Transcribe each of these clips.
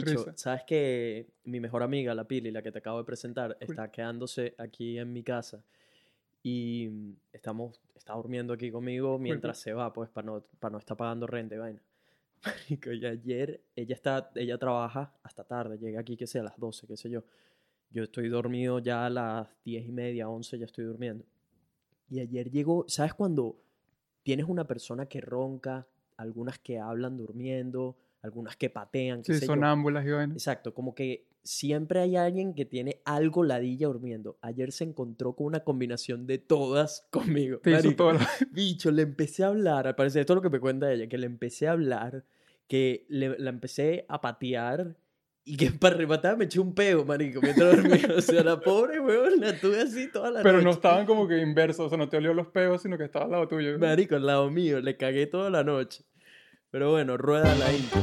Bicho, risa. sabes que mi mejor amiga, la Pili, la que te acabo de presentar, está quedándose aquí en mi casa y mm, estamos, está durmiendo aquí conmigo mientras se va, pues, para no, para no estar pagando renta y vaina. Marico, y ayer ella está, ella trabaja hasta tarde, llega aquí, que sea, a las 12, qué sé yo. Yo estoy dormido ya a las 10 y media, 11, ya estoy durmiendo. Y ayer llegó, ¿sabes cuando tienes una persona que ronca, algunas que hablan durmiendo, algunas que patean, qué Sí, sé yo? sonámbulas y. Exacto, como que siempre hay alguien que tiene algo ladilla durmiendo. Ayer se encontró con una combinación de todas conmigo. Te hizo todo lo- Bicho, le empecé a hablar, al parecer, esto es lo que me cuenta ella, que le empecé a hablar, que le, la empecé a patear y que para rematar me eché un pego, marico, mientras dormía. O sea, la pobre weón la tuve así toda la Pero noche. no estaban como que inversos, o sea, no te olió los peos, sino que estaba al lado tuyo. Marico, al lado mío, le cagué toda la noche. Pero bueno, rueda la intro.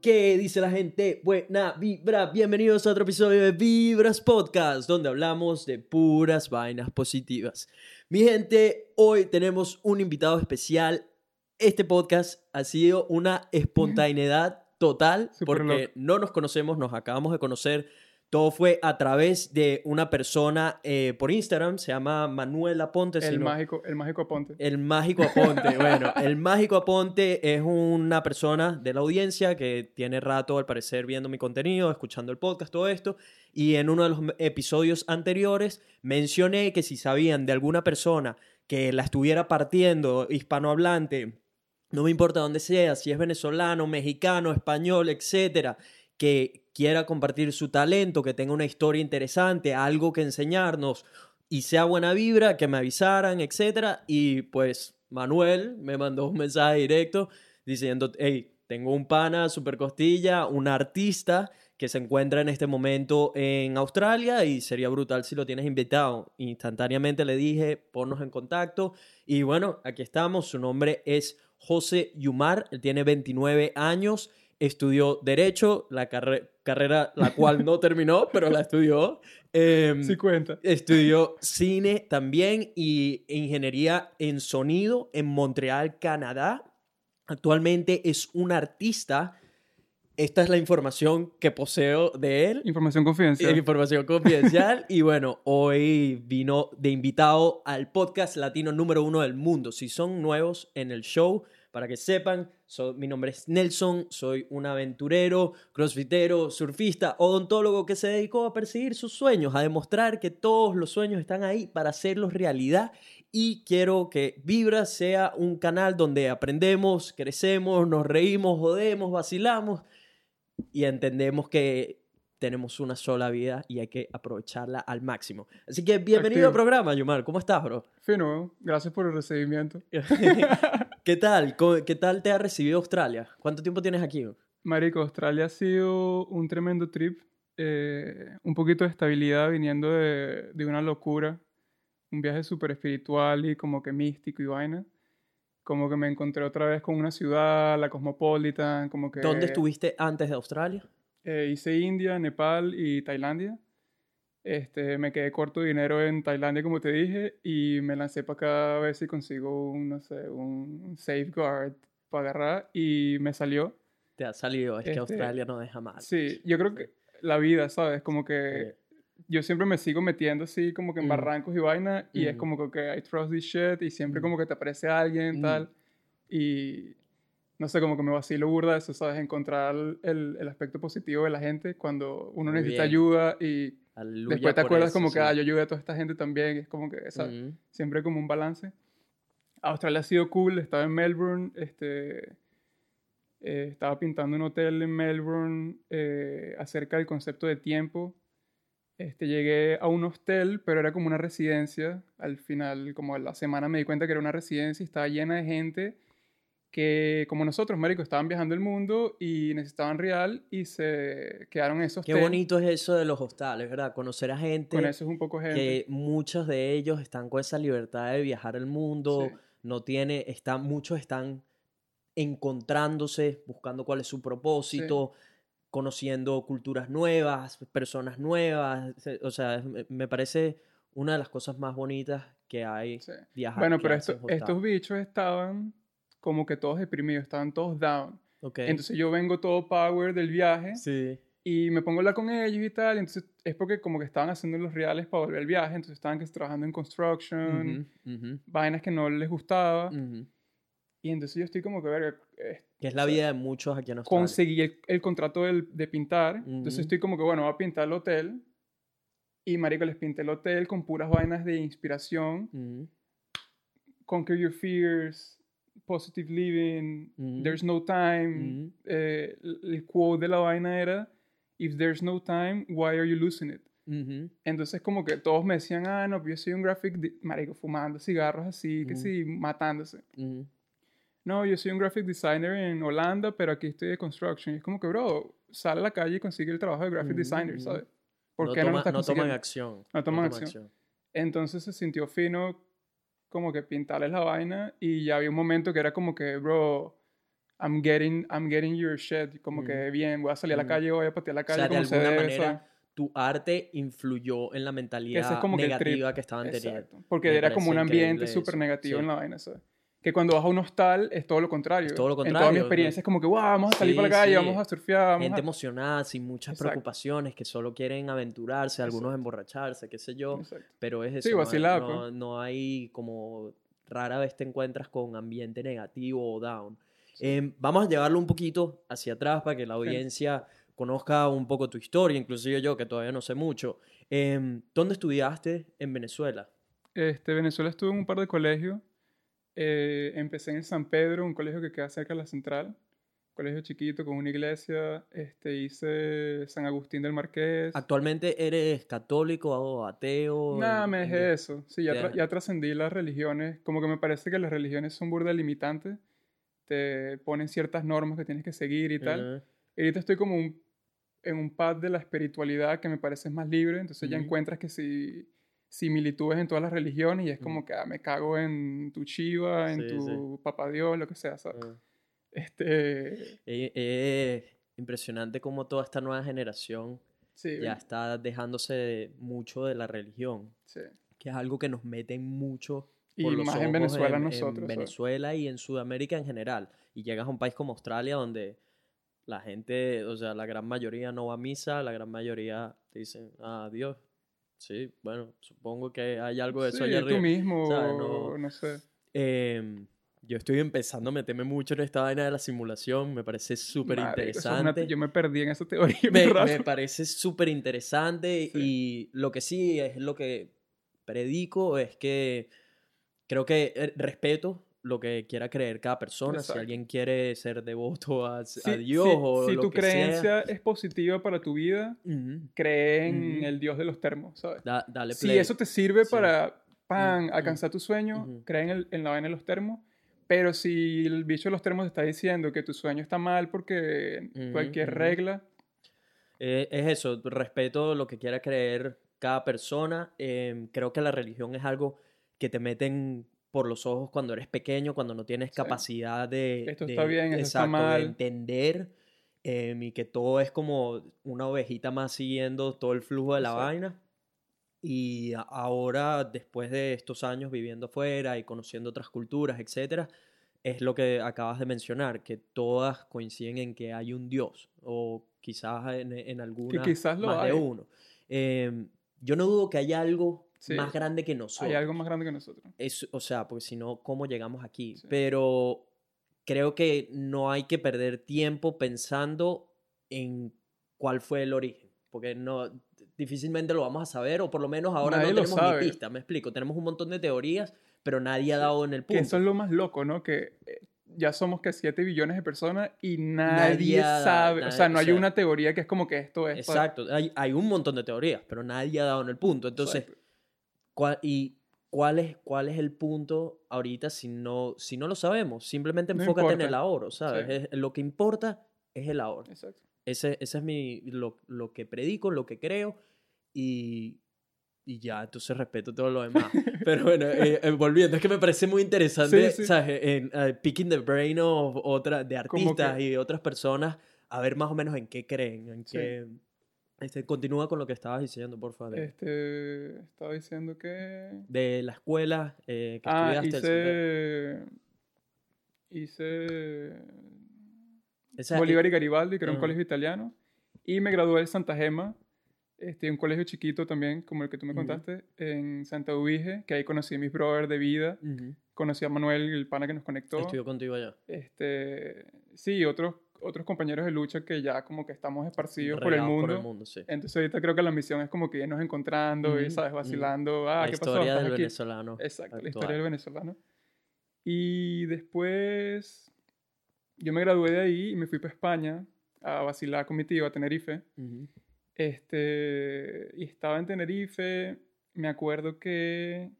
¿Qué dice la gente? Buena vibra, bienvenidos a otro episodio de Vibras Podcast, donde hablamos de puras vainas positivas. Mi gente, hoy tenemos un invitado especial. Este podcast ha sido una espontaneidad total porque no nos conocemos, nos acabamos de conocer. Todo fue a través de una persona eh, por Instagram, se llama Manuel Aponte. El mágico, el mágico Aponte. el mágico Aponte. Bueno, el mágico Aponte es una persona de la audiencia que tiene rato, al parecer, viendo mi contenido, escuchando el podcast, todo esto. Y en uno de los episodios anteriores mencioné que si sabían de alguna persona que la estuviera partiendo hispanohablante, no me importa dónde sea, si es venezolano, mexicano, español, etcétera, que quiera compartir su talento, que tenga una historia interesante, algo que enseñarnos y sea buena vibra, que me avisaran, etcétera. Y pues Manuel me mandó un mensaje directo diciendo, hey, tengo un pana super costilla, un artista que se encuentra en este momento en Australia y sería brutal si lo tienes invitado. Instantáneamente le dije, ponnos en contacto y bueno, aquí estamos. Su nombre es José Yumar, él tiene 29 años, estudió Derecho, la carre- carrera la cual no terminó, pero la estudió. Em, Sí cuenta. Estudió cine también y ingeniería en sonido en Montreal, Canadá. Actualmente es un artista. Esta es la información que poseo de él. Información confidencial. Información confidencial. y bueno, hoy vino de invitado al podcast latino número uno del mundo. Si son nuevos en el show, para que sepan, so- mi nombre es Nelson, soy un aventurero, crossfitero, surfista, odontólogo que se dedicó a perseguir sus sueños, a demostrar que todos los sueños están ahí para hacerlos realidad. Y quiero que Vibra sea un canal donde aprendemos, crecemos, nos reímos, jodemos, vacilamos y entendemos que tenemos una sola vida y hay que aprovecharla al máximo. Así que bienvenido Activo. al programa, Yumar. ¿Cómo estás, bro? Fino, gracias por el recibimiento. ¿Qué tal? ¿Cómo- ¿Qué tal te ha recibido Australia? ¿Cuánto tiempo tienes aquí? Marico, Australia ha sido un tremendo trip. eh, un poquito de estabilidad viniendo de, de una locura. Un viaje súper espiritual y como que místico y vaina. Como que me encontré otra vez con una ciudad, la Cosmopolitan, como que... ¿Dónde estuviste antes de Australia? Eh, hice India, Nepal y Tailandia. Este, me quedé corto de dinero en Tailandia, como te dije, y me lancé para acá a ver si consigo un, no sé, un safeguard para agarrar y me salió. Te ha salido, es que Este, Australia no deja mal. Sí, yo creo que la vida, ¿sabes? Como que yo siempre me sigo metiendo así como que en Mm. barrancos y vaina y es Mm. como que okay, I trust this shit y siempre Mm. como que te aparece alguien Mm. tal y no sé, como que me vacilo burda eso, ¿sabes? Encontrar el, el aspecto positivo de la gente cuando uno Muy necesita bien. ayuda y aleluya después te acuerdas eso, como que, sí. ah, yo ayudé a toda esta gente también, es como que, ¿sabes? Mm. Siempre como un balance. Australia ha sido cool, estaba en Melbourne, este, eh, estaba pintando un hotel en Melbourne eh, acerca del concepto de tiempo. Este, llegué a un hostel, pero era como una residencia. Al final, como a la semana me di cuenta que era una residencia y estaba llena de gente que, como nosotros, marico, estaban viajando el mundo y necesitaban real y se quedaron en esos Qué bonito es eso de los hostales, ¿verdad? Conocer a gente Con eso es un poco gente. que muchos de ellos están con esa libertad de viajar el mundo, Sí. no tiene, están, muchos están encontrándose, buscando cuál es su propósito. Conociendo culturas nuevas, personas nuevas. O sea, me- parece una de las cosas más bonitas que hay Sí. viajar. Bueno, pero esto- estos bichos estaban como que todos deprimidos, estaban todos down. Ok. Entonces yo vengo todo power del viaje sí. y me pongo a hablar con ellos y tal. entonces es porque como que estaban haciendo los reales para volver al viaje. Entonces estaban que trabajando en construction, Ujú, ujú, vainas que no les gustaba. ujú. Y entonces yo estoy como que, verga, eh, Que es la vida de muchos aquí en Australia. conseguí el, el contrato del- de pintar. Entonces Ujú. estoy como que, bueno, voy a pintar el hotel. Y marico, les pinté el hotel con puras vainas de inspiración. Ujú, Conquer your fears, positive living, Ujú. there's no time. Eh, el quote de la vaina era, if there's no time, why are you losing it? Ujú, Entonces como que todos me decían, ah, no, pues yo soy un graphic, marico, fumando cigarros así, que Ujú. sí, matándose. ujú. No, yo soy un graphic designer en Holanda, pero aquí estoy de construction. Y es como que, bro, sale a la calle y consigue el trabajo de graphic Ujú, designer, ujú. ¿sabes? ¿Por no, qué no toma- lo estás no toman acción. No toman acción. Entonces se sintió fino como que pintarles la vaina y ya había un momento que era como que, bro, I'm getting, I'm getting your shit. Como que bien, voy a salir a la Ujú. calle, voy a patear la O calle sea, de como se alguna debe, manera, ¿sabes? tu arte influyó en la mentalidad es como que el trip. negativa que estaban teniendo. Exacto. Porque Me era como un ambiente súper negativo sí. en la vaina, ¿sabes? Que cuando vas a un hostal es todo lo contrario. Es todo lo En toda mi contrario, experiencia es como que, wow, vamos a salir Sí, para la calle, sí. vamos a surfear, vamos Gente a... emocionada, sin muchas Exacto. preocupaciones, que solo quieren aventurarse, algunos Exacto. emborracharse, qué sé yo. Exacto. Pero es eso. Sí, no hay- vacilada, no, pues. no hay como rara vez te encuentras con ambiente negativo o down. Em, vamos a llevarlo un poquito hacia atrás para que la audiencia conozca un poco tu historia, inclusive yo que todavía no sé mucho. Em, ¿Dónde estudiaste en Venezuela? Este, Venezuela estuve en un par de colegios. Eh, empecé en el San Pedro, un colegio que queda cerca de la central. Colegio chiquito con una iglesia. Este, hice San Agustín del Marqués. ¿Actualmente eres católico o ateo? Nada, me dejé de eso. Sí, ya, tra- ya trascendí las religiones. Como que me parece que las religiones son burda limitantes. Te ponen ciertas normas que tienes que seguir y tal. Ajá. Y ahorita estoy como un- en un pad de la espiritualidad que me parece más libre. Entonces ya Ujú. encuentras que si similitudes en todas las religiones y es como que ah, me cago en tu chiva, en Sí, tu papá Dios, lo que sea, ¿sabes? Ah. Este, Eh, eh, impresionante cómo toda esta nueva generación sí, ya está dejándose de- mucho de la religión, sí. que es algo que nos meten mucho Y por los más en ojos Venezuela en, nosotros, ¿sabes? Venezuela y en Sudamérica en general. Y llegas a un país como Australia donde la gente, o sea, la gran mayoría no va a misa, la gran mayoría te dicen, ah, Dios. Sí, bueno, supongo que hay algo de eso Sí, allá tú arriba. mismo, ¿sabes? no, No- sé. Em, yo estoy empezando a meterme mucho en esta vaina de la simulación, me parece súper es interesante. yo me perdí en esa teoría. Me, me parece súper interesante Sí. y lo que sí es lo que predico es que creo que eh, respeto lo que quiera creer cada persona. Exacto. Si alguien quiere ser devoto a, Dios si- o si lo tu que sea, creencia es positiva para tu vida, cree en el Dios de los termos, ¿sabes? da- dale Si eso te sirve Sí. para pan, alcanzar tu sueño, cree en, el- en la vaina de los termos. Pero si el bicho de los termos te está diciendo que tu sueño está mal porque cualquier regla, Eh, es eso, respeto lo que quiera creer cada persona. Em, creo que la religión es algo que te meten por los ojos cuando eres pequeño, cuando no tienes Sí. capacidad de, Esto de- está bien, esto está exacto, de mal. entender em, y que todo es como una ovejita más siguiendo todo el flujo de la Exacto. vaina. Y ahora, después de estos años viviendo afuera y conociendo otras culturas, etcétera, es lo que acabas de mencionar, que todas coinciden en que hay un Dios, o quizás en, en algunas quizás lo más hay. de uno. Em, yo no dudo que haya algo Sí. más grande que nosotros. hay algo más grande que nosotros. Es- o sea, porque si no, ¿cómo llegamos aquí? Sí. Pero creo que no hay que perder tiempo pensando en cuál fue el origen, porque no difícilmente lo vamos a saber, o por lo menos ahora Nadie no tenemos sabe. ni pista, me explico. Tenemos un montón de teorías, pero nadie ha dado en el Que punto. eso es lo más loco, ¿no? Que eh, ya somos que 7 billones de personas y nadie, Nadie sabe. o nadie- sea, no o hay sea, una teoría que es como que esto es. Exacto, hay, hay un montón de teorías, pero nadie ha dado en el punto. Entonces, Exacto. ¿Cuál, ¿y cuál es, cuál es el punto ahorita si no, si no lo sabemos? Simplemente No enfócate en el ahora, ¿sabes? Sí. Es- lo que importa es el ahora. Exacto. Ese, ese es mi, lo, lo que predico, lo que creo y, y ya, entonces respeto todo lo demás. Pero bueno, eh, eh, volviendo, es que me parece muy interesante, Sí, sí. ¿sabes? En, eh, picking the brain of otra, de artistas y otras personas a ver más o menos en qué creen, en qué... Este, continúa con lo que estabas diciendo, por favor. Este, estaba diciendo que... De la escuela eh, que Ah, estudiaste. hice... Hice... Bolívar y Garibaldi, que era un Ajá. colegio italiano. Y me gradué de Santa Gema, este, un colegio chiquito también, como el que tú me Ujú. contaste, en Santa Ubige, que ahí conocí a mis brothers de vida. Ujú. Conocí a Manuel, el pana que nos conectó. Estudió contigo allá. Este, sí, otros, otros compañeros de lucha que ya como que estamos esparcidos por el mundo. Por el mundo, sí. Entonces ahorita creo que la misión es como que irnos encontrando y, Ujú, ¿sabes? Vacilando. Ah, la ¿qué pasó? historia ¿Estás del aquí? venezolano. Exacto, la actual. historia del venezolano. Y después yo me gradué de ahí y me fui para España a vacilar con mi tío a Tenerife. Este, y estaba en Tenerife, me acuerdo que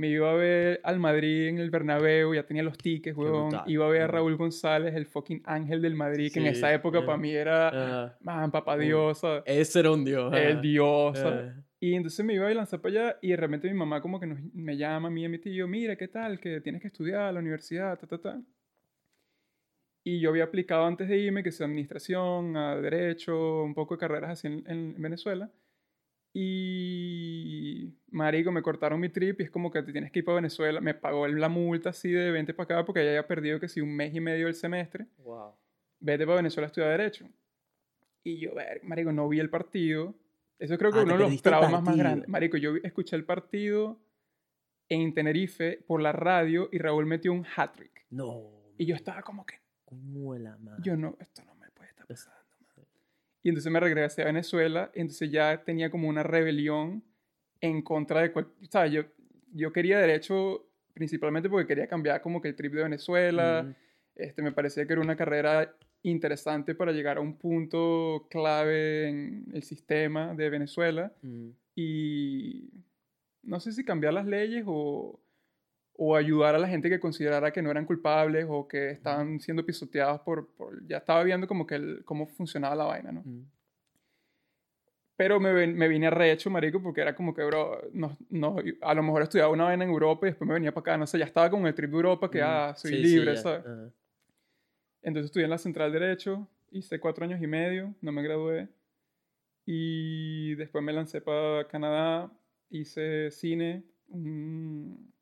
me iba a ver al Madrid en el Bernabéu, ya tenía los tickets, brutal. Iba a ver a. Raúl González, el fucking ángel del Madrid, que en esa época para mí era, Ah, man, papá uh, Dios, ¿sabes? ese era un dios. el. Dios. Y entonces me iba a lanzar para allá y de repente mi mamá como que nos- me llama a mí y a mi tío, mira, ¿qué tal? Que tienes que estudiar a la universidad, ta, ta, ta. Y yo había aplicado antes de irme, que sea administración, a derecho, un poco de carreras así en, en Venezuela. Y, marico, me cortaron mi trip y es como que te tienes que ir para Venezuela. Me pagó la multa así de 20 para acá porque ya había perdido que si un mes y medio del semestre Wow. vete para Venezuela a estudiar Derecho. Y yo, ver, marico, no vi el partido. Eso creo que Ah, uno de los el traumas más grandes. Marico, yo escuché el partido en Tenerife por la radio y Raúl metió un hat-trick. No. Y yo estaba como que, Coño de la madre. yo no, esto no me puede estar pasando. Y entonces me regresé a Venezuela, y entonces ya tenía como una rebelión en contra de... cual- ¿sabes? Yo, yo quería Derecho principalmente porque quería cambiar como que el trip de Venezuela. Ujú. Este, me parecía que era una carrera interesante para llegar a un punto clave en el sistema de Venezuela Ujú. y no sé si cambiar las leyes o, o ayudar a la gente que considerara que no eran culpables o que estaban siendo pisoteados por... por- ya estaba viendo como que el- cómo funcionaba la vaina, ¿no? Ujú. Pero me, me vine arrecho, marico, porque era como que, bro, no, no, a lo mejor estudiaba una vaina en Europa y después me venía para acá, no sé, ya estaba con el trip de Europa que, Ujú. ah, soy Sí, sí, libre, ya. ¿sabes? Ajá. Entonces estudié en la Central Derecho, hice cuatro años y medio, no me gradué. Y después me lancé para Canadá, hice cine, un,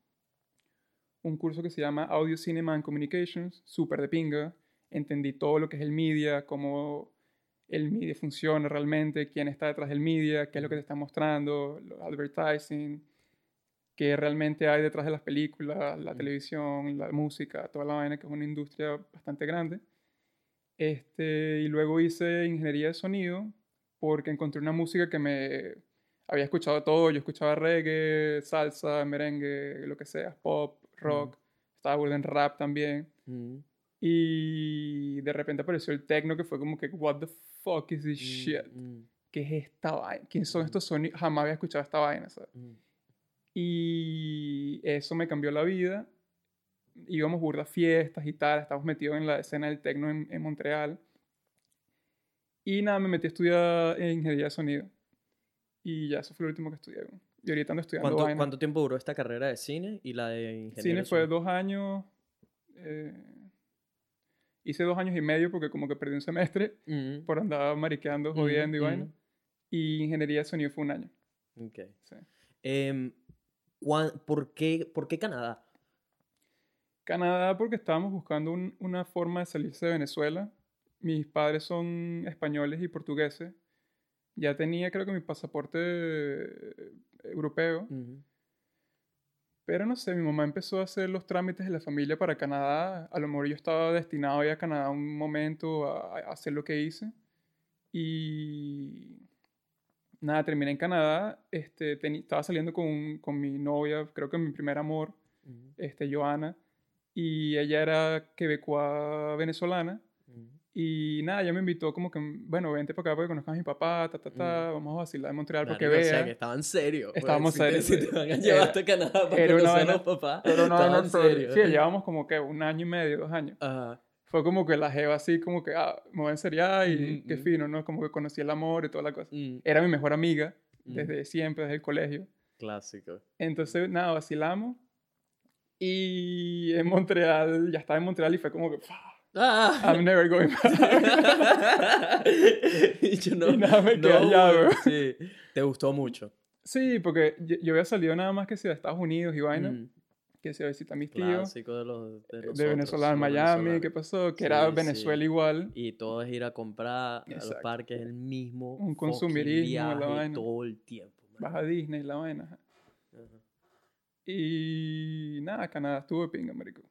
un curso que se llama Audio Cinema and Communications, súper de pinga. Entendí todo lo que es el media, cómo el media funciona realmente, quién está detrás del media, qué es lo que te está mostrando, los advertising, qué realmente hay detrás de las películas, la Mm. televisión, la música, toda la vaina, que es una industria bastante grande. Este, y luego hice ingeniería de sonido porque encontré una música que me había escuchado todo. Yo escuchaba reggae, salsa, merengue, lo que sea, pop, rock. Estaba burda en rap también. Ujú. Y de repente apareció el techno que fue como que, what the fuck is this shit? ¿Qué es esta vaina? ¿Quién son Mm. estos sonidos? Jamás había escuchado esta vaina, ¿sabes? Y eso me cambió la vida. Íbamos burda fiestas y tal, estábamos metidos en la escena del techno en, en Montreal. Y nada, me metí a estudiar en ingeniería de sonido. Y ya, eso fue lo último que estudié. Y ahorita ando estudiando ¿Cuánto, vaina. cuánto tiempo duró esta carrera de cine y la de ingeniería? Cine fue dos años. eh, hice dos años y medio porque como que perdí un semestre por andar mariqueando, jodiendo y vaina. Y ingeniería de sonido fue un año. Ok. sí. Em, ¿cuán- ¿por, qué, ¿Por qué Canadá? Canadá porque estábamos buscando un- una forma de salirse de Venezuela. Mis padres son españoles y portugueses. Ya tenía creo que mi pasaporte europeo. Pero no sé, mi mamá empezó a hacer los trámites de la familia para Canadá. A lo mejor yo estaba destinado a ir a Canadá un momento a, a hacer lo que hice. Y nada, terminé en Canadá. Este, estaba saliendo con, con mi novia, creo que mi primer amor, Ujú. este, Joana. Y ella era quebecoa venezolana. Y nada, ella me invitó como que, bueno, vente para acá para que conozcas a mi papá, ta, ta, ta, vamos a vacilar en Montreal para que Marico, O sea, veas. que estaban serios. pues, Estábamos si te- serios, Si sí. te van a llevar hasta Canadá para conocer a los papás. Pero no, no, serios. sí, llevábamos como que un año y medio, dos años. Ajá. Fue como que la jeva así, como que, ah, me voy a enseriar y Ujú, qué ujú. fino, ¿no? Como que conocí el amor y toda la cosa. Mm, Era mi mejor amiga mm. desde siempre, desde el colegio. Clásico. Entonces, nada, vacilamos. Y en Montreal, ya estaba en Montreal y fue como que, ¡fua! Ah. I'm never going back. y yo no, Y nada, me quedé no, allá, bro. Sí, te gustó mucho. Sí, porque yo, yo había salido nada más que sea de Estados Unidos y vaina, Mm, que se visita a mis tíos. clásico de los de, de Venezuela en Miami. ¿qué pasó? Que Sí, era sí. Venezuela igual. Y todo es ir a comprar a los Exacto. parques el mismo Un fucking consumerismo, la viaje vaina. todo el tiempo. man. Vas a Disney, la vaina. ajá. Y nada, Canadá estuvo de pinga, marico.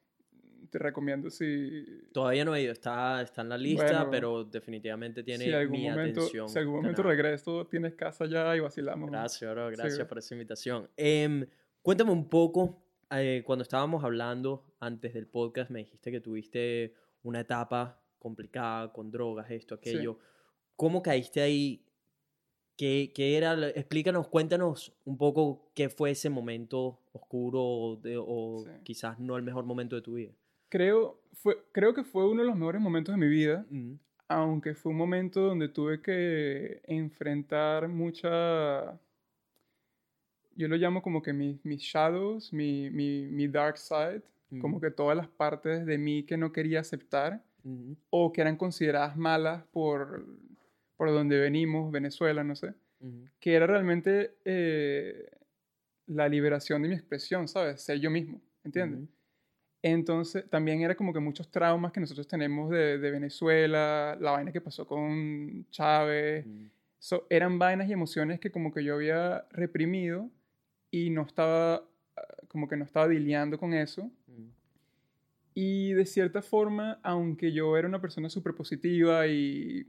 Te recomiendo si, Todavía no he ido, está, está en la lista, Bueno, pero definitivamente tiene si algún mi momento, atención. si algún momento Canadá. regreso, tienes casa allá y vacilamos. Gracias, bro, gracias por esa invitación. Em, cuéntame un poco, eh, cuando estábamos hablando antes del podcast, me dijiste que tuviste una etapa complicada con drogas, esto, aquello. ¿Cómo caíste ahí? ¿Qué, qué era? Explícanos, cuéntanos un poco qué fue ese momento oscuro o, de- o Sí. quizás no el mejor momento de tu vida. Creo, fue, creo que fue uno de los mejores momentos de mi vida, Mm, aunque fue un momento donde tuve que enfrentar mucha... Yo lo llamo como que mis, mis shadows, mi, mi, mi dark side, como que todas las partes de mí que no quería aceptar mm, o que eran consideradas malas por, por donde venimos, Venezuela, no sé, que era realmente eh, la liberación de mi expresión, ¿sabes? Ser yo mismo, ¿entiendes? Entonces, también era como que muchos traumas que nosotros tenemos de, de Venezuela, la vaina que pasó con Chávez, mm, so- eran vainas y emociones que como que yo había reprimido y no estaba, ah, como que no estaba lidiando con eso. mm, Y de cierta forma, aunque yo era una persona súper positiva y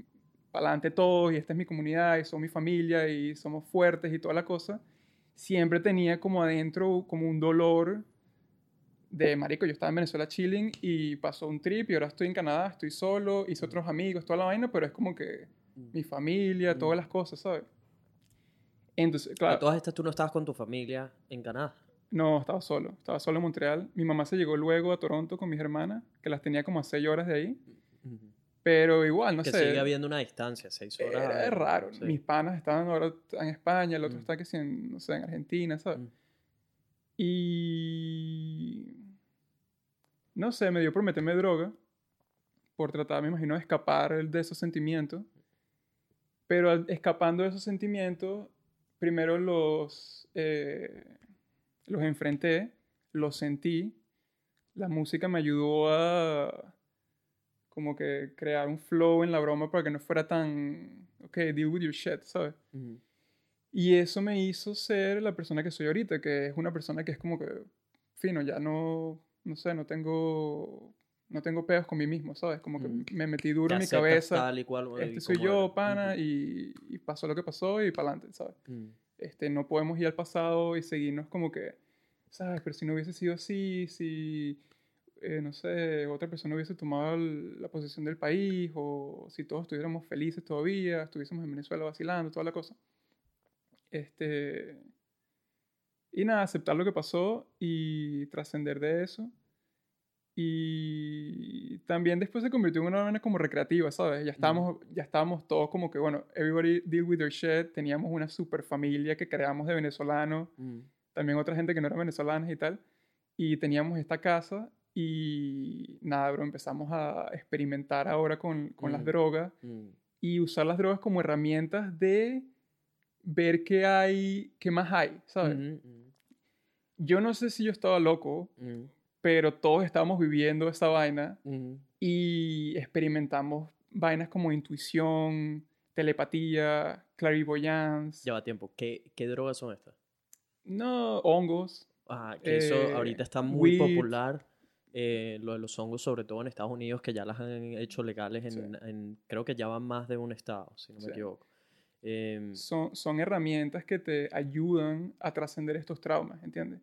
para adelante todos, y esta es mi comunidad, y son mi familia, y somos fuertes y toda la cosa, siempre tenía como adentro como un dolor de, marico, yo estaba en Venezuela chilling y pasó un trip y ahora estoy en Canadá, estoy solo, hice otros amigos, toda la vaina, pero es como que mm. mi familia, Mm. todas las cosas, ¿sabes? Entonces, A claro, todas estas tú no estabas con tu familia en Canadá. no, estaba solo, estaba solo en Montreal. Mi mamá se llegó luego a Toronto con mis hermanas, que las tenía como a seis horas de ahí. Pero igual, no que sé. sigue habiendo una distancia, seis horas. es raro. sí. Mis panas estaban ahora en España, el otro Mm. está que sí en, no sé, en Argentina, ¿sabes? Y no sé, me dio por meterme droga, por tratar, me imagino, de escapar de esos sentimientos. Pero al- escapando de esos sentimientos, primero los, eh, los enfrenté, los sentí. La música me ayudó a como que crear un flow en la broma para que no fuera tan, ok, deal with your shit, ¿sabes? Ujú. Y eso me hizo ser la persona que soy ahorita, que es una persona que es como que, fino, ya no, no sé, no tengo, no tengo pedos con mí mismo, ¿sabes? Como que Mm. me metí duro en mi cabeza. tal y cual, y Este soy yo, eres. pana, y, y pasó lo que pasó y para adelante, ¿sabes? Mm. Este, no podemos ir al pasado y seguirnos como que, ¿sabes? Pero si no hubiese sido así, si, eh, no sé, otra persona hubiese tomado el- la posesión del país, o si todos estuviéramos felices todavía, estuviésemos en Venezuela vacilando, toda la cosa. Este, y nada, aceptar lo que pasó y trascender de eso. Y también después se convirtió en una vaina como recreativa, ¿sabes? Ya estábamos, ya estábamos todos como que, bueno, everybody deal with their shit. Teníamos una super familia que creamos de venezolanos, Mm. también otra gente que no era venezolana y tal. Y teníamos esta casa y nada, bro, empezamos a experimentar ahora con, con las Mm. drogas Mm. y usar las drogas como herramientas de ver qué hay, qué más hay, ¿sabes? Ujú, Yo no sé si yo estaba loco, ujú, pero todos estábamos viviendo esa vaina ujú. y experimentamos vainas como intuición, telepatía, clairvoyance, Lleva tiempo. ¿Qué, ¿Qué drogas son estas? no hongos, Ah, que eso Eh, ahorita está muy weed. popular. eh, lo de los hongos, sobre todo en Estados Unidos, que ya las han hecho legales en, Sí. en- creo que ya van más de un estado, si no me Sí. equivoco. Em, son, son herramientas que te ayudan a trascender estos traumas, ¿entiendes?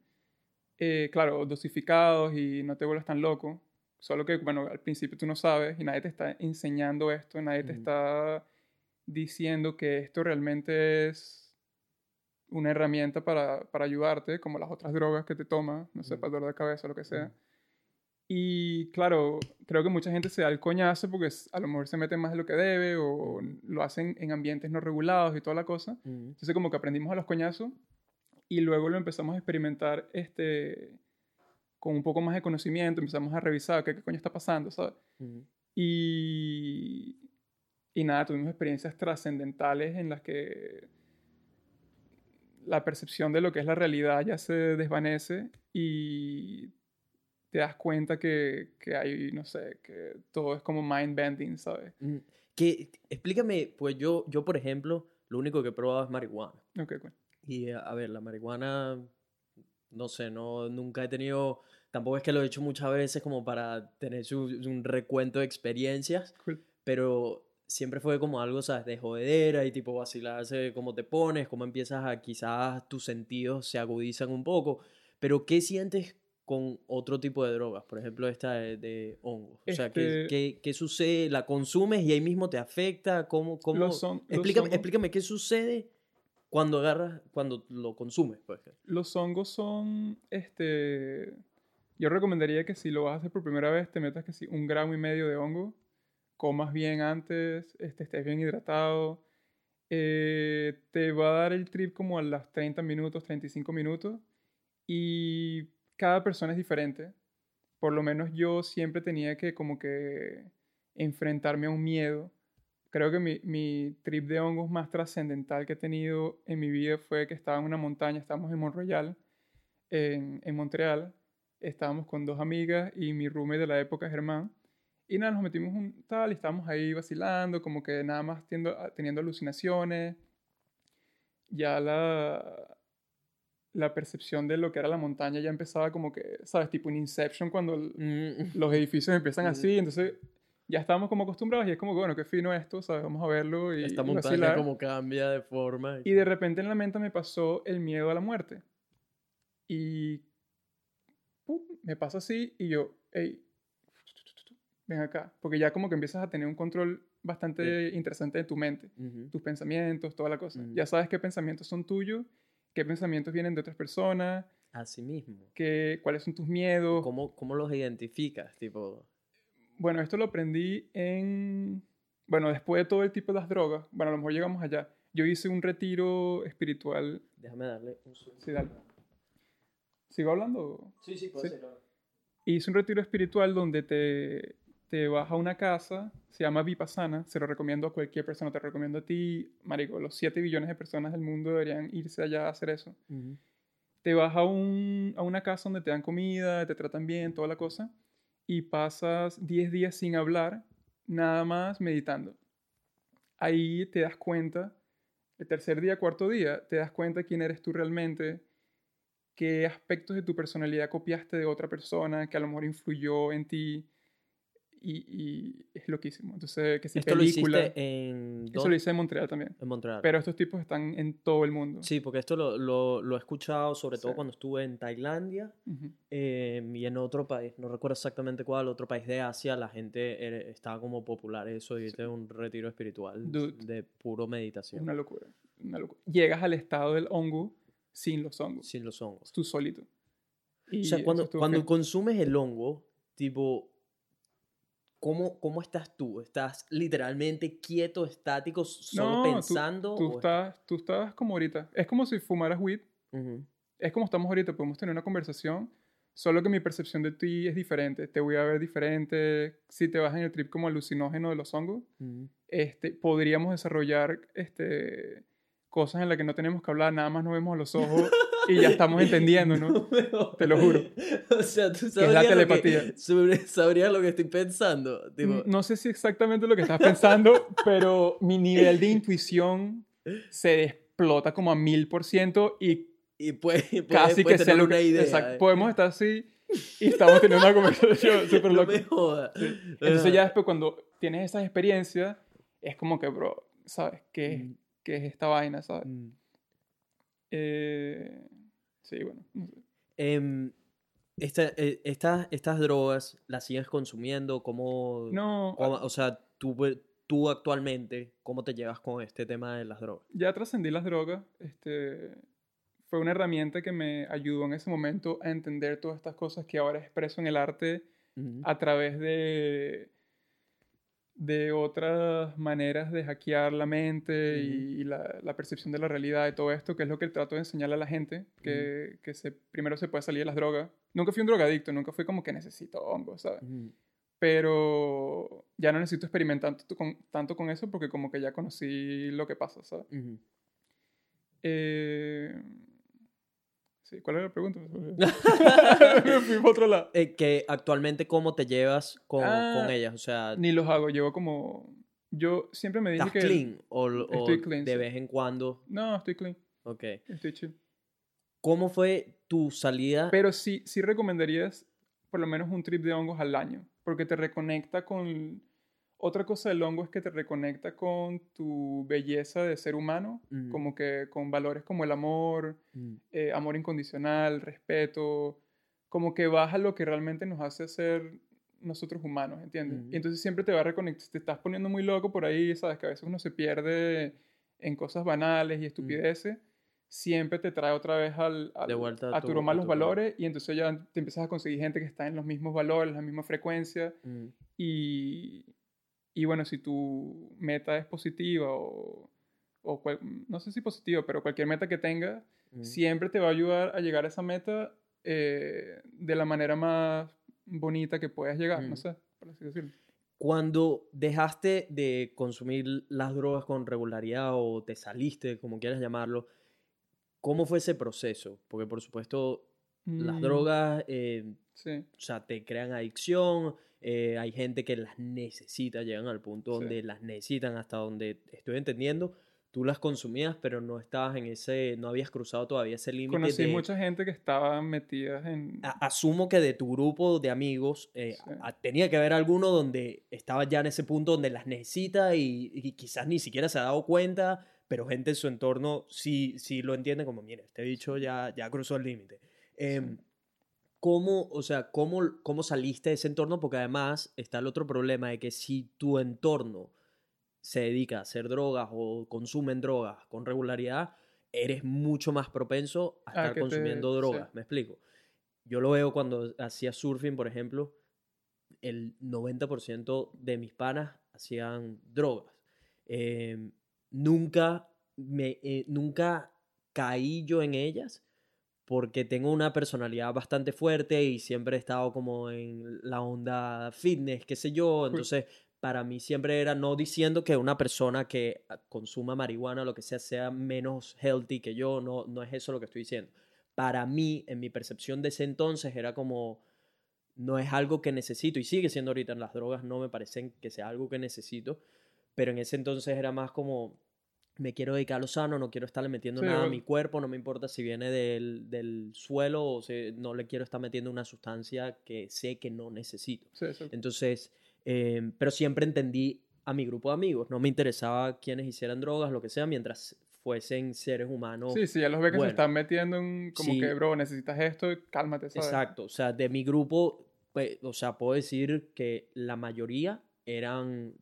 Eh, claro, dosificados y no te vuelvas tan loco. Solo que, bueno, al principio tú no sabes y nadie te está enseñando esto, nadie te está diciendo que esto realmente es una herramienta para, para ayudarte, como las otras drogas que te tomas, no sé, para dolor de cabeza, lo que sea. Y claro, creo que mucha gente se da el coñazo porque a lo mejor se mete más de lo que debe o lo hacen en ambientes no regulados y toda la cosa. Entonces como que aprendimos a los coñazos y luego lo empezamos a experimentar este, con un poco más de conocimiento, empezamos a revisar qué, qué coño está pasando, ¿sabes? Y, y nada, tuvimos experiencias trascendentales en las que la percepción de lo que es la realidad ya se desvanece y te das cuenta que, que hay, no sé, que todo es como mind bending, ¿sabes? Que, explícame, pues yo, yo, por ejemplo, lo único que he probado es marihuana. Ok, cool. Y a ver, la marihuana, no sé, no, nunca he tenido, tampoco es que lo he hecho muchas veces como para tener su- un recuento de experiencias, Cool. pero siempre fue como algo, ¿sabes? De jodedera y tipo vacilarse cómo te pones, cómo empiezas a quizás tus sentidos se agudizan un poco, pero ¿qué sientes con otro tipo de drogas? Por ejemplo, esta de, de hongo. O sea, ¿qué, Este- qué, qué sucede? ¿La consumes y ahí mismo te afecta? ¿Cómo? cómo? Los explícame, hongos- explícame qué sucede cuando agarras, cuando lo consumes, pues. Los hongos son, este, yo recomendaría que si lo vas a hacer por primera vez, te metas que si un gramo y medio de hongo, comas bien antes, este, estés bien hidratado, eh, te va a dar el trip como a las 30 minutos, 35 minutos, y cada persona es diferente. Por lo menos yo siempre tenía que como que enfrentarme a un miedo. Creo que mi, mi trip de hongos más trascendental que he tenido en mi vida fue que estaba en una montaña, estábamos en Mont Royal, en, en Montreal. Estábamos con dos amigas y mi roommate de la época, Germán. Y nada, nos metimos un tal y estábamos ahí vacilando, como que nada más tiendo- teniendo alucinaciones. Ya la, la percepción de lo que era la montaña ya empezaba como que, ¿sabes? Tipo un Inception cuando Mm, los edificios empiezan Mm. así, entonces ya estábamos como acostumbrados y es como, bueno, qué fino esto, ¿sabes? Vamos a verlo y, Esta montaña como cambia de forma. Y de repente en la mente me pasó el miedo a la muerte. Y pum, me pasa así y yo, hey, ven acá. Porque ya como que empiezas a tener un control bastante interesante de tu mente. Ujú. Tus pensamientos, toda la cosa. Ujú. Ya sabes qué pensamientos son tuyos, qué pensamientos vienen de otras personas, Así mismo. qué, cuáles son tus miedos. ¿Cómo, ¿Cómo los identificas? Tipo, Bueno, esto lo aprendí en... Bueno, después de todo el tipo de las drogas, bueno, a lo mejor llegamos allá. Yo hice un retiro espiritual. déjame darle un zoom. Sí, dale. ¿Sigo hablando? Sí, sí, puede Sí. Hice un retiro espiritual donde te, te vas a una casa, se llama Vipassana, se lo recomiendo a cualquier persona, te lo recomiendo a ti, marico, los 7 billones de personas del mundo deberían irse allá a hacer eso. Te vas a, un, a una casa donde te dan comida, te tratan bien, toda la cosa, y pasas 10 días sin hablar, nada más meditando. Ahí te das cuenta, el tercer día, cuarto día, te das cuenta quién eres tú realmente, qué aspectos de tu personalidad copiaste de otra persona que a lo mejor influyó en ti, y, y es loquísimo. Entonces, que si Esto película, lo hiciste en, eso lo hice en Montreal también. en Montreal. Pero estos tipos están en todo el mundo. Sí, porque esto lo, lo, lo he escuchado sobre todo Sí. cuando estuve en Tailandia Ujú. eh, y en otro país, no recuerdo exactamente cuál, otro país de Asia, la gente era- estaba como popular eso y este es un retiro espiritual Dude. de puro meditación, una locura, una locura. Llegas al estado del hongo sin los hongos, sin los hongos. tú solito. Y O sea, cuando, cuando consumes el hongo, tipo, ¿cómo, ¿cómo estás tú? ¿Estás literalmente quieto, estático, solo No, tú- pensando? Tú, o estás, tú estás como ahorita. Es como si fumaras weed. Ujú. Es como estamos ahorita, podemos tener una conversación. Solo que mi percepción de ti es diferente. Te voy a ver diferente. Si te vas en el trip como alucinógeno de los hongos, Ujú. este, podríamos desarrollar este, cosas en las que no tenemos que hablar, nada más nos vemos a los ojos y ya estamos entendiendo, ¿no? jodas. Te lo juro. O sea, tú es sabrías, la lo que, telepatía. sabrías lo que estoy pensando. Tipo, No sé si exactamente lo que estás pensando, pero mi nivel de intuición se explota como a mil por ciento y y puedes, casi puedes que tener lo que... idea. exacto, eh. podemos estar así y estamos teniendo una conversación súper No loca. me jodas. Entonces ya después cuando tienes esas experiencias, es como que, bro, ¿sabes? ¿Qué, Mm, qué es esta vaina, sabes? mm. Eh, sí, bueno. no sé. Em, esta- eh, estas, estas drogas, ¿las sigues consumiendo? ¿Cómo, No, cómo- o sea, tú, tú actualmente, ¿cómo te llevas con este tema de las drogas? ya trascendí las drogas. Este, fue una herramienta que me ayudó en ese momento a entender todas estas cosas que ahora expreso en el arte a través de, de otras maneras de hackear la mente y, y la, la percepción de la realidad y todo esto, que es lo que trato de enseñarle a la gente, que, que se, primero se puede salir de las drogas. Nunca fui un drogadicto, nunca fui como que necesito hongos, ¿sabes? Pero ya no necesito experimentar tanto con, tanto con eso porque como que ya conocí lo que pasa, ¿sabes? Eh, sí, ¿cuál era la pregunta? Me fui para otro lado. Eh, que actualmente, ¿cómo te llevas con, Ah, con ellas? O sea, Ni los hago, llevo como... Yo siempre me dije ¿estás que... clean? ¿O, o Estoy clean, de sí. vez en cuando? No, estoy clean, Ok. estoy chill. ¿Cómo fue tu salida? Pero sí, sí recomendarías por lo menos un trip de hongos al año, porque te reconecta con... Otra cosa del hongo es que te reconecta con tu belleza de ser humano, Ujú. como que con valores como el amor, Mm, eh, amor incondicional, respeto, como que baja lo que realmente nos hace ser nosotros humanos, ¿entiendes? Ujú. Y entonces siempre te va a reconectar, te estás poniendo muy loco por ahí, sabes que a veces uno se pierde en cosas banales y estupideces, siempre te trae otra vez al, al- De vuelta a a tu los tu valores y entonces ya te empiezas a conseguir gente que está en los mismos valores, la misma frecuencia mm, y, y bueno, si tu meta es positiva o, o cual- no sé si positiva, pero cualquier meta que tengas, mm. siempre te va a ayudar a llegar a esa meta eh, de la manera más bonita que puedas llegar, no Mm. sé, por así decirlo. Cuando dejaste de consumir las drogas con regularidad o te saliste, como quieras llamarlo, ¿cómo fue ese proceso? Porque por supuesto las Mm, drogas, eh, Sí, o sea, te crean adicción, eh, hay gente que las necesita, llegan al punto Sí. donde las necesitan, hasta donde estoy entendiendo, tú las consumías, pero no estabas en ese, no habías cruzado todavía ese límite conocí de... mucha gente que estaba metida en... a- asumo que de tu grupo de amigos eh, Sí. a- tenía que haber alguno donde estaba ya en ese punto donde las necesita y, y quizás ni siquiera se ha dado cuenta, pero gente en su entorno sí, sí lo entiende como, mire, este bicho ya, ya cruzó el límite. Em, ¿Cómo, o sea, cómo, cómo saliste de ese entorno? Porque además está el otro problema de que si tu entorno se dedica a hacer drogas o consumen drogas con regularidad, eres mucho más propenso a A estar te- consumiendo sí. drogas. ¿Me explico? Yo lo veo cuando hacía surfing, por ejemplo, el 90% de mis panas hacían drogas. Eh, nunca, me, eh, nunca caí yo en ellas porque tengo una personalidad bastante fuerte y siempre he estado como en la onda fitness, qué sé yo. Entonces, para mí siempre era no diciendo que una persona que consuma marihuana o lo que sea sea menos healthy que yo, no, no es eso lo que estoy diciendo. Para mí, en mi percepción de ese entonces, era como, no es algo que necesito y sigue siendo ahorita en las drogas, no me parecen que sea algo que necesito, pero en ese entonces era más como, me quiero dedicar a lo sano, no quiero estarle metiendo Sí, nada a mi cuerpo, no me importa si viene del, del suelo o si no le quiero estar metiendo una sustancia que sé que no necesito. Sí. Entonces, eh, pero siempre entendí a mi grupo de amigos, no me interesaba quienes hicieran drogas, lo que sea, mientras fuesen seres humanos. Sí, sí, ya los ve que bueno. se están metiendo en como que, bro, necesitas esto, cálmate, ¿sabes? Exacto, o sea, de mi grupo, pues, o sea, puedo decir que la mayoría eran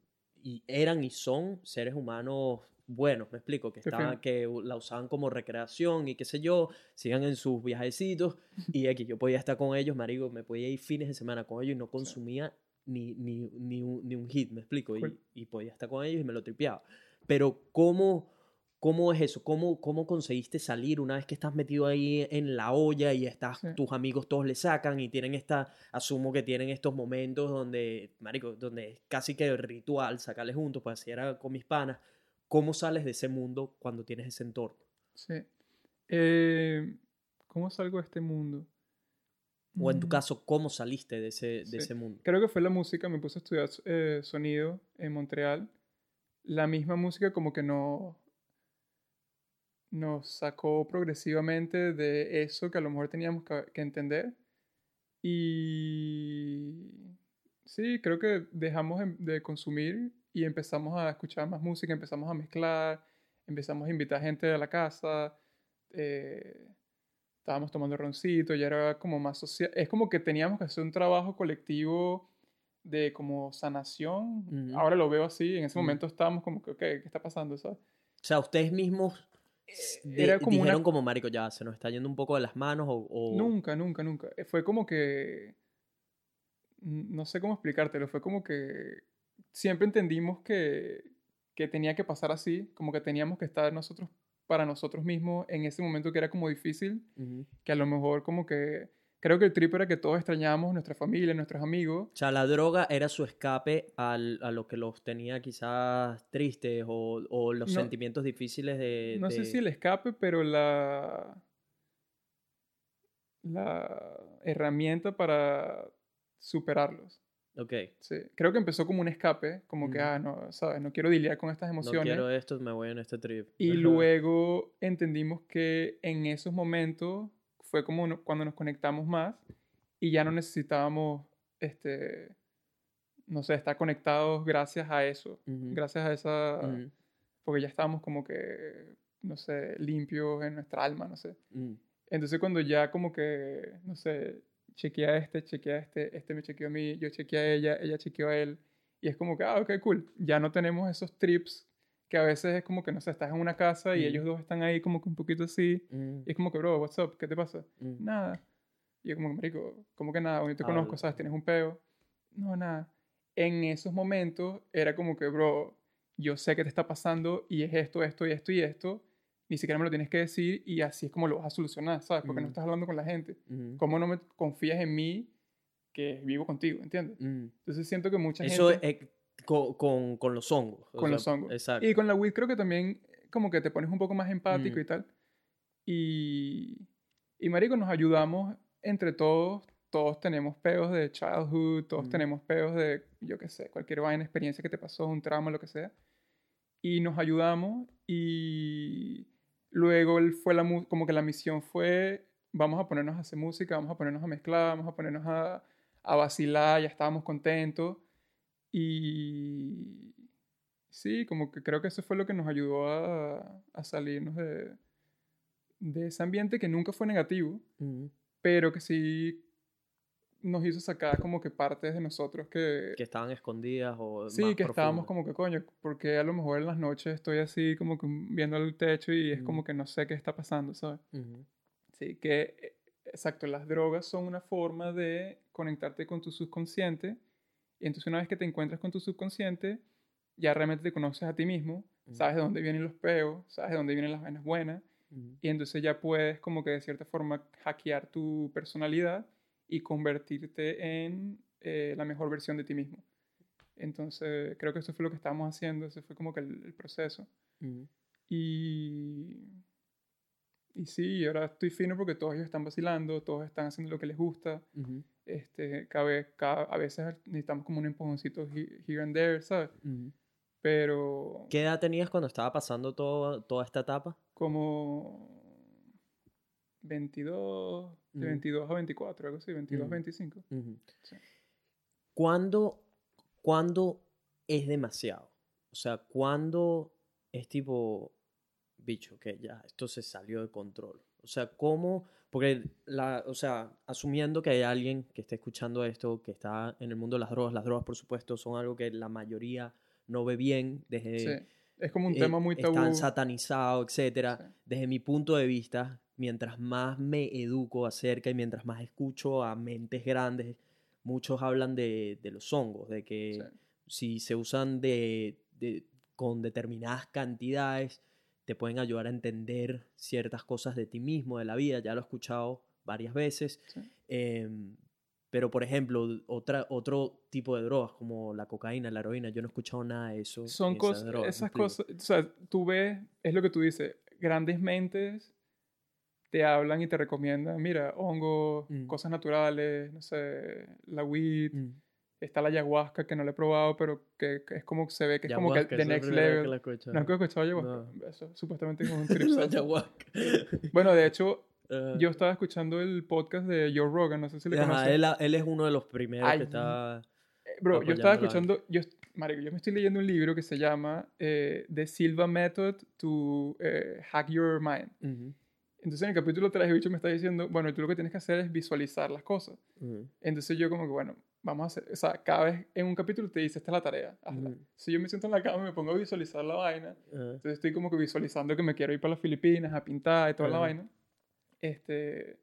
y eran y son seres humanos buenos, me explico, que estaban, que la usaban como recreación y qué sé yo, sigan en sus viajecitos y aquí yo podía estar con ellos, marico, me podía ir fines de semana con ellos y no consumía ni, ni, ni, un, ni un hit, me explico, y, Cool. y podía estar con ellos y me lo tripeaba. Pero ¿cómo, ¿Cómo es eso? ¿Cómo, ¿Cómo conseguiste salir una vez que estás metido ahí en la olla y estás, Sí. tus amigos todos le sacan y tienen esta, asumo que tienen estos momentos donde, marico, donde es casi que ritual sacarles juntos, pues así era con mis panas. ¿Cómo sales de ese mundo cuando tienes ese entorno? Sí. Eh, ¿Cómo salgo de este mundo? O en tu Mm, caso, ¿cómo saliste de ese, de Sí. ese mundo? Creo que fue la música, me puse a estudiar eh, sonido en Montreal. La misma música como que no nos sacó progresivamente de eso que a lo mejor teníamos que, que entender. Y sí, creo que dejamos em- de consumir y empezamos a escuchar más música, empezamos a mezclar, empezamos a invitar gente a la casa. eh, estábamos tomando roncito, ya era como más social. Es como que teníamos que hacer un trabajo colectivo de como sanación. Ahora lo veo así, en ese Ujú. momento estábamos como que, ok, ¿qué está pasando? ¿sabes? O sea, ustedes mismos de- era como una- dijeron como, marico, ya se nos está yendo un poco de las manos o... o- Nunca, nunca, nunca. Eh, Fue como que... No sé cómo explicártelo, fue como que siempre entendimos que, que tenía que pasar así, como que teníamos que estar nosotros para nosotros mismos en ese momento que era como difícil, que a lo mejor como que creo que el trip era que todos extrañábamos nuestra familia, nuestros amigos. O sea, la droga era su escape al- a lo que los tenía quizás tristes o, o los No- sentimientos difíciles de... No sé si el escape, pero la, la herramienta para superarlos. Ok, Sí. Creo que empezó como un escape, como que, ah, no, sabes, no quiero lidiar con estas no emociones. quiero esto, me voy en este trip. Y Ajá. luego entendimos que en esos momentos fue como no- cuando nos conectamos más y ya no necesitábamos, este, no sé, estar conectados gracias a eso, gracias a esa, porque ya estábamos como que, no sé, limpios en nuestra alma, no sé. ujú. Entonces cuando ya como que, no sé, chequeé a este, chequeé a este, este me chequeó a mí, yo chequeé a ella, ella chequeó a él, y es como que, ah, ok, cool, ya no tenemos esos trips que a veces es como que, no sé, estás en una casa y Ujú. ellos dos están ahí como que un poquito así, Ujú, y es como que, bro, what's up, ¿qué te pasa? ujú. Nada. Y yo como que, marico, ¿cómo que nada? Yo te conozco, Habla. ¿sabes? Tienes un peo. No, nada. En esos momentos era como que, bro, yo sé que te está pasando y es esto, esto y esto y esto. Ni siquiera me lo tienes que decir y así es como lo vas a solucionar, ¿sabes? Porque no Ujú. estás hablando con la gente. Ujú, ¿Cómo no me confías en mí que vivo contigo, ¿entiendes? ujú. Entonces siento que mucha Eso gente... es con, con, con los hongos. o Con sea, los hongos. Exacto. Y con la weed creo que también como que te pones un poco más empático Mm. y tal. Y, y marico, nos ayudamos entre todos. Todos tenemos peos de childhood, todos Mm. tenemos peos de, yo qué sé, cualquier vaina, experiencia que te pasó, un trauma, lo que sea. Y nos ayudamos y luego él fue la, como que la misión fue, vamos a ponernos a hacer música, vamos a ponernos a mezclar, vamos a ponernos a, a vacilar, ya estábamos contentos. Y sí, como que creo que eso fue lo que nos ayudó a, a salirnos de, de ese ambiente que nunca fue negativo, pero que sí nos hizo sacar como que partes de nosotros que, Que estaban escondidas o sí, más que estábamos profundas. como que coño, porque a lo mejor en las noches estoy así como que viendo el techo y es como que no sé qué está pasando, ¿sabes? Sí, que eh, exacto, las drogas son una forma de conectarte con tu subconsciente y entonces una vez que te encuentras con tu subconsciente, ya realmente te conoces a ti mismo, sabes de dónde vienen los peos, sabes de dónde vienen las vainas buenas y entonces ya puedes como que de cierta forma hackear tu personalidad y convertirte en eh, la mejor versión de ti mismo. Entonces creo que eso fue lo que estábamos haciendo, ese fue como que el, el proceso. Ujú. Y, y sí, ahora estoy fino porque todos ellos están vacilando, todos están haciendo lo que les gusta. Este, cada vez, cada- a veces necesitamos como un empujoncito he- here and there, ¿sabes? Pero ¿Qué edad tenías cuando estaba pasando todo, toda esta etapa? como 22, de Ujú. 22 a 24, algo así, 22 a Ujú. 25. Ujú. Sí. ¿Cuándo, cuándo es demasiado? O sea, ¿cuándo es tipo, bicho, que ya esto se salió de control? O sea, ¿cómo? Porque, la, o sea, asumiendo que hay alguien que esté escuchando esto, que está en el mundo de las drogas, las drogas, por supuesto, son algo que la mayoría no ve bien desde... Sí. Es como un eh, tema muy tabú. Están satanizados, etcétera. Sí. Desde mi punto de vista, mientras más me educo acerca y mientras más escucho a mentes grandes, muchos hablan de, de los hongos, de que Sí. si se usan de, de- con determinadas cantidades, te pueden ayudar a entender ciertas cosas de ti mismo, de la vida. Ya lo he escuchado varias veces. Sí. Em, pero, por ejemplo, otra, otro tipo de drogas como la cocaína, la heroína, yo no he escuchado nada de eso. Son cosas, drogas, ¿me esas explico? cosas, o sea, tú ves, es lo que tú dices, grandes mentes te hablan y te recomiendan, mira, hongo, Mm. cosas naturales, no sé, la weed, Mm. está la ayahuasca que no la he probado, pero que, que es como se ve que es como que the next vez que level. la. ¿No has escuchado ayahuasca? Eso supuestamente es un trip. Ayahuasca. bueno, de hecho, Ah. yo estaba escuchando el podcast de Joe Rogan, no sé si le Ajá, conoces. él, él es uno de los primeros Ay, que está... Eh, Bro, yo estaba escuchando, yo, marico, yo me estoy leyendo un libro que se llama eh, The Silva Method to eh, Hack Your Mind. Ujú, Entonces en el capítulo 3 el bicho me está diciendo, bueno, tú lo que tienes que hacer es visualizar las cosas. ujú, Entonces yo como que, bueno, vamos a hacer, o sea, cada vez en un capítulo te dice, esta es la tarea, hazla. Ujú. Si yo me siento en la cama y me pongo a visualizar la vaina, ajá, entonces estoy como que visualizando que me quiero ir para las Filipinas a pintar y toda la vaina. Este,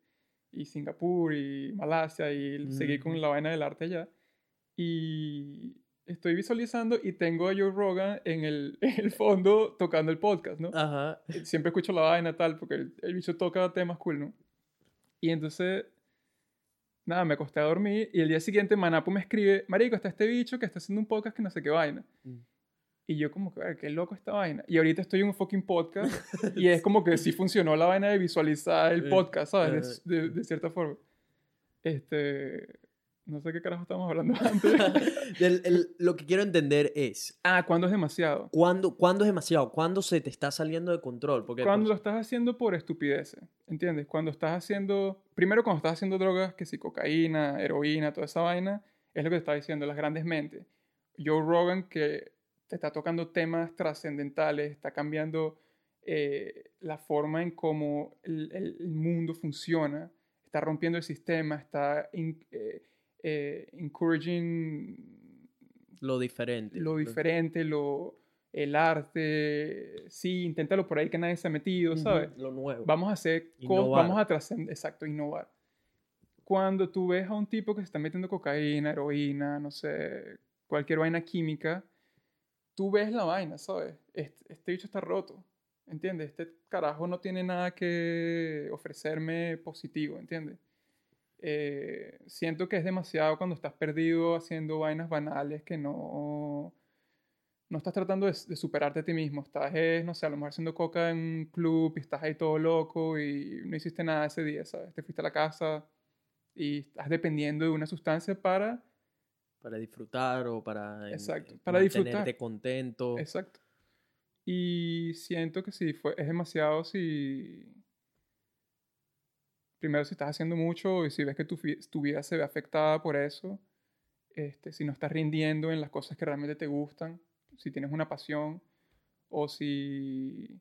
y Singapur y Malasia y seguir con la vaina del arte allá. Y estoy visualizando y tengo a Joe Rogan en el, en el fondo tocando el podcast, ¿no? Ajá. Siempre escucho la vaina tal porque el, el bicho toca temas cool, ¿no? Y entonces nada, me acosté a dormir y el día siguiente Manapo me escribe, marico, está este bicho que está haciendo un podcast que no sé qué vaina. Mm. Y yo como que, "Ver, qué loco esta vaina. Y ahorita estoy en un fucking podcast y es como que sí funcionó la vaina de visualizar el Eh, podcast, ¿sabes? eh. De, de- de cierta forma. Este, no sé qué carajo estamos hablando antes. El- el- lo que quiero entender es, ah, ¿cuándo es demasiado? ¿cuándo, ¿cuándo es demasiado? ¿Cuándo se te está saliendo de control? Porque Cuando lo pues, estás haciendo por estupideces, ¿entiendes? Cuando estás haciendo, primero cuando estás haciendo drogas, que si cocaína, heroína, toda esa vaina, es lo que te está diciendo las grandes mentes. Joe Rogan que te está tocando temas trascendentales, está cambiando eh, la forma en cómo el, el- el mundo funciona, está rompiendo el sistema, está in- eh, eh, encouraging lo diferente. lo diferente, lo, el arte, sí, inténtalo por ahí que nadie se ha metido, ¿sabes? Lo nuevo. Vamos a hacer cosas, vamos a trascender, exacto, innovar. Cuando tú ves a un tipo que se está metiendo cocaína, heroína, no sé, cualquier vaina química, tú ves la vaina, ¿sabes? Este, este bicho está roto, ¿entiendes? Este carajo no tiene nada que ofrecerme positivo, ¿entiendes? Eh, siento que es demasiado cuando estás perdido haciendo vainas banales que no, no estás tratando de, de superarte a ti mismo. Estás, eh, no sé, a lo mejor haciendo coca en un club y estás ahí todo loco y no hiciste nada ese día, ¿sabes? Te fuiste a la casa y estás dependiendo de una sustancia para... Para disfrutar o para... em, Exacto, para disfrutar. contento. Exacto. Y siento que sí, fue, es demasiado si... Primero, si estás haciendo mucho y si ves que tu, tu vida se ve afectada por eso, este, si no estás rindiendo en las cosas que realmente te gustan, si tienes una pasión o si...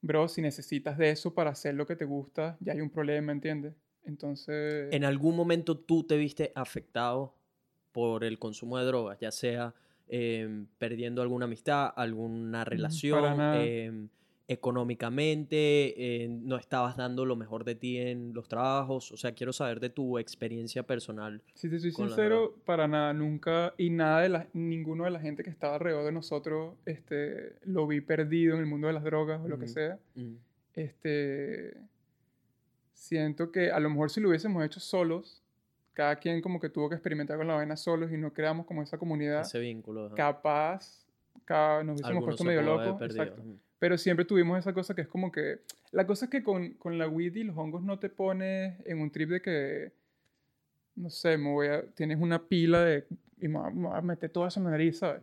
Bro, si necesitas de eso para hacer lo que te gusta, ya hay un problema, ¿entiendes? Entonces... ¿En algún momento tú te viste afectado por el consumo de drogas? Ya sea em, perdiendo alguna amistad, alguna relación, nada. em, económicamente, eh, no estabas dando lo mejor de ti en los trabajos. O sea, quiero saber de tu experiencia personal. Si te soy sincero, para nada, nunca, y nada de la, ninguno de la gente que estaba alrededor de nosotros, este, lo vi perdido en el mundo de las drogas o lo que sea. Mm, Este, siento que a lo mejor si lo hubiésemos hecho solos, cada quien como que tuvo que experimentar con la vaina solos y no creamos como esa comunidad, Ese vínculo. ajá. capaz, ca- nos hubiésemos Algunos puesto medio locos. Pero siempre tuvimos esa cosa que es como que... La cosa es que con, con la weed y los hongos no te pones en un trip de que... No sé, me voy a, tienes una pila de... Y me voy a- a meter toda esa nariz, ¿sabes?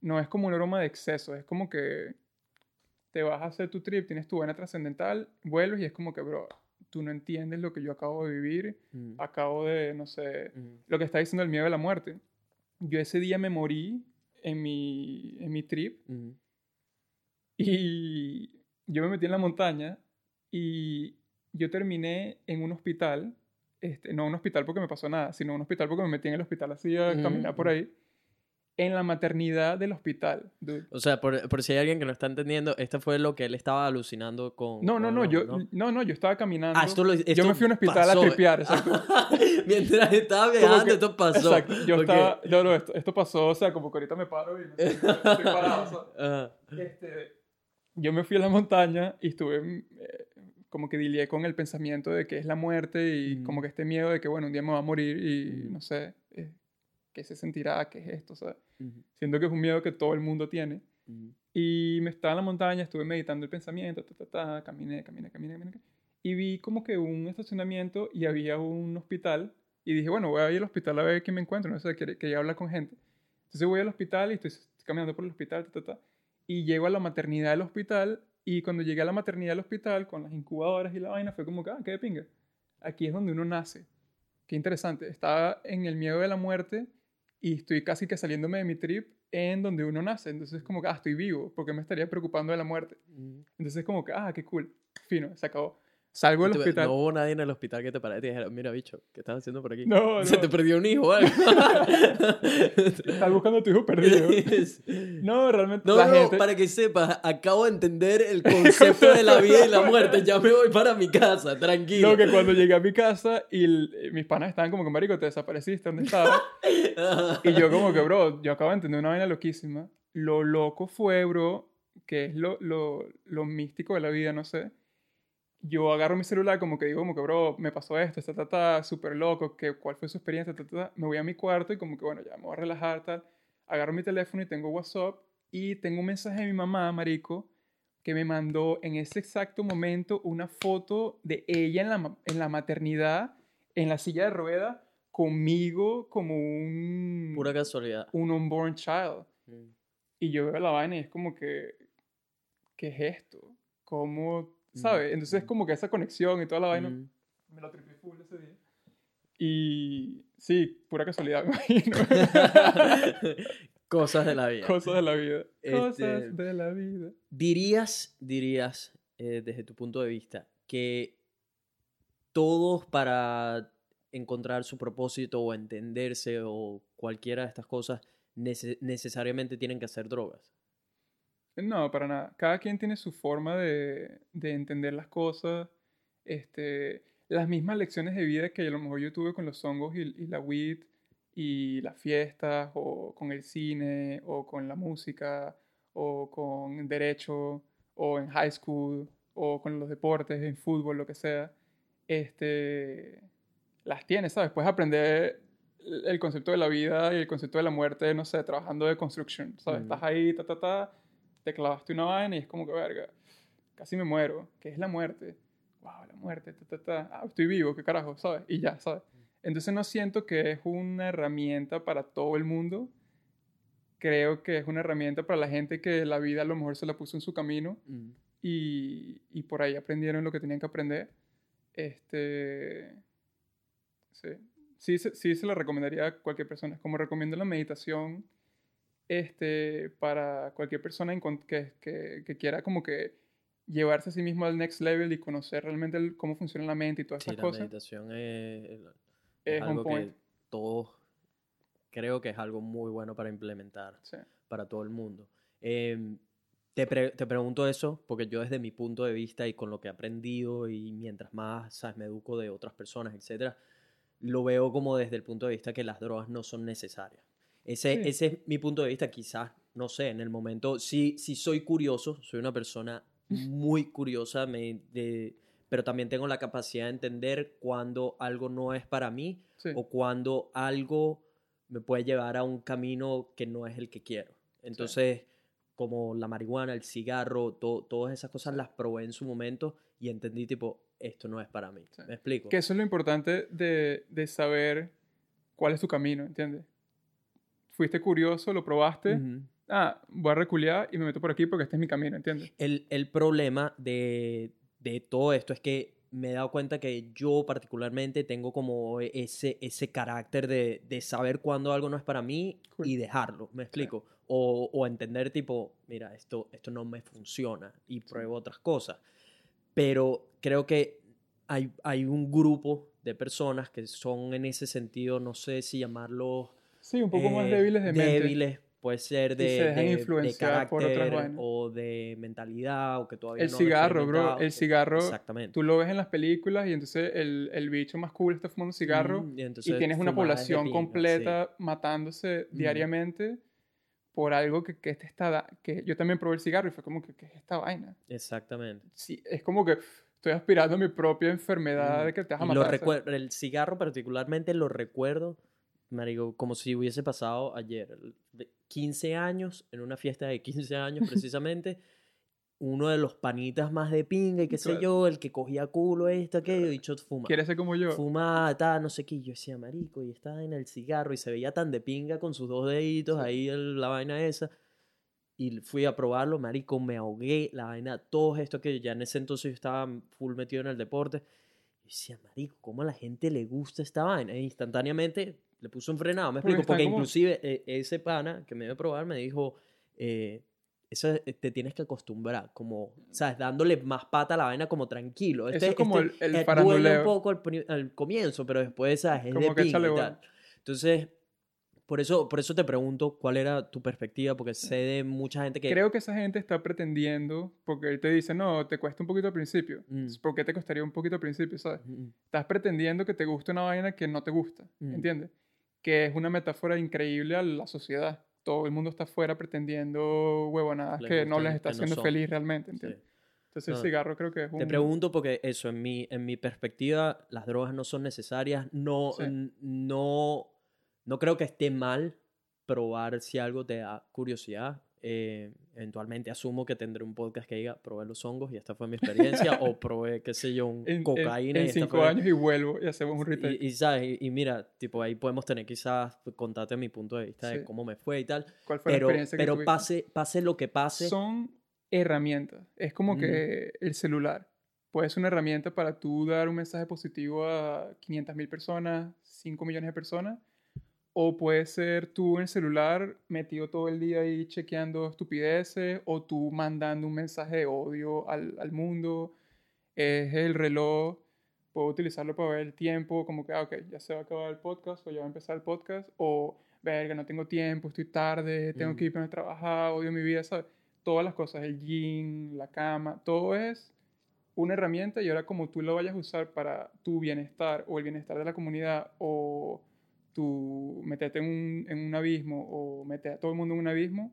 No es como un aroma de exceso. Es como que te vas a hacer tu trip, tienes tu vaina trascendental, vuelves y es como que, bro, tú no entiendes lo que yo acabo de vivir. Acabo de, no sé, lo que está diciendo el miedo de la muerte. Yo ese día me morí en mi, en mi trip. Y yo me metí en la montaña y yo terminé en un hospital, este, no un hospital porque me pasó nada, sino un hospital porque me metí en el hospital así a Ujú, caminar por ahí, en la maternidad del hospital. dude. O sea, por, por si hay alguien que no está entendiendo, esto fue lo que él estaba alucinando con. No, no, con no, yo, ¿no? no, no, yo estaba caminando. Ah, esto lo yo esto me fui a un hospital pasó. a tripear, exacto. Mientras estaba viajando, que- esto pasó. Exacto, yo Ok. estaba, no, no, esto, esto pasó, o sea, como que ahorita me paro y no sé, estoy parado, ¿sabes? Ajá. Este, yo me fui a la montaña y estuve mm, eh, como que dilié con el pensamiento de que es la muerte y Mm. como que este miedo de que, bueno, un día me va a morir y Mm. no sé, eh, qué se sentirá, qué es esto, ¿sabes? Ujú, Siento que es un miedo que todo el mundo tiene. Y me estaba en la montaña, estuve meditando el pensamiento, ta, ta, ta, caminé, caminé, caminé, caminé. Y vi como que un estacionamiento y había un hospital. Y dije, bueno, voy a ir al hospital a ver qué me encuentro. No sé, quería, quería hablar con gente. Entonces voy al hospital y estoy caminando por el hospital, ta, ta, ta. Y llego a la maternidad del hospital. Y cuando llegué a la maternidad del hospital, con las incubadoras y la vaina, fue como que, ah, qué de pinga. Aquí es donde uno nace. Qué interesante. Estaba en el miedo de la muerte y estoy casi que saliéndome de mi trip en donde uno nace. Entonces, como que, ah, estoy vivo, porque me estaría preocupando de la muerte. Entonces, como que, ah, qué cool. Fino, se acabó. Salgo del hospital. No hubo nadie en el hospital que te parara y te dijera, mira, bicho, ¿qué estás haciendo por aquí? No, Se no. te perdió un hijo o algo. Estás buscando a tu hijo perdido. No, realmente. No, la no, gente. para que sepas, acabo de entender el concepto de la vida y la muerte. Ya me voy para mi casa, tranquilo. No, que cuando llegué a mi casa y el- eh, mis panas estaban como que, marico, te desapareciste, ¿dónde estabas? Y yo como que, bro, yo acabo de entender una vaina loquísima. Lo loco fue, bro, que es lo, lo, lo místico de la vida, no sé. Yo agarro mi celular como que digo, como que, bro, me pasó esto, está, ta, ta, súper loco, que, ¿cuál fue su experiencia? Ta, ta. Me voy a mi cuarto y como que, bueno, ya me voy a relajar, tal. Agarro mi teléfono y tengo WhatsApp y tengo un mensaje de mi mamá, marico, que me mandó en ese exacto momento una foto de ella en la, en la maternidad, en la silla de rueda, conmigo como un, Pura casualidad. un unborn child. Mm. Y yo veo la vaina y es como que, ¿qué es esto? ¿Cómo, sabes? Entonces es como que esa conexión y toda la vaina, Mm. me lo tripié full ese día. Y sí, pura casualidad, me imagino. Cosas de la vida. Cosas de la vida. Este- Cosas de la vida. Dirías, dirías, eh, desde tu punto de vista, que todos para encontrar su propósito o entenderse o cualquiera de estas cosas nece- necesariamente tienen que hacer drogas. No, para nada. Cada quien tiene su forma de, de entender las cosas. Este, las mismas lecciones de vida que a lo mejor yo tuve con los hongos y, y la weed y las fiestas o con el cine o con la música o con derecho o en high school o con los deportes, en fútbol, lo que sea. Este, las tienes, ¿sabes? Puedes aprender el concepto de la vida y el concepto de la muerte, no sé, trabajando de construction, ¿sabes? Estás ahí, ta, ta, ta, te clavaste una vaina y es como que, verga, casi me muero. ¿Qué es la muerte? Wow, la muerte, ta, ta, ta. Ah, estoy vivo, qué carajo, ¿sabes? Y ya, ¿sabes? Entonces no siento que es una herramienta para todo el mundo. Creo que es una herramienta para la gente que la vida a lo mejor se la puso en su camino Mm. y, y por ahí aprendieron lo que tenían que aprender. Este, sí, sí, se- sí se lo recomendaría a cualquier persona. Como recomiendo la meditación este, para cualquier persona que, que, que quiera como que llevarse a sí mismo al next level y conocer realmente el- cómo funciona la mente y todas Sí, esas la cosas. meditación es, es algo que todos creo que es algo muy bueno para implementar Sí. para todo el mundo. Em, te, pre- te pregunto eso porque yo desde mi punto de vista y con lo que he aprendido y mientras más ¿sabes? me educo de otras personas, etcétera, lo veo como desde el punto de vista que las drogas no son necesarias. Ese, Sí. ese es mi punto de vista, quizás, no sé, en el momento, sí, sí soy curioso, soy una persona muy curiosa, me, de, pero también tengo la capacidad de entender cuando algo no es para mí Sí. o cuando algo me puede llevar a un camino que no es el que quiero. Entonces, como la marihuana, el cigarro, to- todas esas cosas las probé en su momento y entendí tipo, esto no es para mí. Sí. ¿Me explico? Que eso es lo importante de, de saber cuál es tu camino, ¿entiendes? Fuiste curioso, lo probaste. Ujú. Ah, voy a reculear y me meto por aquí porque este es mi camino, ¿entiendes? el, el problema de, de todo esto es que me he dado cuenta que yo particularmente tengo como ese, ese carácter de, de saber cuándo algo no es para mí Cool. y dejarlo, ¿me explico? O, o entender tipo, mira, esto, esto no me funciona y pruebo otras cosas. Pero creo que hay, hay un grupo de personas que son en ese sentido, no sé si llamarlos Sí, un poco más eh, débiles de mente. débiles, puede ser de, se de- de influenciar por otras carácter o de mentalidad o que todavía El no cigarro, bro. El cigarro, Exactamente. tú lo ves en las películas y entonces el, el bicho más cool está fumando cigarro Mm, y, y tienes una población pinga, completa matándose Ujú. diariamente por algo que, que este está da- que yo también probé el cigarro y fue como que ¿qué es esta vaina? sí, exactamente. Sí, es como que estoy aspirando a mi propia enfermedad Mm, de que te vas a lo matar. recuer- el cigarro particularmente lo recuerdo, marico, como si hubiese pasado ayer. El- de 15 años, en una fiesta de 15 años precisamente, uno de los panitas más de pinga y qué sé Claro. yo, el que cogía culo, esto, aquello, y dicho fuma. ¿Quieres ser como yo? fumaba, tal, no sé qué. y Yo decía, marico, y estaba en el cigarro y se veía tan de pinga con sus dos deditos ahí la vaina esa. Y fui a probarlo, marico, me ahogué, la vaina, todo esto que ya en ese entonces yo estaba full metido en el deporte. Y decía, marico, ¿cómo a la gente le gusta esta vaina? E instantáneamente le puso un frenado, me Porque explico, porque como- inclusive eh, ese pana que me dio a probar me dijo, eh, eso eh, te tienes que acostumbrar, como, ¿sabes? Dándole más pata a la vaina como tranquilo. Eso Este- es como este, el, el eh, duele un poco al, al comienzo, pero después, ¿sabes? Es Como de que échale y tal. Entonces, por eso, por eso te pregunto cuál era tu perspectiva, porque sé de mucha gente que... Creo que esa gente está pretendiendo, porque él te dice, no, te cuesta un poquito al principio. Mm. ¿Por qué te costaría un poquito al principio, sabes? Mm, Estás pretendiendo que te guste una vaina que no te gusta, Mm. ¿entiendes? Que es una metáfora increíble a la sociedad. Todo el mundo está afuera pretendiendo huevonadas Les que no les está no haciendo son. feliz realmente, sí. ¿entiendes? Entonces No. el cigarro creo que es un... Te pregunto porque eso, en mi, en mi perspectiva, las drogas no son necesarias. No, Sí. no, no creo que esté mal probar si algo te da curiosidad. Eh, eventualmente asumo que tendré un podcast que diga, probé los hongos y esta fue mi experiencia, o probé, qué sé yo, un en, en- cocaína en y esta cinco fue- años y vuelvo y hacemos un retake. Y, y, ¿sabes? Y, y mira, tipo, ahí podemos tener quizás contarte mi punto de vista de Sí. cómo me fue y tal. ¿Cuál fue Pero, la experiencia que pero tuviste? pase, pase lo que pase. Son herramientas. Es como Mm. que el celular. Puede ser una herramienta para tú dar un mensaje positivo a 500.000 personas, 5 millones de personas. O puede ser tú en el celular metido todo el día ahí chequeando estupideces. O tú mandando un mensaje de odio al, al mundo. Es el reloj. Puedo utilizarlo para ver el tiempo. Como que, ah, ok, ya se va a acabar el podcast. O ya va a empezar el podcast. O, verga, no tengo tiempo, estoy tarde, tengo Mm. que irme a trabajar, odio mi vida, ¿sabes? Todas las cosas, el gym, la cama, todo es una herramienta y ahora como tú lo vayas a usar para tu bienestar o el bienestar de la comunidad o tu meterte en un, en un abismo o meter a todo el mundo en un abismo,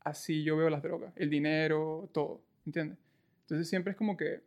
así yo veo las drogas, el dinero, todo, ¿entiendes? Entonces siempre es como que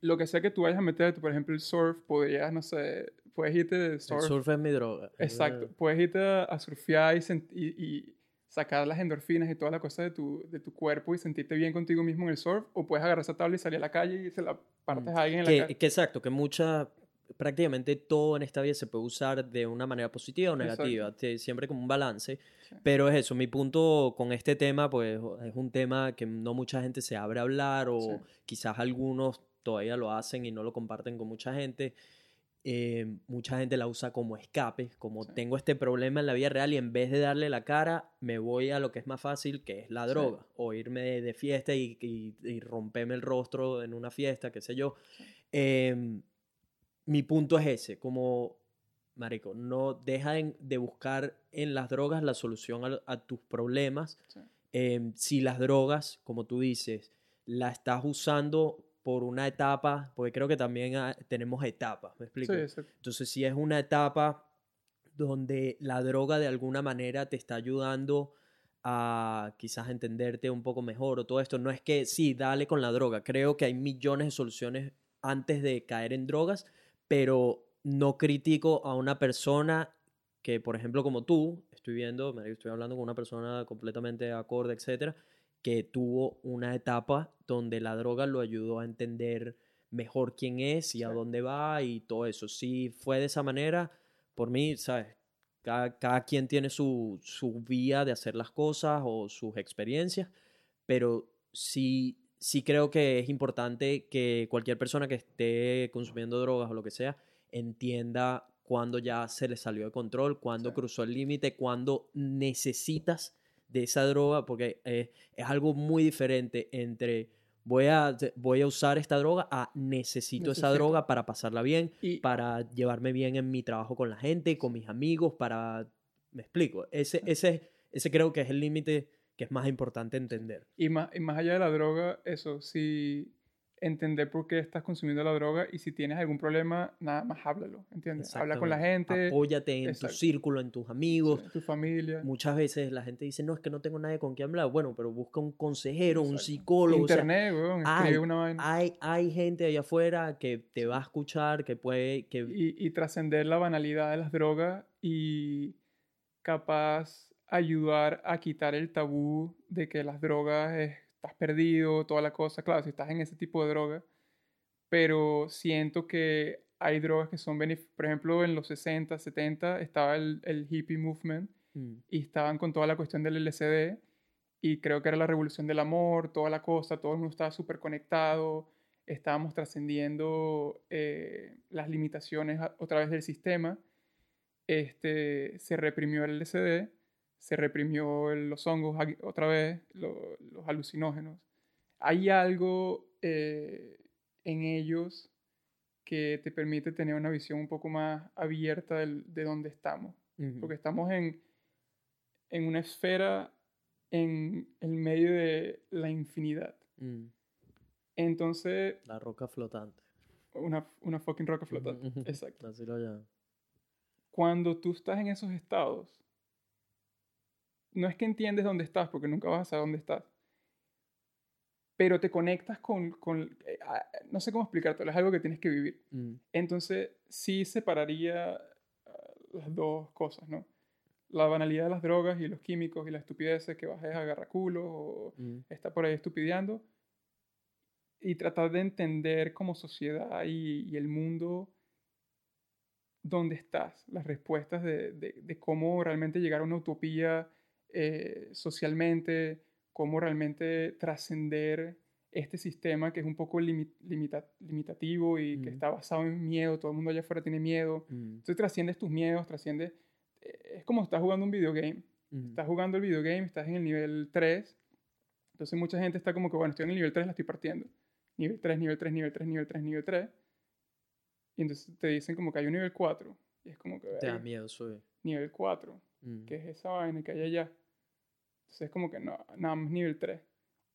lo que sea que tú vayas a meterte, por ejemplo el surf, podrías, no sé, puedes irte de El surf. surf es mi droga. Exacto, puedes irte a, surfear y, y- sacar las endorfinas y todas las cosas de tu, de tu cuerpo y sentirte bien contigo mismo en el surf, o puedes agarrar esa tabla y salir a la calle y se la partes a alguien en la calle. que exacto, que mucha, prácticamente todo en esta vida se puede usar de una manera positiva o negativa, te- siempre como un balance. Sí. Pero es eso, mi punto con este tema, pues es un tema que no mucha gente se abre a hablar o Sí. quizás algunos todavía lo hacen y no lo comparten con mucha gente. Eh, mucha gente la usa como escape, como Sí. tengo este problema en la vida real y en vez de darle la cara, me voy a lo que es más fácil, que es la droga, o irme de, de fiesta y, y, y romperme el rostro en una fiesta, qué sé yo. Em, mi punto es ese, como, marico, no deja de buscar en las drogas la solución a, a tus problemas. Sí. Em, si las drogas, como tú dices, la estás usando por una etapa, porque creo que también tenemos etapas, ¿me explico? Sí. Entonces, si es una etapa donde la droga de alguna manera te está ayudando a quizás entenderte un poco mejor o todo esto, no es que sí, dale con la droga. Creo que hay millones de soluciones antes de caer en drogas, pero no critico a una persona que, por ejemplo, como tú, estoy viendo, estoy hablando con una persona completamente acorde, etcétera, que tuvo una etapa donde la droga lo ayudó a entender mejor quién es y a dónde va y todo eso. Si fue de esa manera, por mí, ¿sabes? Cada, cada quien tiene su, su vía de hacer las cosas o sus experiencias, pero sí, sí creo que es importante que cualquier persona que esté consumiendo drogas o lo que sea entienda cuando ya se le salió de control, cuando Sí. cruzó el límite, cuando necesitas de esa droga, porque es algo muy diferente entre voy a, voy a usar esta droga a necesito, esa droga para pasarla bien, Y, para llevarme bien en mi trabajo con la gente, con mis amigos, para... Me explico. Ese, ese, ese creo que es el límite que es más importante entender. y, más, y más allá de la droga, eso, si entender por qué estás consumiendo la droga y si tienes algún problema, nada más háblalo, ¿entiendes? Habla con la gente, Apóyate en Exacto. tu círculo, en tus amigos. tu familia. Muchas veces la gente dice, no, es que no tengo nadie con quien hablar. Bueno, pero busca un consejero, un Exacto. psicólogo. o sea, Internet, weón, hay- una vaina. hay, hay gente allá afuera que te va a escuchar, que puede... Que, y, y trascender la banalidad de las drogas y capaz ayudar a quitar el tabú de que las drogas es- estás perdido, toda la cosa. Claro, si estás en ese tipo de droga, pero siento que hay drogas que son beneficiosas. Por ejemplo, en los 60, 70 estaba el, el hippie movement Mm, y estaban con toda la cuestión del LCD y creo que era la revolución del amor, toda la cosa, todo el mundo estaba súper conectado, estábamos trascendiendo eh, las limitaciones a, otra vez del sistema, este, se reprimió el LCD, se reprimió los hongos otra vez, lo- los alucinógenos. Hay algo eh, en ellos que te permite tener una visión un poco más abierta del- de dónde estamos porque estamos en, en una esfera en el medio de la infinidad. Mm, Entonces, La roca flotante. una, una fucking roca flotante. Ujú. Exacto. Así lo llaman. Cuando tú estás en esos estados, no es que entiendes dónde estás, porque nunca vas a saber dónde estás, pero te conectas con, con eh, no sé cómo explicártelo, es algo que tienes que vivir. Mm, Entonces, sí separaría ah, las dos cosas, ¿no? La banalidad de las drogas y los químicos y la estupidez que bajes a agarrar culo o mm, está por ahí estupideando y tratar de entender como sociedad y, y el mundo dónde estás, las respuestas de, de- de cómo realmente llegar a una utopía eh, socialmente, cómo realmente trascender este sistema que es un poco limi- limita- limitativo y que Mm. está basado en miedo, todo el mundo allá afuera tiene miedo. mm, Entonces trasciendes tus miedos, trasciendes... eh, es como estás jugando un videogame mm. estás jugando el videogame, estás en el nivel 3. Entonces mucha gente está como que, bueno, estoy en el nivel 3, la estoy partiendo. Nivel 3, nivel 3, nivel 3, nivel 3, nivel 3. Y entonces te dicen como que hay un nivel 4. Y es como que, Te da "Verga, miedo subir. nivel 4. Mm. ¿Qué es esa vaina que hay allá? Entonces es como que no, nada más nivel 3.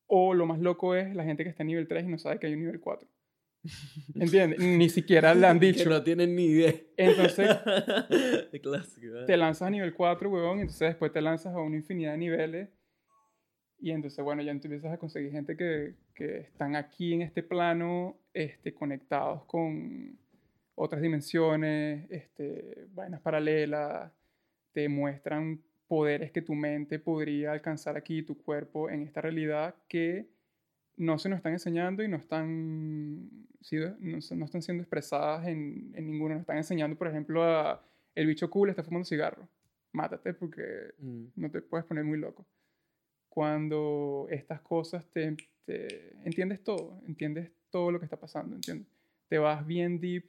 O lo más loco es la gente que está en nivel 3 y no sabe que hay un nivel 4. ¿Entiendes? Ni siquiera le han Que dicho. no tienen ni idea. Entonces Clásico. ¿eh? te lanzas a nivel 4, huevón, y entonces después te lanzas a una infinidad de niveles. Y entonces, bueno, ya empiezas a conseguir gente que, que están aquí en este plano, este, conectados con otras dimensiones, este, vainas paralelas, te muestran poderes que tu mente podría alcanzar aquí, tu cuerpo, en esta realidad que no se nos están enseñando y no están, no están siendo expresadas en, en ninguno. Nos están enseñando, por ejemplo, a el bicho cool está fumando cigarro. Mátate porque Mm, no te puedes poner muy loco. Cuando estas cosas te, te- entiendes todo, entiendes todo lo que está pasando, ¿entiendes? Te vas bien deep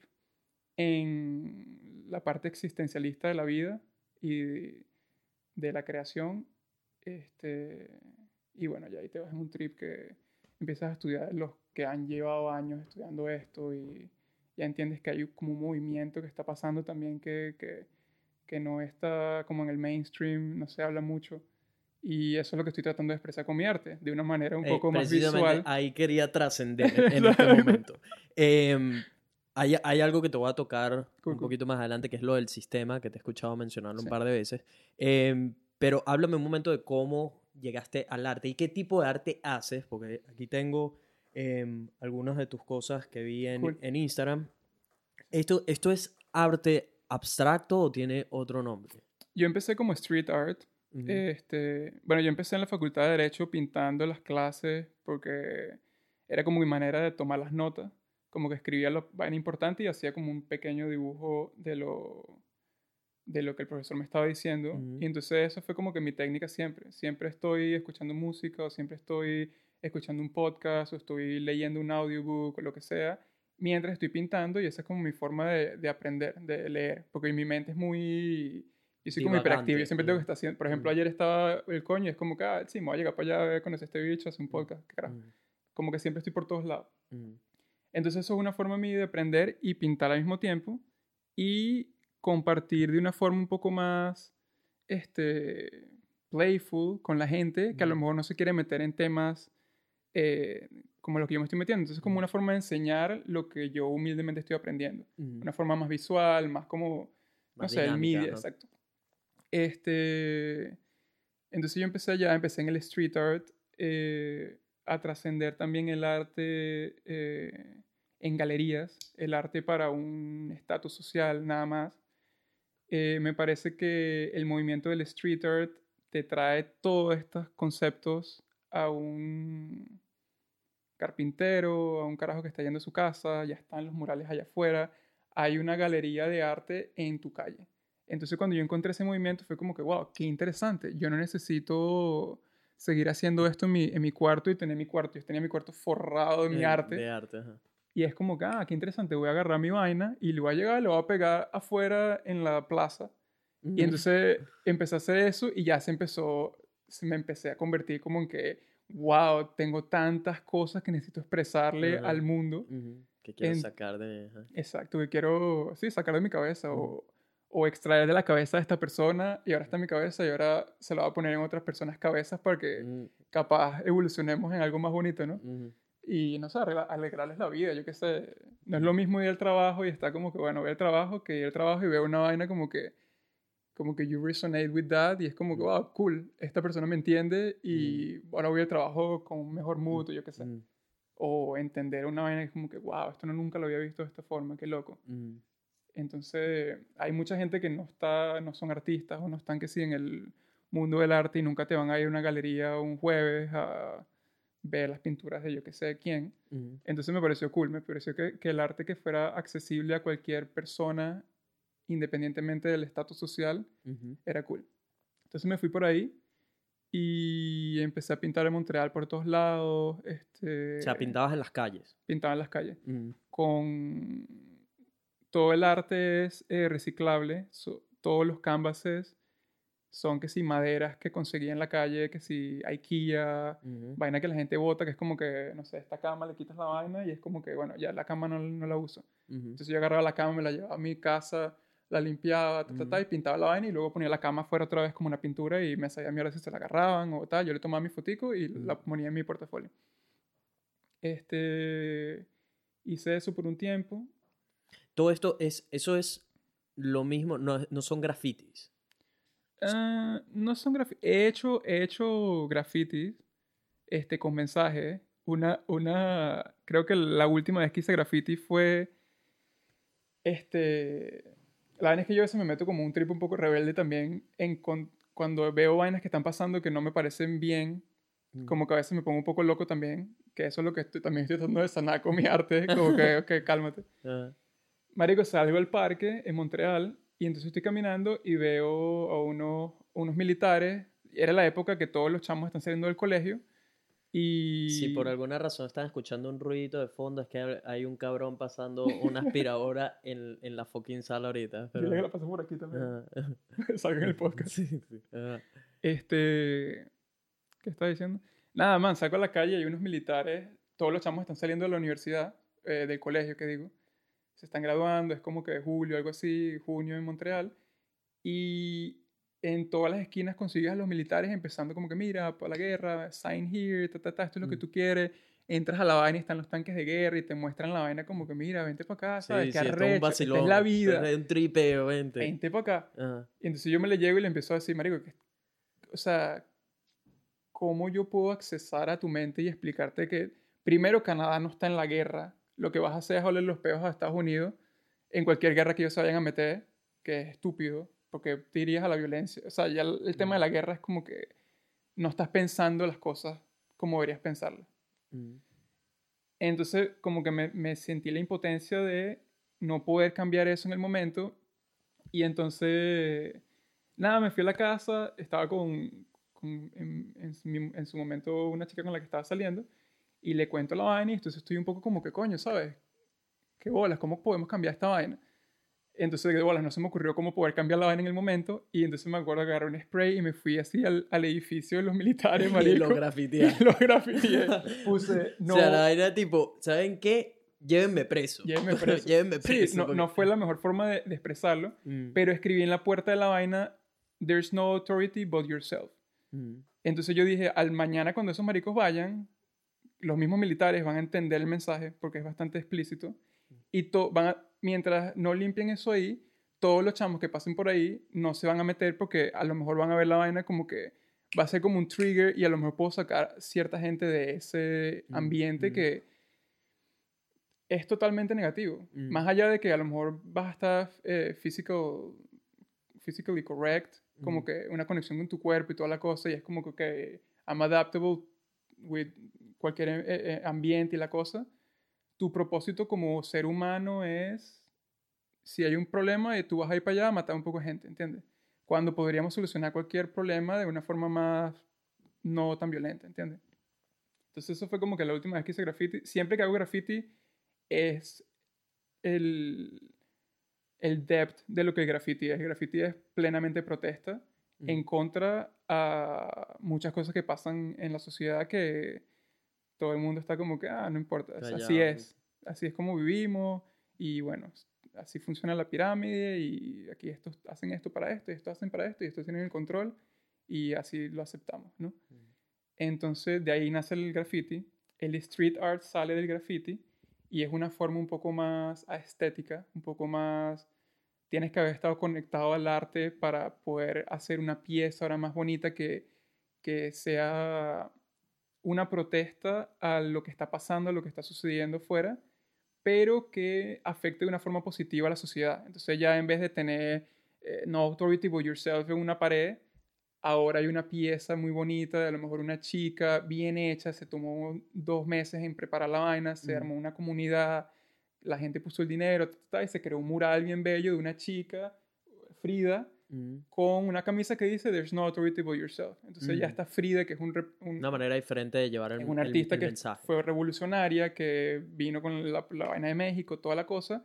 en la parte existencialista de la vida y de la creación. Este, y bueno, ya ahí te vas en un trip que empiezas a estudiar los que han llevado años estudiando esto y ya entiendes que hay como un movimiento que está pasando también que, que, que no está como en el mainstream, no se habla mucho. Y eso es lo que estoy tratando de expresar con mi arte, de una manera un eh, poco más visual. Ahí quería trascender en este momento. Em, hay, hay algo que te voy a tocar Cool, un cool. poquito más adelante, que es lo del sistema, que te he escuchado mencionarlo Sí. un par de veces. Em, pero háblame un momento de cómo llegaste al arte y qué tipo de arte haces, porque aquí tengo em, algunas de tus cosas que vi en, Cool. en Instagram. ¿Esto, ¿Esto es arte abstracto o tiene otro nombre? Yo empecé como street art. Ujú. Este, bueno, yo empecé en la Facultad de Derecho pintando las clases porque era como mi manera de tomar las notas. Como que escribía lo vaina importante y hacía como un pequeño dibujo de lo, de lo que el profesor me estaba diciendo. Ujú. Y entonces eso fue como que mi técnica siempre. Siempre estoy escuchando música o siempre estoy escuchando un podcast o estoy leyendo un audiobook o lo que sea mientras estoy pintando y esa es como mi forma de, de aprender, de leer. Porque mi mente es muy... Yo soy como hiperactivo, yo siempre tengo que estar haciendo... Por ejemplo, Mm. ayer estaba el coño y es como que, ah, sí, me voy a llegar para allá a ver conocer este bicho, hacer un podcast, qué carajo. Ujú, Como que siempre estoy por todos lados. Entonces eso es una forma mía de aprender y pintar al mismo tiempo y compartir de una forma un poco más este, playful con la gente que a lo mejor no se quiere meter en temas eh, como lo que yo me estoy metiendo. Entonces es como una forma de enseñar lo que yo humildemente estoy aprendiendo. Una forma más visual, más como, no Más sé, el dinámica, media, ¿no? exacto. Este, entonces yo empecé allá, empecé en el street art, eh, a trascender también el arte eh, en galerías, el arte para un estatus social nada más. Eh, me parece que el movimiento del street art te trae todos estos conceptos a un carpintero, a un carajo que está yendo a su casa, ya están los murales allá afuera, hay una galería de arte en tu calle. Entonces cuando yo encontré ese movimiento fue como que, wow, qué interesante. Yo no necesito seguir haciendo esto en mi, en mi cuarto y tener mi cuarto. Yo tenía mi cuarto forrado de mi Eh, arte. De arte, ajá. Y es como que, ah, qué interesante, voy a agarrar mi vaina y le voy a llegar, le voy a pegar afuera en la plaza. Y Ujú. entonces empecé a hacer eso y ya se empezó, se me empecé a convertir como en que, wow, tengo tantas cosas que necesito expresarle Ajá. al mundo. Ujú, Que quiero en- sacar de... ajá. Exacto, que quiero, sí, sacar de mi cabeza Ujú. o, o extraer de la cabeza de esta persona y ahora está en mi cabeza y ahora se lo va a poner en otras personas cabezas para que Mm, capaz evolucionemos en algo más bonito, ¿no? Y no sé, alegrarles la vida, yo qué sé. No es lo mismo ir al trabajo y estar como que, bueno, voy al trabajo que ir al trabajo y veo una vaina como que como que you resonate with that y es como que, wow, cool, esta persona me entiende y ahora voy al trabajo con un mejor mood o yo qué sé. Mm, O entender una vaina que es como que, wow, esto no, nunca lo había visto de esta forma, qué loco. mm, Entonces, hay mucha gente que no está, no son artistas o no están que sí en el mundo del arte y nunca te van a ir a una galería un jueves a ver las pinturas de yo que sé quién. mm, Entonces me pareció cool, me pareció que, que el arte que fuera accesible a cualquier persona, independientemente del estatus social, ujú. era cool. Entonces me fui por ahí y empecé a pintar en Montreal por todos lados. Este, O sea, pintabas en las calles. Pintaba en las calles Mm, con todo el arte es eh, reciclable, so- todos los canvases son que si maderas que conseguí en la calle, que si IKEA, ujú. vaina que la gente bota, que es como que, no sé, esta cama le quitas la vaina y es como que, bueno, ya la cama no, no la uso. Ujú. Entonces yo agarraba la cama, me la llevaba a mi casa, la limpiaba, ta, ta, ta, y pintaba la vaina y luego ponía la cama fuera otra vez como una pintura y me sabía mierda si se la agarraban o tal. Yo le tomaba mi fotico y la ponía en mi portafolio. Este, hice eso por un tiempo. Todo esto es, eso es lo mismo, no, no son grafitis. Ah, no son grafitis. He hecho, he hecho grafitis este, con mensajes. Una, una, creo que la última vez que hice graffiti fue, este, la vaina es que yo a veces me meto como un trip un poco rebelde también en con- cuando veo vainas que están pasando que no me parecen bien, Mm. como que a veces me pongo un poco loco también, que eso es lo que estoy, también estoy tratando de sanar con mi arte, como que, ok, cálmate. Ah, Marico, salgo al parque en Montreal y entonces estoy caminando y veo a unos, unos militares. Era la época que todos los chamos están saliendo del colegio. Y. Si por alguna razón están escuchando un ruido de fondo, es que hay un cabrón pasando una aspiradora en, en la fucking sala ahorita. pero- Dile que la paso por aquí también. Ah, Salga en el podcast. sí, sí. Ah, Este. ¿Qué estaba diciendo? Nada, man, salgo a la calle y hay unos militares. Todos los chamos están saliendo de la universidad, eh, del colegio, que digo. Se están graduando, es como que julio, algo así, junio en Montreal. Y en todas las esquinas consigues a los militares empezando como que, mira, para la guerra, sign here, ta, ta, ta, esto es lo que Mm. tú quieres. Entras a la vaina y están los tanques de guerra y te muestran la vaina como que, mira, vente para acá, Sí, ¿sabes? sí, es un arrecho, esta vacilón. es la vida. Es un tripeo, vente. Vente para acá. Ah, Y entonces yo me le llego y le empiezo a decir, marico, que, o sea, ¿cómo yo puedo accesar a tu mente y explicarte que primero Canadá no está en la guerra? Lo que vas a hacer es oler los peos a Estados Unidos en cualquier guerra que ellos se vayan a meter, que es estúpido, porque te irías a la violencia. O sea, ya el, el tema de la guerra es como que no estás pensando las cosas como deberías pensarlas. mm, Entonces, como que me, me sentí la impotencia de no poder cambiar eso en el momento. Y entonces, nada, me fui a la casa, estaba con, con- en, en su- en su momento una chica con la que estaba saliendo, y le cuento la vaina, y entonces estoy un poco como que coño, ¿sabes? ¿Qué bolas? ¿Cómo podemos cambiar esta vaina? Entonces, de bolas, no se me ocurrió cómo poder cambiar la vaina en el momento, y entonces me acuerdo que agarré un spray y me fui así al, al edificio de los militares, Y marico. lo grafiteé. y lo grafiteé. Puse, no, O sea, la vaina tipo, ¿saben qué? Llévenme preso. Llévenme preso. Llévenme Sí, preso. no, porque- no fue la mejor forma de, de expresarlo, Mm, pero escribí en la puerta de la vaina, There's no authority but yourself. mm, Entonces yo dije, al mañana cuando esos maricos vayan, los mismos militares van a entender el mensaje porque es bastante explícito. Y van a- mientras no limpien eso ahí, todos los chamos que pasen por ahí no se van a meter porque a lo mejor van a ver la vaina como que va a ser como un trigger y a lo mejor puedo sacar cierta gente de ese Mm, ambiente mm. que es totalmente negativo. Mm. Más allá de que a lo mejor vas a estar eh, physical, physically correct, como Mm. que una conexión con tu cuerpo y toda la cosa, y es como que okay, I'm adaptable with cualquier eh, eh, ambiente y la cosa. Tu propósito como ser humano es, si hay un problema, y tú vas a ir para allá a matar un poco de gente, ¿entiendes? Cuando podríamos solucionar cualquier problema de una forma más no tan violenta, ¿entiendes? Entonces eso fue como que la última vez que hice graffiti. Siempre que hago graffiti es el, el depth de lo que el graffiti es. El graffiti es plenamente protesta mm. en contra a muchas cosas que pasan en la sociedad que todo el mundo está como que, ah, no importa, así es, así es como vivimos y bueno, así funciona la pirámide y aquí estos hacen esto para esto y estos hacen para esto y estos tienen el control y así lo aceptamos, ¿no? Entonces de ahí nace el graffiti, el street art sale del graffiti y es una forma un poco más estética, un poco más tienes que haber estado conectado al arte para poder hacer una pieza ahora más bonita que, que sea una protesta a lo que está pasando, a lo que está sucediendo fuera, pero que afecte de una forma positiva a la sociedad. Entonces ya en vez de tener eh, No Authority But Yourself en una pared, ahora hay una pieza muy bonita, de a lo mejor una chica bien hecha, se tomó dos meses en preparar la vaina, se Ujú. armó una comunidad, la gente puso el dinero, y se creó un mural bien bello de una chica, Frida, Ujú. con una camisa que dice There's no authority but yourself. Entonces ya Ujú. está Frida, que es un, un- Una manera diferente de llevar el, es una el- artista el que mensaje. fue revolucionaria, que vino con la, la vaina de México, toda la cosa.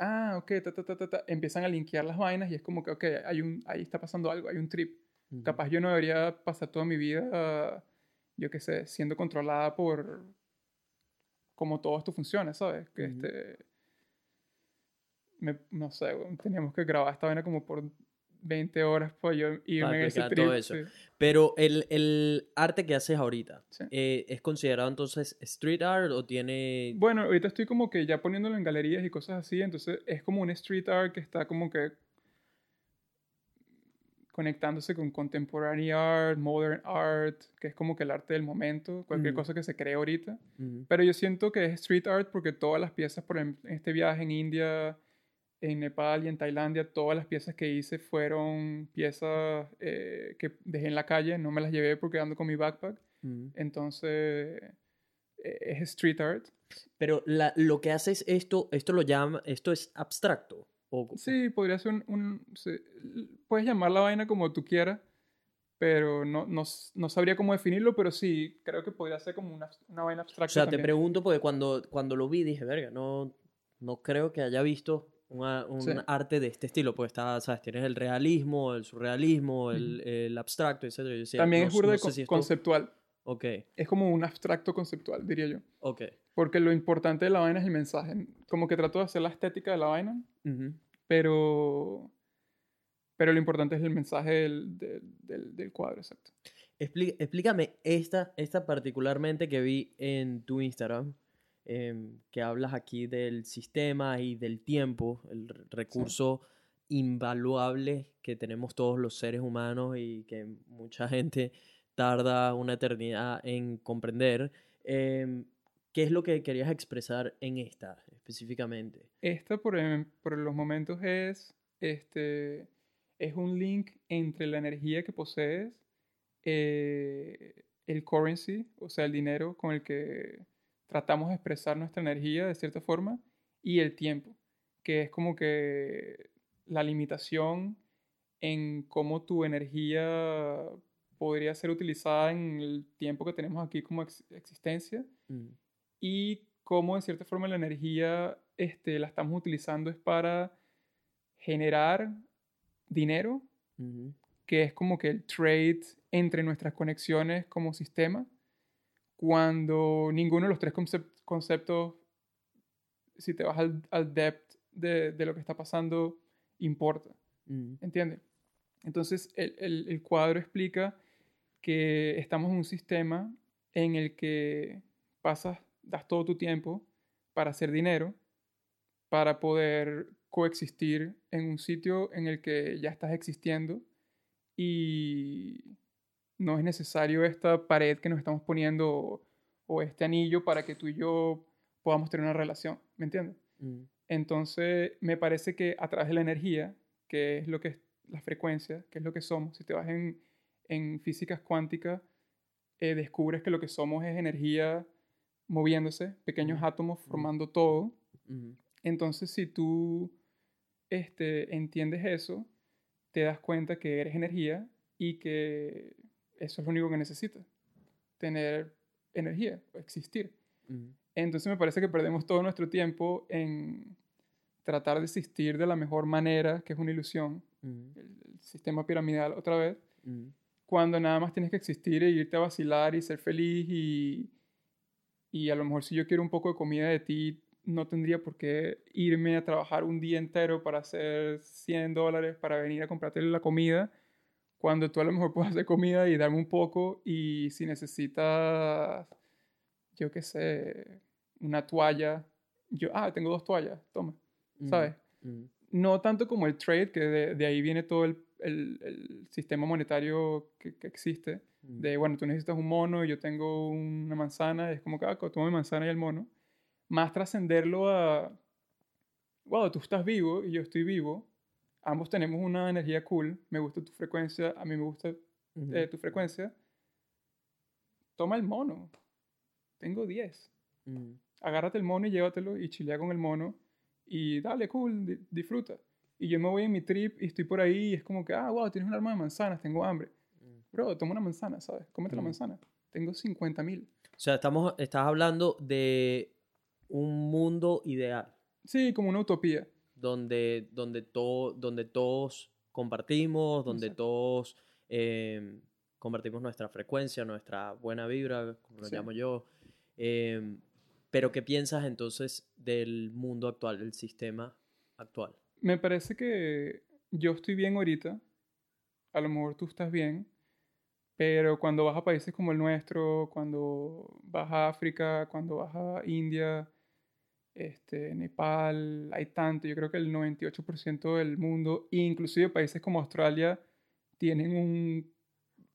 Ah, ok, ta, ta, ta, ta, ta. empiezan a linkear las vainas y es como que, ok, hay un, ahí está pasando algo, hay un trip. Ujú. Capaz yo no debería pasar toda mi vida, yo qué sé, siendo controlada por cómo todo esto funciona, ¿sabes? Que este... me- no sé, teníamos que grabar esta vaina como por 20 horas para yo irme en ese trip. todo eso. sí. Pero el, el arte que haces ahorita, Sí. eh, ¿es considerado entonces street art o tiene...? Bueno, ahorita estoy como que ya poniéndolo en galerías y cosas así, entonces es como un street art que está como que conectándose con contemporary art, modern art, que es como que el arte del momento, cualquier cosa que se cree ahorita. Pero yo siento que es street art porque todas las piezas, por ejemplo, en este viaje en India, en Nepal y en Tailandia, todas las piezas que hice fueron piezas eh, que dejé en la calle, no me las llevé porque ando con mi backpack. Ujú. Entonces, eh, es street art. Pero la- lo que haces esto, esto lo llama, esto es abstracto. O, Sí, podría ser un... un- sí, puedes llamar la vaina como tú quieras, pero no, no, no sabría cómo definirlo, pero sí, creo que podría ser como una, una vaina O abstracta. sea, te también. pregunto porque cuando, cuando lo vi dije, verga, no, no creo que haya visto una- un Sí. arte de este estilo, porque está, sabes, tienes el realismo, el surrealismo, el, el abstracto, etc. Yo decía, También no- es burda no con- si esto- conceptual. Ok, Es como un abstracto conceptual, diría yo. ok. Porque lo importante de la vaina es el mensaje. Como que trato de hacer la estética de la vaina, Ujú. pero... Pero lo importante es el mensaje del, del, del- del cuadro, exacto. Expli- explícame esta, esta particularmente que vi en tu Instagram, em, que hablas aquí del sistema y del tiempo, el re- recurso invaluable que tenemos todos los seres humanos y que mucha gente tarda una eternidad en comprender. Em, ¿Qué es lo que querías expresar en esta específicamente? Esta por, em- por los momentos es, este, es un link entre la energía que posees, eh, el currency, o sea, el dinero con el que tratamos de expresar nuestra energía de cierta forma, y el tiempo, que es como que la limitación en cómo tu energía podría ser utilizada en el tiempo que tenemos aquí como ex- existencia Mm, y cómo de cierta forma la energía este, la estamos utilizando es para generar dinero, ujú, que es como que el trade entre nuestras conexiones como sistema, cuando ninguno de los tres concep- conceptos, si te vas al, al depth de, de lo que está pasando, importa. mm, ¿Entiendes? Entonces, el, el- el cuadro explica que estamos en un sistema en el que pasas, das todo tu tiempo para hacer dinero, para poder coexistir en un sitio en el que ya estás existiendo y no es necesario esta pared que nos estamos poniendo o, o este anillo para que tú y yo podamos tener una relación, ¿me entiendes? mm, Entonces, me parece que a través de la energía, que es lo que es la frecuencia, que es lo que somos, si te vas en, en físicas cuánticas, eh, descubres que lo que somos es energía moviéndose, pequeños átomos formando todo. Entonces, si tú este, entiendes eso, te das cuenta que eres energía y que eso es lo único que necesitas, tener energía, existir. Entonces me parece que perdemos todo nuestro tiempo en tratar de existir de la mejor manera, que es una ilusión, el, el sistema piramidal otra vez, cuando nada más tienes que existir e irte a vacilar y ser feliz y, y a lo mejor si yo quiero un poco de comida de ti, no tendría por qué irme a trabajar un día entero para hacer 100 dólares para venir a comprarte la comida, cuando tú a lo mejor puedes hacer comida y darme un poco y si necesitas, yo qué sé, una toalla, yo, ah, tengo dos toallas, toma, ujú, ¿sabes? ujú. no tanto como el trade, que de, de ahí viene todo el, el- el sistema monetario que, que existe, Mm. de, bueno, tú necesitas un mono y yo tengo una manzana, es como que, ah, toma mi manzana y el mono, más trascenderlo a, wow, tú estás vivo y yo estoy vivo, ambos tenemos una energía cool, me gusta tu frecuencia, a mí me gusta Ujú. eh, tu frecuencia, toma el mono, tengo 10, Mm. agárrate el mono y llévatelo y chilea con el mono y dale, cool, di- disfruta. Y yo me voy en mi trip y estoy por ahí y es como que, ah, wow, tienes un arma de manzanas, tengo hambre. Mm. Bro, toma una manzana, ¿sabes? Cómete la Mm. manzana. Tengo 50 mil. O sea, estamos, estás hablando de un mundo ideal. Sí, como una utopía. Donde, donde, to- donde todos compartimos, donde Exacto. todos eh, compartimos nuestra frecuencia, nuestra buena vibra, como lo Sí. llamo yo. Eh, pero ¿qué piensas entonces del mundo actual, del sistema actual? Me parece que yo estoy bien ahorita. A lo mejor tú estás bien. Pero cuando vas a países como el nuestro, cuando vas a África, cuando vas a India, este, Nepal, hay tanto. Yo creo que el 98% del mundo, inclusive países como Australia, tienen un,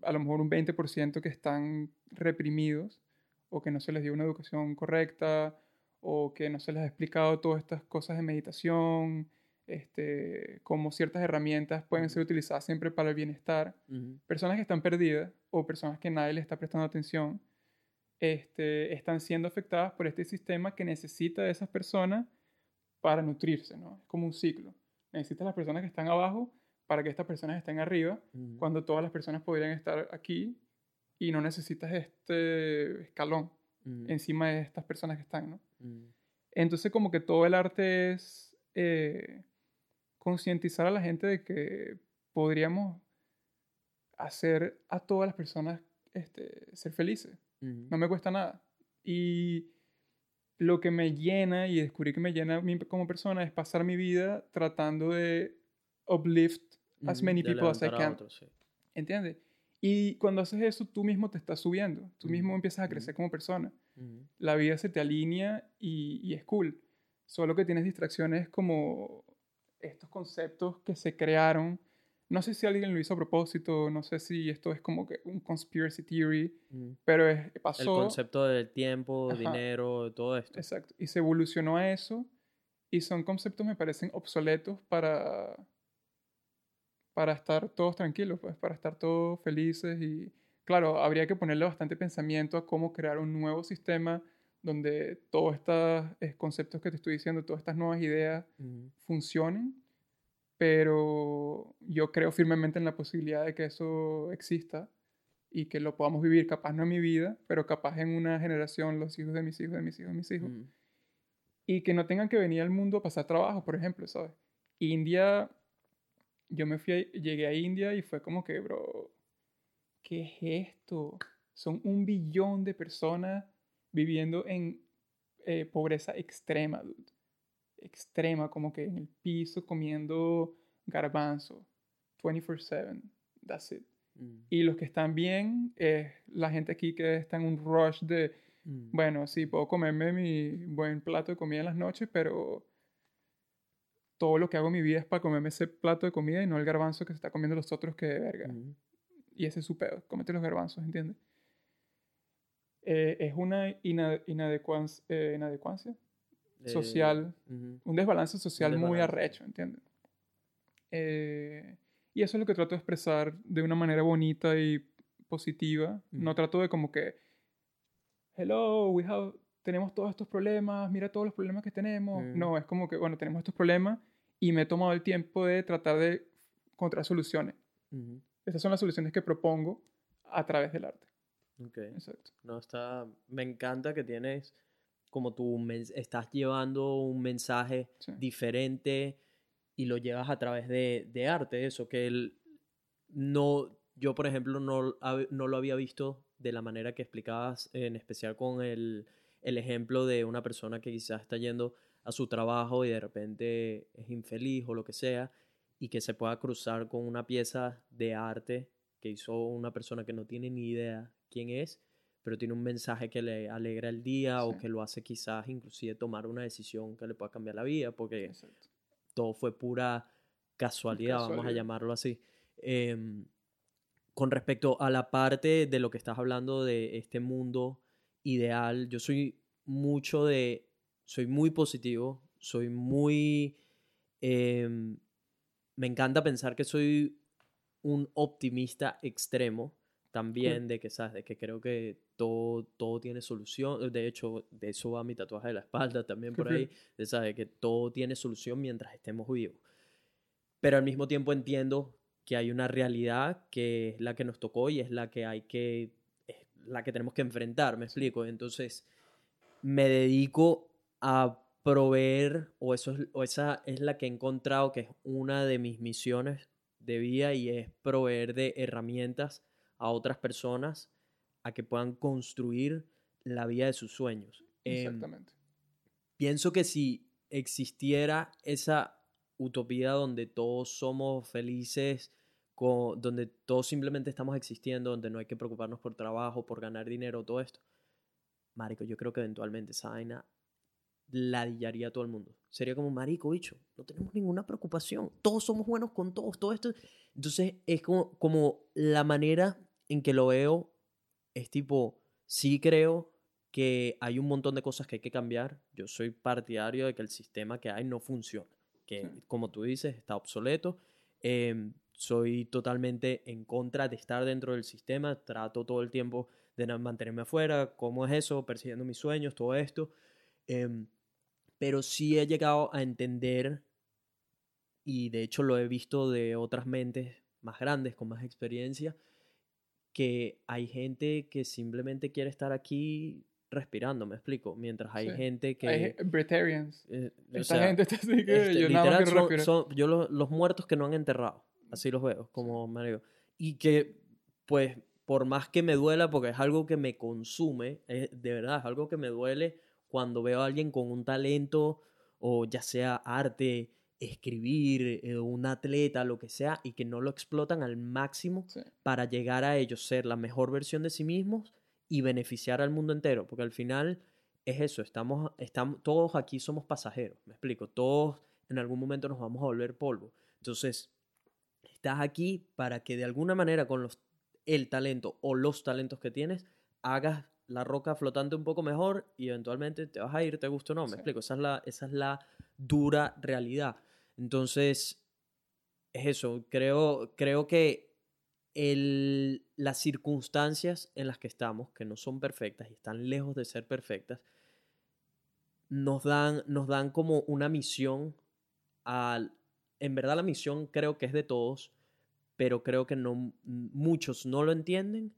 a lo mejor un 20% que están reprimidos o que no se les dio una educación correcta o que no se les ha explicado todas estas cosas de meditación, este, cómo ciertas herramientas pueden ser utilizadas siempre para el bienestar. Personas que están perdidas o personas que nadie le está prestando atención este, están siendo afectadas por este sistema que necesita de esas personas para nutrirse, ¿no? Es como un ciclo. Necesitas las personas que están abajo para que estas personas estén arriba, cuando todas las personas podrían estar aquí y no necesitas este escalón encima de estas personas que están, ¿no? ujú, Entonces como que todo el arte es eh, concientizar a la gente de que podríamos hacer a todas las personas este, ser felices. No me cuesta nada. Y lo que me llena y descubrí que me llena a mí como persona es pasar mi vida tratando de uplift as many de people as I can. otros, sí. ¿Entiendes? Y cuando haces eso, tú mismo te estás subiendo. Tú mismo Ujú, empiezas a crecer como persona la vida se te alinea y, y es cool. Solo que tienes distracciones como estos conceptos que se crearon. No sé si alguien lo hizo a propósito, no sé si esto es como que un conspiracy theory, ujú. pero es, El pasó. concepto del tiempo, Ajá. dinero, todo esto. Exacto. Y se evolucionó a eso. Y son conceptos, me parecen obsoletos para, para estar todos tranquilos, pues, para estar todos felices. Y claro, habría que ponerle bastante pensamiento a cómo crear un nuevo sistema donde todos estos eh, conceptos que te estoy diciendo, todas estas nuevas ideas funcionen. Pero yo creo firmemente en la posibilidad de que eso exista y que lo podamos vivir, capaz no en mi vida, pero capaz en una generación, los hijos de mis hijos, de mis hijos, de mis hijos ujú. y que no tengan que venir al mundo a pasar trabajo, por ejemplo, ¿sabes? India, yo me fui, a- llegué a India y fue como que, bro, ¿qué es esto? Son un billón de personas viviendo en eh, pobreza extrema, dude. Extrema, como que en el piso comiendo garbanzo, 24/7, that's it. Ujú, Y los que están bien es la gente aquí que está en un rush de, ujú. bueno, sí, puedo comerme mi buen plato de comida en las noches, pero todo lo que hago en mi vida es para comerme ese plato de comida y no el garbanzo que se está comiendo los otros que de verga. Ujú, Y ese es su pedo, cómete los garbanzos, ¿entiendes? Eh, es una ina- inadecuan- eh, inadecuancia, eh, social. un desbalance social muy desbalance, arrecho, ¿entiendes? Eh, y eso es lo que trato de expresar de una manera bonita y positiva. No trato de como que, hello, we have, tenemos todos estos problemas, mira todos los problemas que tenemos. No, es como que, bueno, tenemos estos problemas y me he tomado el tiempo de tratar de encontrar soluciones. Estas son las soluciones que propongo a través del arte. Ok. Exacto. No, está, me encanta que tienes como tú estás llevando un mensaje Sí. diferente y lo llevas a través de, de arte, eso que el, no, yo por ejemplo no, no lo había visto de la manera que explicabas, en especial con el, el ejemplo de una persona que quizás está yendo a su trabajo y de repente es infeliz o lo que sea, y que se pueda cruzar con una pieza de arte que hizo una persona que no tiene ni idea quién es, pero tiene un mensaje que le alegra el día o que lo hace quizás inclusive tomar una decisión que le pueda cambiar la vida, porque Exacto. todo fue pura casualidad, vamos a llamarlo así. Em, con respecto a la parte de lo que estás hablando de este mundo ideal, yo soy mucho de, soy muy positivo, soy muy, em, me encanta pensar que soy un optimista extremo también, de que, ¿sabes? De que creo que todo, todo tiene solución, de hecho, de eso va mi tatuaje de la espalda también por ahí, de. Que todo tiene solución mientras estemos vivos. Pero al mismo tiempo entiendo que hay una realidad que es la que nos tocó y es la que hay que, es la que tenemos que enfrentar, me explico. Entonces, me dedico a proveer, o, eso es, o esa es la que he encontrado que es una de mis misiones de vida y es proveer de herramientas a otras personas a que puedan construir la vida de sus sueños. Em, Exactamente. pienso que si existiera esa utopía donde todos somos felices, donde todos simplemente estamos existiendo, donde no hay que preocuparnos por trabajo, por ganar dinero, todo esto, marico, yo creo que eventualmente esa vaina ladillaría a todo el mundo. Sería como, marico, bicho, no tenemos ninguna preocupación, todos somos buenos con todos, todo esto. Entonces es como, como la manera en que lo veo es tipo, sí creo que hay un montón de cosas que hay que cambiar. Yo soy partidario de que el sistema que hay no funciona, que Sí. como tú dices está obsoleto. Em, soy totalmente en contra de estar dentro del sistema, trato todo el tiempo de mantenerme afuera, cómo es eso, persiguiendo mis sueños, todo esto. Em, pero sí he llegado a entender, y de hecho lo he visto de otras mentes más grandes, con más experiencia, que hay gente que simplemente quiere estar aquí respirando, me explico, mientras hay Sí. gente que... Hay Breatharians. eh, Esta sea, gente está así que este, yo nada más son- son- yo los, los muertos que no han enterrado, así los veo, como marico. Y que, pues, por más que me duela, porque es algo que me consume, es- de verdad, es algo que me duele cuando veo a alguien con un talento, o ya sea arte, escribir, eh, un atleta, lo que sea, y que no lo explotan al máximo Sí. para llegar a ellos, ser la mejor versión de sí mismos y beneficiar al mundo entero, porque al final es eso, estamos, estamos, todos aquí somos pasajeros, me explico, todos en algún momento nos vamos a volver polvo. Entonces, estás aquí para que de alguna manera con los, el talento o los talentos que tienes, hagas la roca flotante un poco mejor y eventualmente te vas a ir, te gusta o no, me Sí. explico, esa es la, esa es la dura realidad. Entonces, es eso, creo, creo que el- las circunstancias en las que estamos, que no son perfectas y están lejos de ser perfectas, nos dan, nos dan como una misión al... En verdad la misión creo que es de todos, pero creo que no, muchos no lo entienden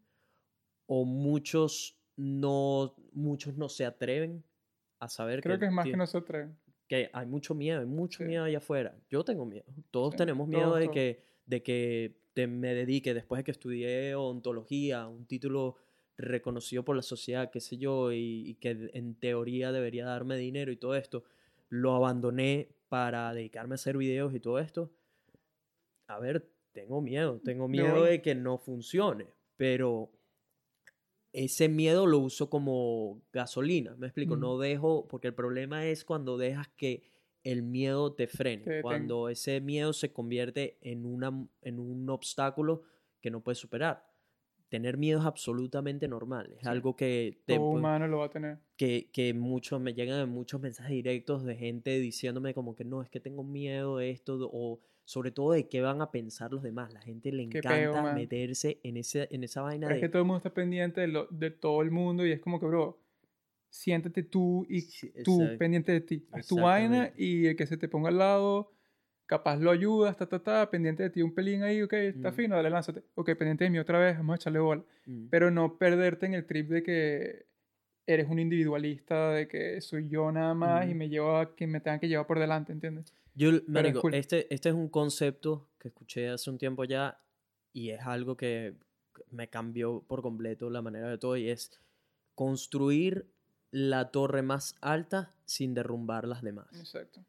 o muchos no, muchos no se atreven a saber Creo que es más que nosotros. Que hay mucho miedo, hay mucho Sí. miedo allá afuera. Yo tengo miedo. Todos Sí, tenemos miedo todos, de todos. que, de que te- me dedique, después de que estudié ontología, un título reconocido por la sociedad, qué sé yo, y, y que en teoría debería darme dinero y todo esto, lo abandoné para dedicarme a hacer videos y todo esto. A ver, tengo miedo, tengo miedo de que no funcione, pero ese miedo lo uso como gasolina, me explico, Ujú. no dejo, porque el problema es cuando dejas que el miedo te frene, cuando ese miedo se convierte en, una, en un obstáculo que no puedes superar. Tener miedo es absolutamente normal, es Sí. algo que, te Todo humano lo va a tener. que, que muchos me llegan muchos mensajes directos de gente diciéndome como que no, es que tengo miedo de esto, o sobre todo de qué van a pensar los demás. La gente le Qué encanta peo, meterse en, ese, en esa vaina Pero es de... que todo el mundo está pendiente de, lo- de todo el mundo y es como que, bro, siéntate tú y Sí, tú pendiente de ti. Haz tu vaina y el que se te ponga al lado, capaz lo ayudas, ta, ta, ta, pendiente de ti un pelín ahí, ok, está Mm. fino, dale, lánzate. Ok, pendiente de mí otra vez, vamos a echarle bola. Mm. Pero no perderte en el trip de que eres un individualista, de que soy yo nada más y Ujú. me llevo a que me tengan que llevar por delante, ¿entiendes? Yo, es marico, cool. este, este es un concepto que escuché hace un tiempo ya y es algo que me cambió por completo la manera de todo y es construir la torre más alta sin derrumbar las demás. Exacto.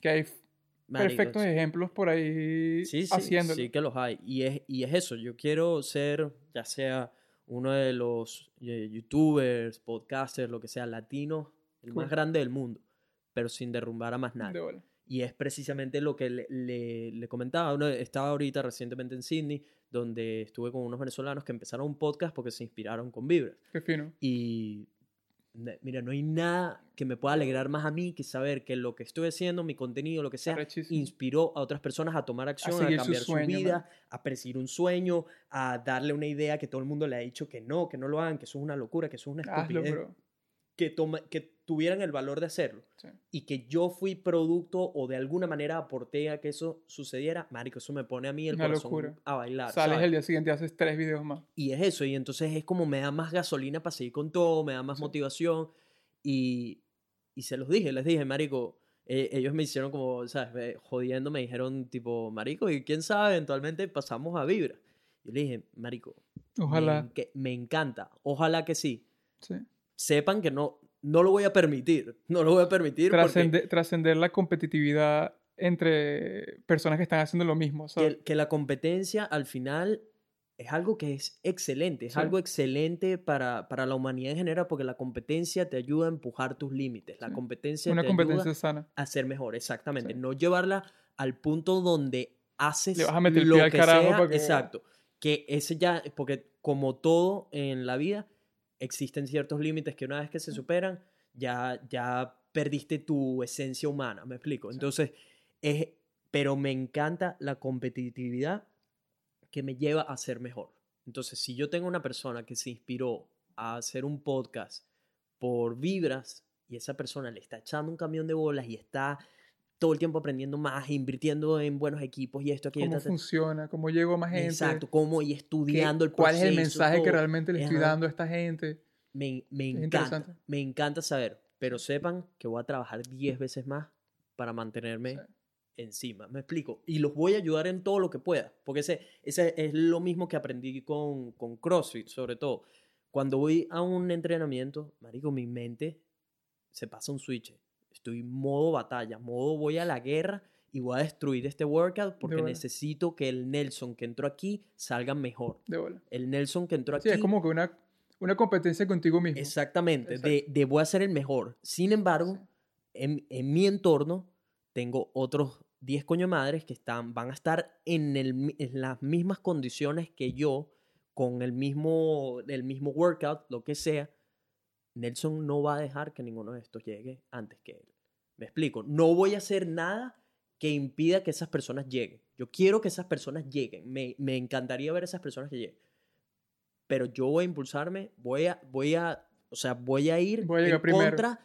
Que hay Marico, perfectos sí. ejemplos por ahí Sí, sí, haciéndolo. sí que los hay. Y es, y es eso, yo quiero ser, ya sea uno de los eh, youtubers, podcasters, lo que sea, latino, el más grande del mundo, pero sin derrumbar a más De nadie. bola. Y es precisamente lo que le, le- le comentaba. Uno, estaba ahorita recientemente en Sydney, donde estuve con unos venezolanos que empezaron un podcast porque se inspiraron con Vibras. Qué fino. Y mira, no hay nada que me pueda alegrar más a mí que saber que lo que estoy haciendo, mi contenido, lo que sea, inspiró a otras personas a tomar acción, a, cambiar su, sueño, vida, man. a perseguir un sueño, a darle una idea que todo el mundo le ha dicho que no, que no lo hagan, que eso es una locura, que eso es una Hazlo, estupidez, bro. que, toma- que tuvieran el valor de hacerlo Sí. y que yo fui producto o de alguna manera aporté a que eso sucediera, marico, eso me pone a mí el Una corazón locura. a bailar. Sales ¿sabes? el día siguiente y haces tres videos más. Y es eso, y entonces es como me da más gasolina para seguir con todo, me da más Sí. motivación. Y, y se los dije, les dije, Marico, eh, ellos me hicieron como, ¿sabes? Jodiendo, me dijeron tipo, Marico, y quién sabe, eventualmente pasamos a Vibra. Yo le dije, Marico, me, Ojalá. enque- me encanta, ojalá que sí. Sí. Sepan que no, no lo voy a permitir, no lo voy a permitir porque Trascende- Trascender la competitividad entre personas que están haciendo lo mismo. ¿sabes? que, que la competencia al final es algo que es excelente, es Sí. algo excelente para, para la humanidad en general porque la competencia te ayuda a empujar tus límites, la Sí. competencia Una te competencia ayuda sana. a ser mejor, exactamente, Sí. no llevarla al punto donde haces Le vas a meter el lo que carajo sea, para que- exacto, que ese ya, porque como todo en la vida, existen ciertos límites que una vez que se superan, ya, ya perdiste tu esencia humana, me explico. Entonces, es, pero me encanta la competitividad que me lleva a ser mejor. Entonces, si yo tengo una persona que se inspiró a hacer un podcast por vibras y esa persona le está echando un camión de bolas y está todo el tiempo aprendiendo más, invirtiendo en buenos equipos y esto, aquello, Cómo funciona, cómo llego a más gente. Exacto, cómo y estudiando el ¿Cuál es el proceso, mensaje que todo. realmente le estoy Ajá. dando a esta gente? Me, me Es encanta, me encanta saber, pero sepan que voy a trabajar 10 veces más para mantenerme Sí. encima, me explico, y los voy a ayudar en todo lo que pueda, porque ese, ese es lo mismo que aprendí con, con CrossFit, sobre todo. Cuando voy a un entrenamiento, marico, mi mente se pasa un switch. Estoy modo batalla, modo voy a la guerra y voy a destruir este workout porque necesito que el Nelson que entró aquí salga mejor. De bola. El Nelson que entró aquí Sí, es como que una, una competencia contigo mismo. Exactamente. De, de voy a ser el mejor. Sin embargo, en, en mi entorno tengo otros 10 coño madres que están, van a estar en, el en las mismas condiciones que yo, con el mismo, el mismo workout, lo que sea. Nelson no va a dejar que ninguno de estos llegue antes que él. Me explico, no voy a hacer nada que impida que esas personas lleguen. Yo quiero que esas personas lleguen. Me, me encantaría ver a esas personas que lleguen. Pero yo voy a impulsarme, voy a, voy a, o sea, voy a ir Voy a llegar en primero. contra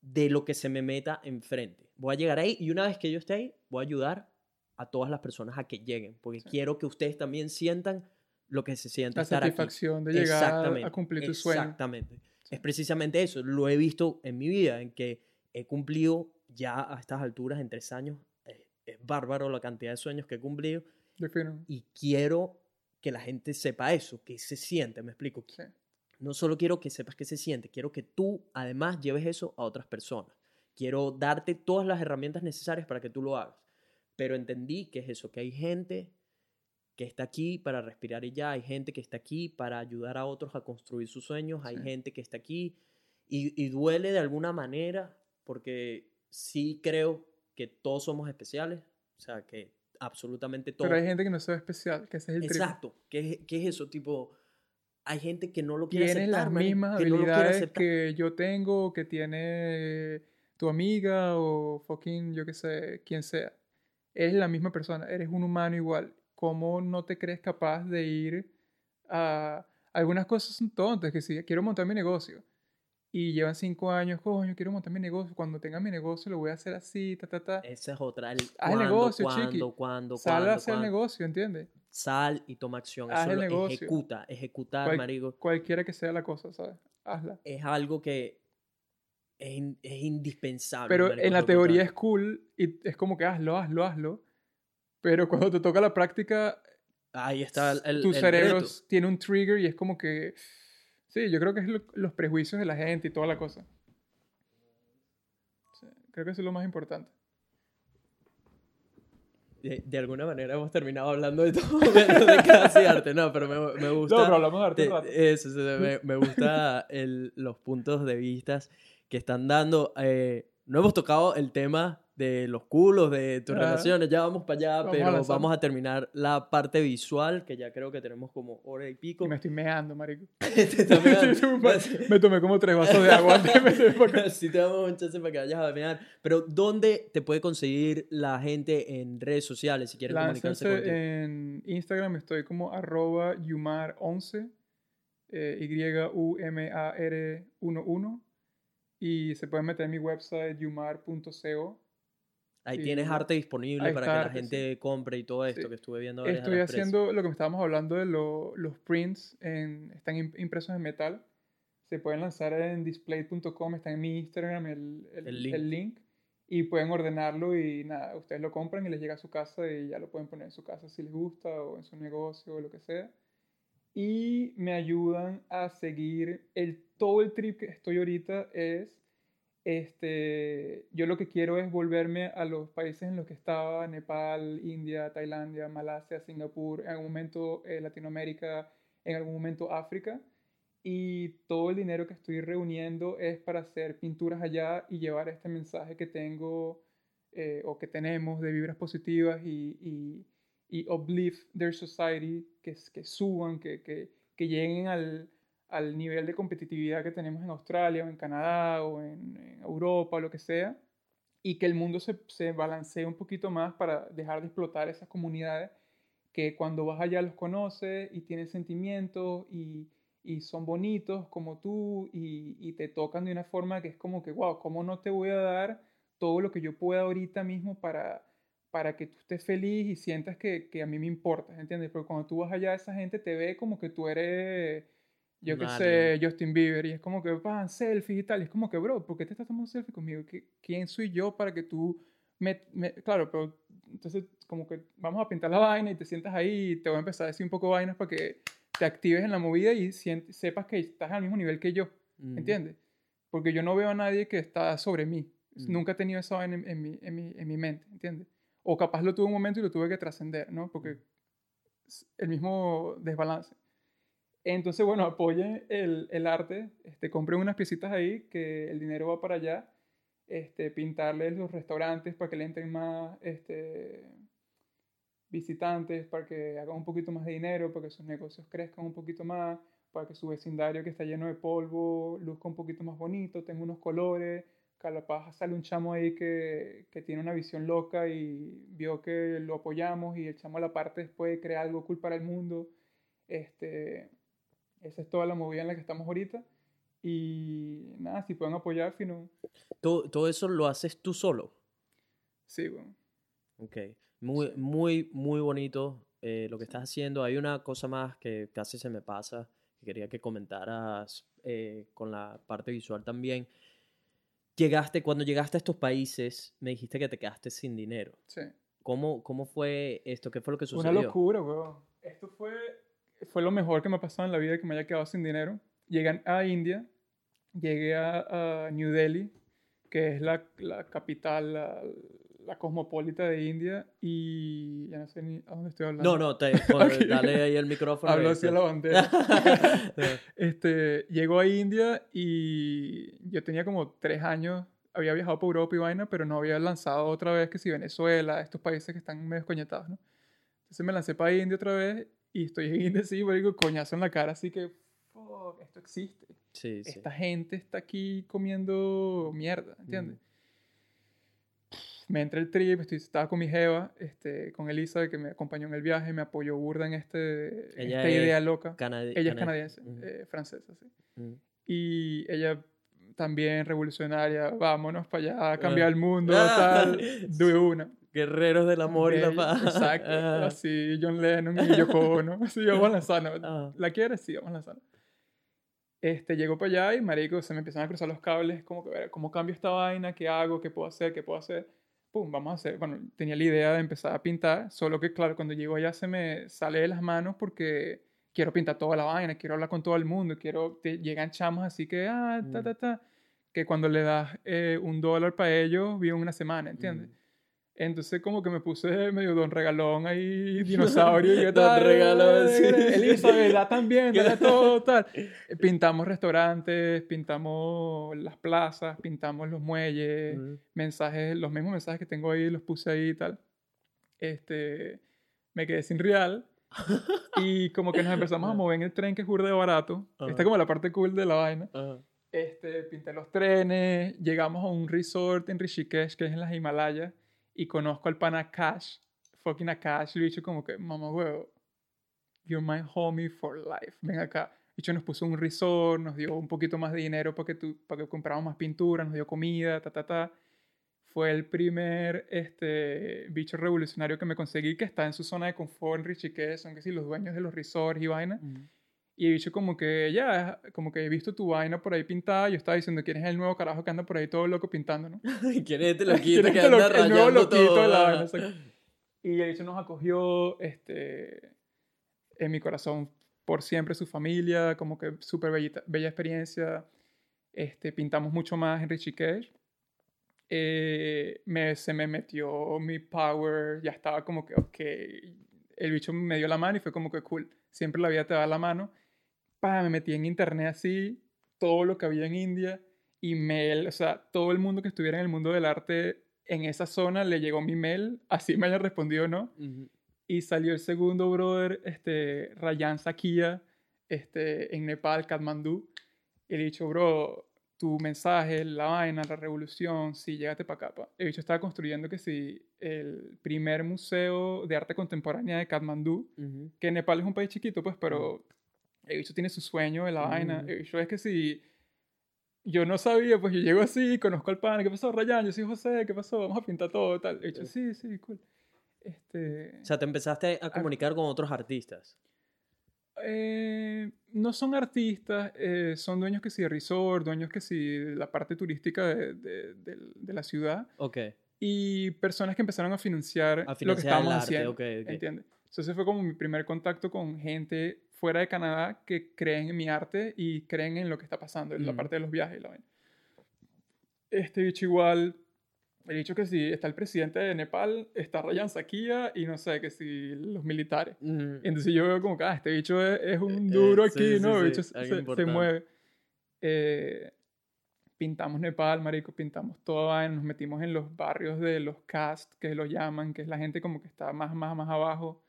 de lo que se me meta enfrente. Voy a llegar ahí y una vez que yo esté ahí, voy a ayudar a todas las personas a que lleguen, porque Sí. quiero que ustedes también sientan lo que se siente La estar aquí. satisfacción de llegar a cumplir tu sueño. Exactamente. Es precisamente eso. Lo he visto en mi vida, en que he cumplido ya a estas alturas, en tres años. Es, es bárbaro la cantidad de sueños que he cumplido Defino. y quiero que la gente sepa eso, que se siente, me explico. Sí. No solo quiero que sepas que se siente, quiero que tú además lleves eso a otras personas. Quiero darte todas las herramientas necesarias para que tú lo hagas. Pero entendí que es eso, que hay gente que está aquí para respirar y ya, hay gente que está aquí para ayudar a otros a construir sus sueños, hay Sí. gente que está aquí y, y duele de alguna manera porque sí creo que todos somos especiales, o sea, que absolutamente todos. Pero hay gente que no ve especial, que ese es el. Exacto, ¿Qué, es- qué es eso? Tipo, hay gente que no lo quiere Tienes aceptar, las marico, mismas que no habilidades aceptar. que yo tengo, que tiene tu amiga o fucking, yo qué sé, quien sea. Eres la misma persona, eres un humano igual. ¿Cómo no te crees capaz de ir a... Algunas cosas son tontas, que si quiero montar mi negocio y llevan cinco años, coño, quiero montar mi negocio, cuando tenga mi negocio lo voy a hacer así, ta, ta, ta. Esa es otra. El Haz el negocio, cuándo, chiqui. cuándo, Sal a hacer el negocio, ¿entiendes? Sal y toma acción. Haz Eso el lo negocio. ejecuta, ejecutar, Cual- marico. Cualquiera que sea la cosa, ¿sabes? Hazla. Es algo que es, in- es indispensable. Pero marico, en la teoría es cool y es como que hazlo, hazlo, hazlo. Pero cuando te toca la práctica, Ahí está el, el- tu el cerebro reto. tiene un trigger y es como que... Sí, yo creo que es lo- los prejuicios de la gente y toda la cosa. Sí, creo que eso es lo más importante. De, de alguna manera hemos terminado hablando de todo menos de casi arte. No, pero me, me gusta. No, pero hablamos de arte Te- un rato. eso, eso, me, me gusta el- los puntos de vistas que están dando. eh, no hemos tocado el tema de los culos, de tus relaciones, ya vamos para allá, Vamos pero vamos a terminar la parte visual, que ya creo que tenemos como hora y pico. Me estoy meando, marico. Me tomé como tres vasos de agua. Así te damos un chance para que vayas a mear. Pero, ¿dónde te puede conseguir la gente en redes sociales si quieren comunicarse Láncense contigo? en Instagram, estoy como arroba yumar11, eh, Y-U-M-A-R-11, y se pueden meter en mi website yumar.co. Ahí y tienes arte disponible para que la arte, gente compre y todo esto Sí. que estuve viendo. Estoy haciendo lo que estábamos hablando de lo- los prints, en, están im- impresos en metal. Se pueden lanzar en display.com, está en mi Instagram el, el- El link. el link. Y pueden ordenarlo y nada, ustedes lo compran y les llega a su casa y ya lo pueden poner en su casa si les gusta o en su negocio o lo que sea. Y me ayudan a seguir el, todo el trip que estoy ahorita es este, yo lo que quiero es volverme a los países en los que estaba, Nepal, India, Tailandia, Malasia, Singapur, en algún momento eh, Latinoamérica, en algún momento África. Y todo el dinero que estoy reuniendo es para hacer pinturas allá y llevar este mensaje que tengo eh, o que tenemos de vibras positivas y, y, y uplift their society, que, que suban, que, que, que lleguen al, al nivel de competitividad que tenemos en Australia o en Canadá o en, Europa o lo que sea, y que el mundo se, se balancee un poquito más para dejar de explotar esas comunidades que cuando vas allá los conoces y tienen sentimientos y, y son bonitos como tú y, y te tocan de una forma que es como que, wow, ¿cómo no te voy a dar todo lo que yo pueda ahorita mismo para, para que tú estés feliz y sientas que, que a mí me importas, ¿entiendes? Porque cuando tú vas allá, esa gente te ve como que tú eres, yo qué sé. Justin Bieber, y es como que, van, selfies y tal, y es como que, bro, ¿por qué te estás tomando selfie conmigo? ¿Qué- ¿Quién soy yo para que tú me, me- claro, pero entonces como que vamos a pintar la vaina y te sientas ahí y te voy a empezar a decir un poco vainas para que te actives en la movida y sient- sepas que estás al mismo nivel que yo, Ujú. ¿entiendes? Porque yo no veo a nadie que está sobre mí. Mm. Nunca he tenido esa vaina en, en mi, en, mi, en mi mente, ¿entiendes? O capaz lo tuve un momento y lo tuve que trascender, ¿no? Porque es el mismo desbalance. Entonces, bueno, apoyen el, el arte, este, compren unas piecitas ahí, que el dinero va para allá, este, pintarles los restaurantes para que le entren más este, visitantes, para que hagan un poquito más de dinero, para que sus negocios crezcan un poquito más, para que su vecindario que está lleno de polvo luzca un poquito más bonito, tenga unos colores. Capaz sale un chamo ahí que, que tiene una visión loca y vio que lo apoyamos y el chamo a la parte después crea algo cool para el mundo. Este, esa es toda la movida en la que estamos ahorita. Y nada, si pueden apoyar, fino. ¿Todo, todo eso lo haces tú solo. Sí, bueno. Ok. Muy, muy, muy bonito eh, lo que estás haciendo. Hay una cosa más que casi se me pasa, que quería que comentaras eh, con la parte visual también. Llegaste, cuando llegaste a estos países, me dijiste que te quedaste sin dinero. Sí. ¿Cómo, cómo fue esto? ¿Qué fue lo que sucedió? Una locura, weón. Esto fue, fue lo mejor que me ha pasado en la vida que me haya quedado sin dinero. Llegué a India, llegué a, a New Delhi, que es la, la capital, la, la cosmopolita de India, y ya no sé ni a dónde estoy hablando. No, no, te, pon- Ok. dale ahí el micrófono. Hablo hacia la bandera. este, llego a India y yo tenía como tres años, había viajado por Europa y vaina, pero no había lanzado otra vez que si Venezuela, estos países que están medio coñetados, ¿no? Entonces me lancé para India otra vez y estoy en India así, digo, coñazo en la cara, así que, fuck, esto existe. Sí, sí. Esta gente está aquí comiendo mierda, ¿entiendes? Me entra el trip, estoy, estaba con mi jeva, este, con Elisa, que me acompañó en el viaje, me apoyó burda en, este, Ella esta es idea loca. Canadi- Ella es cana- canadiense, Ujú, eh, francesa, sí. ujú. Y ella también revolucionaria, vámonos para allá cambiar Ah. el mundo, Ah. tal, de una. Guerreros del amor y la paz. Exacto, Ah. así John Lennon y Yoko Ono, así vamos a lanzarnos. Ah. ¿La quieres? Sí, vamos a lanzarnos. Este, llego para allá y, marico, se me empezaron a cruzar los cables, como que, ver, ¿cómo cambio esta vaina? ¿Qué hago? ¿Qué puedo hacer? ¿Qué puedo hacer? Pum, vamos a hacer. Bueno, tenía la idea de empezar a pintar, solo que, claro, cuando llego allá se me sale de las manos porque quiero pintar toda la vaina, quiero hablar con todo el mundo, quiero, te, llegan chamos así que, ah, ta, Mm. ta, ta, que cuando le das eh, un dólar para ellos, viven una semana, ¿entiendes? Mm. Entonces como que me puse medio don regalón ahí, dinosaurio. y yo, Don tal, regalón, sí. Elizabeth, da también, dale todo, tal. Pintamos restaurantes, pintamos las plazas, pintamos los muelles, Ujú. mensajes, los mismos mensajes que tengo ahí los puse ahí y tal. Este, me quedé sin real. y como que nos empezamos a mover en el tren que es de barato. Esta Ajá. es como la parte cool de la vaina. Ajá. Este, pinté los trenes, llegamos a un resort en Rishikesh, que es en las Himalayas, y conozco al pana Akash, fucking Akash, le he dicho como que, mamá huevo, you're my homie for life, ven acá. De hecho, nos puso un resort, nos dio un poquito más de dinero para que, tu- para que compráramos más pintura, nos dio comida, ta, ta, ta. Fue el primer este, bicho revolucionario que me conseguí, que está en su zona de confort en Rishikesh, son que sí, los dueños de los resorts y vaina. Y he dicho como que, ya, como que he visto tu vaina por ahí pintada. Yo estaba diciendo, ¿quién es el nuevo carajo que anda por ahí todo loco pintando, no? ¿Quién es este ¿Quién loquito que este anda lo- el nuevo loquito todo? de la vaina? exacto. Y el bicho nos acogió, este, en mi corazón, por siempre su familia, como que súper bella experiencia. Este, pintamos mucho más en Rishikesh. Eh, me, se me metió mi power, ya estaba como que, ok, el bicho me dio la mano y fue como que cool, siempre la vida te da la mano. Pa, me metí en internet así, todo lo que había en India, email, o sea, todo el mundo que estuviera en el mundo del arte en esa zona le llegó mi mail, así me haya respondido o no, y salió el segundo brother, este, Rayan Sakia, este, en Nepal, Kathmandú, y le he dicho, bro, tu mensaje, la vaina, la revolución, sí, llégate para acá. pa". El bicho estaba construyendo que sí, el primer museo de arte contemporánea de Kathmandú, Ujú. que Nepal es un país chiquito, pues, pero el bicho tiene su sueño de la vaina. Mm. El bicho es que si yo no sabía, pues yo llego así, conozco al pan, ¿qué pasó, Rayan? Yo soy José, ¿qué pasó? Vamos a pintar todo, tal. El bicho, sí, sí, cool. Este, O sea, te empezaste a comunicar con otros artistas. eh, no son artistas, eh, son dueños que sí de resort, dueños que sí de la parte turística de, de- de- de la ciudad Ok. y personas que empezaron a financiar, A lo que financiar el estábamos arte, haciendo. ok, ok. ¿Entiendes? Entonces fue como mi primer contacto con gente fuera de Canadá que creen en mi arte y creen en lo que está pasando, en la Mm. parte de los viajes y la vaina. Este bicho igual, he dicho que si está el presidente de Nepal, está Rayan Sakia y no sé, que si los militares. Ujú. Entonces yo veo como que, ah, este bicho es, es un Eh, duro eh, aquí, sí, sí, ¿no? El sí, bicho se, alguien se- se mueve. Eh, pintamos Nepal, marico, pintamos toda nos metimos en los barrios de los cast, que los llaman, que es la gente como que está más, más, más abajo.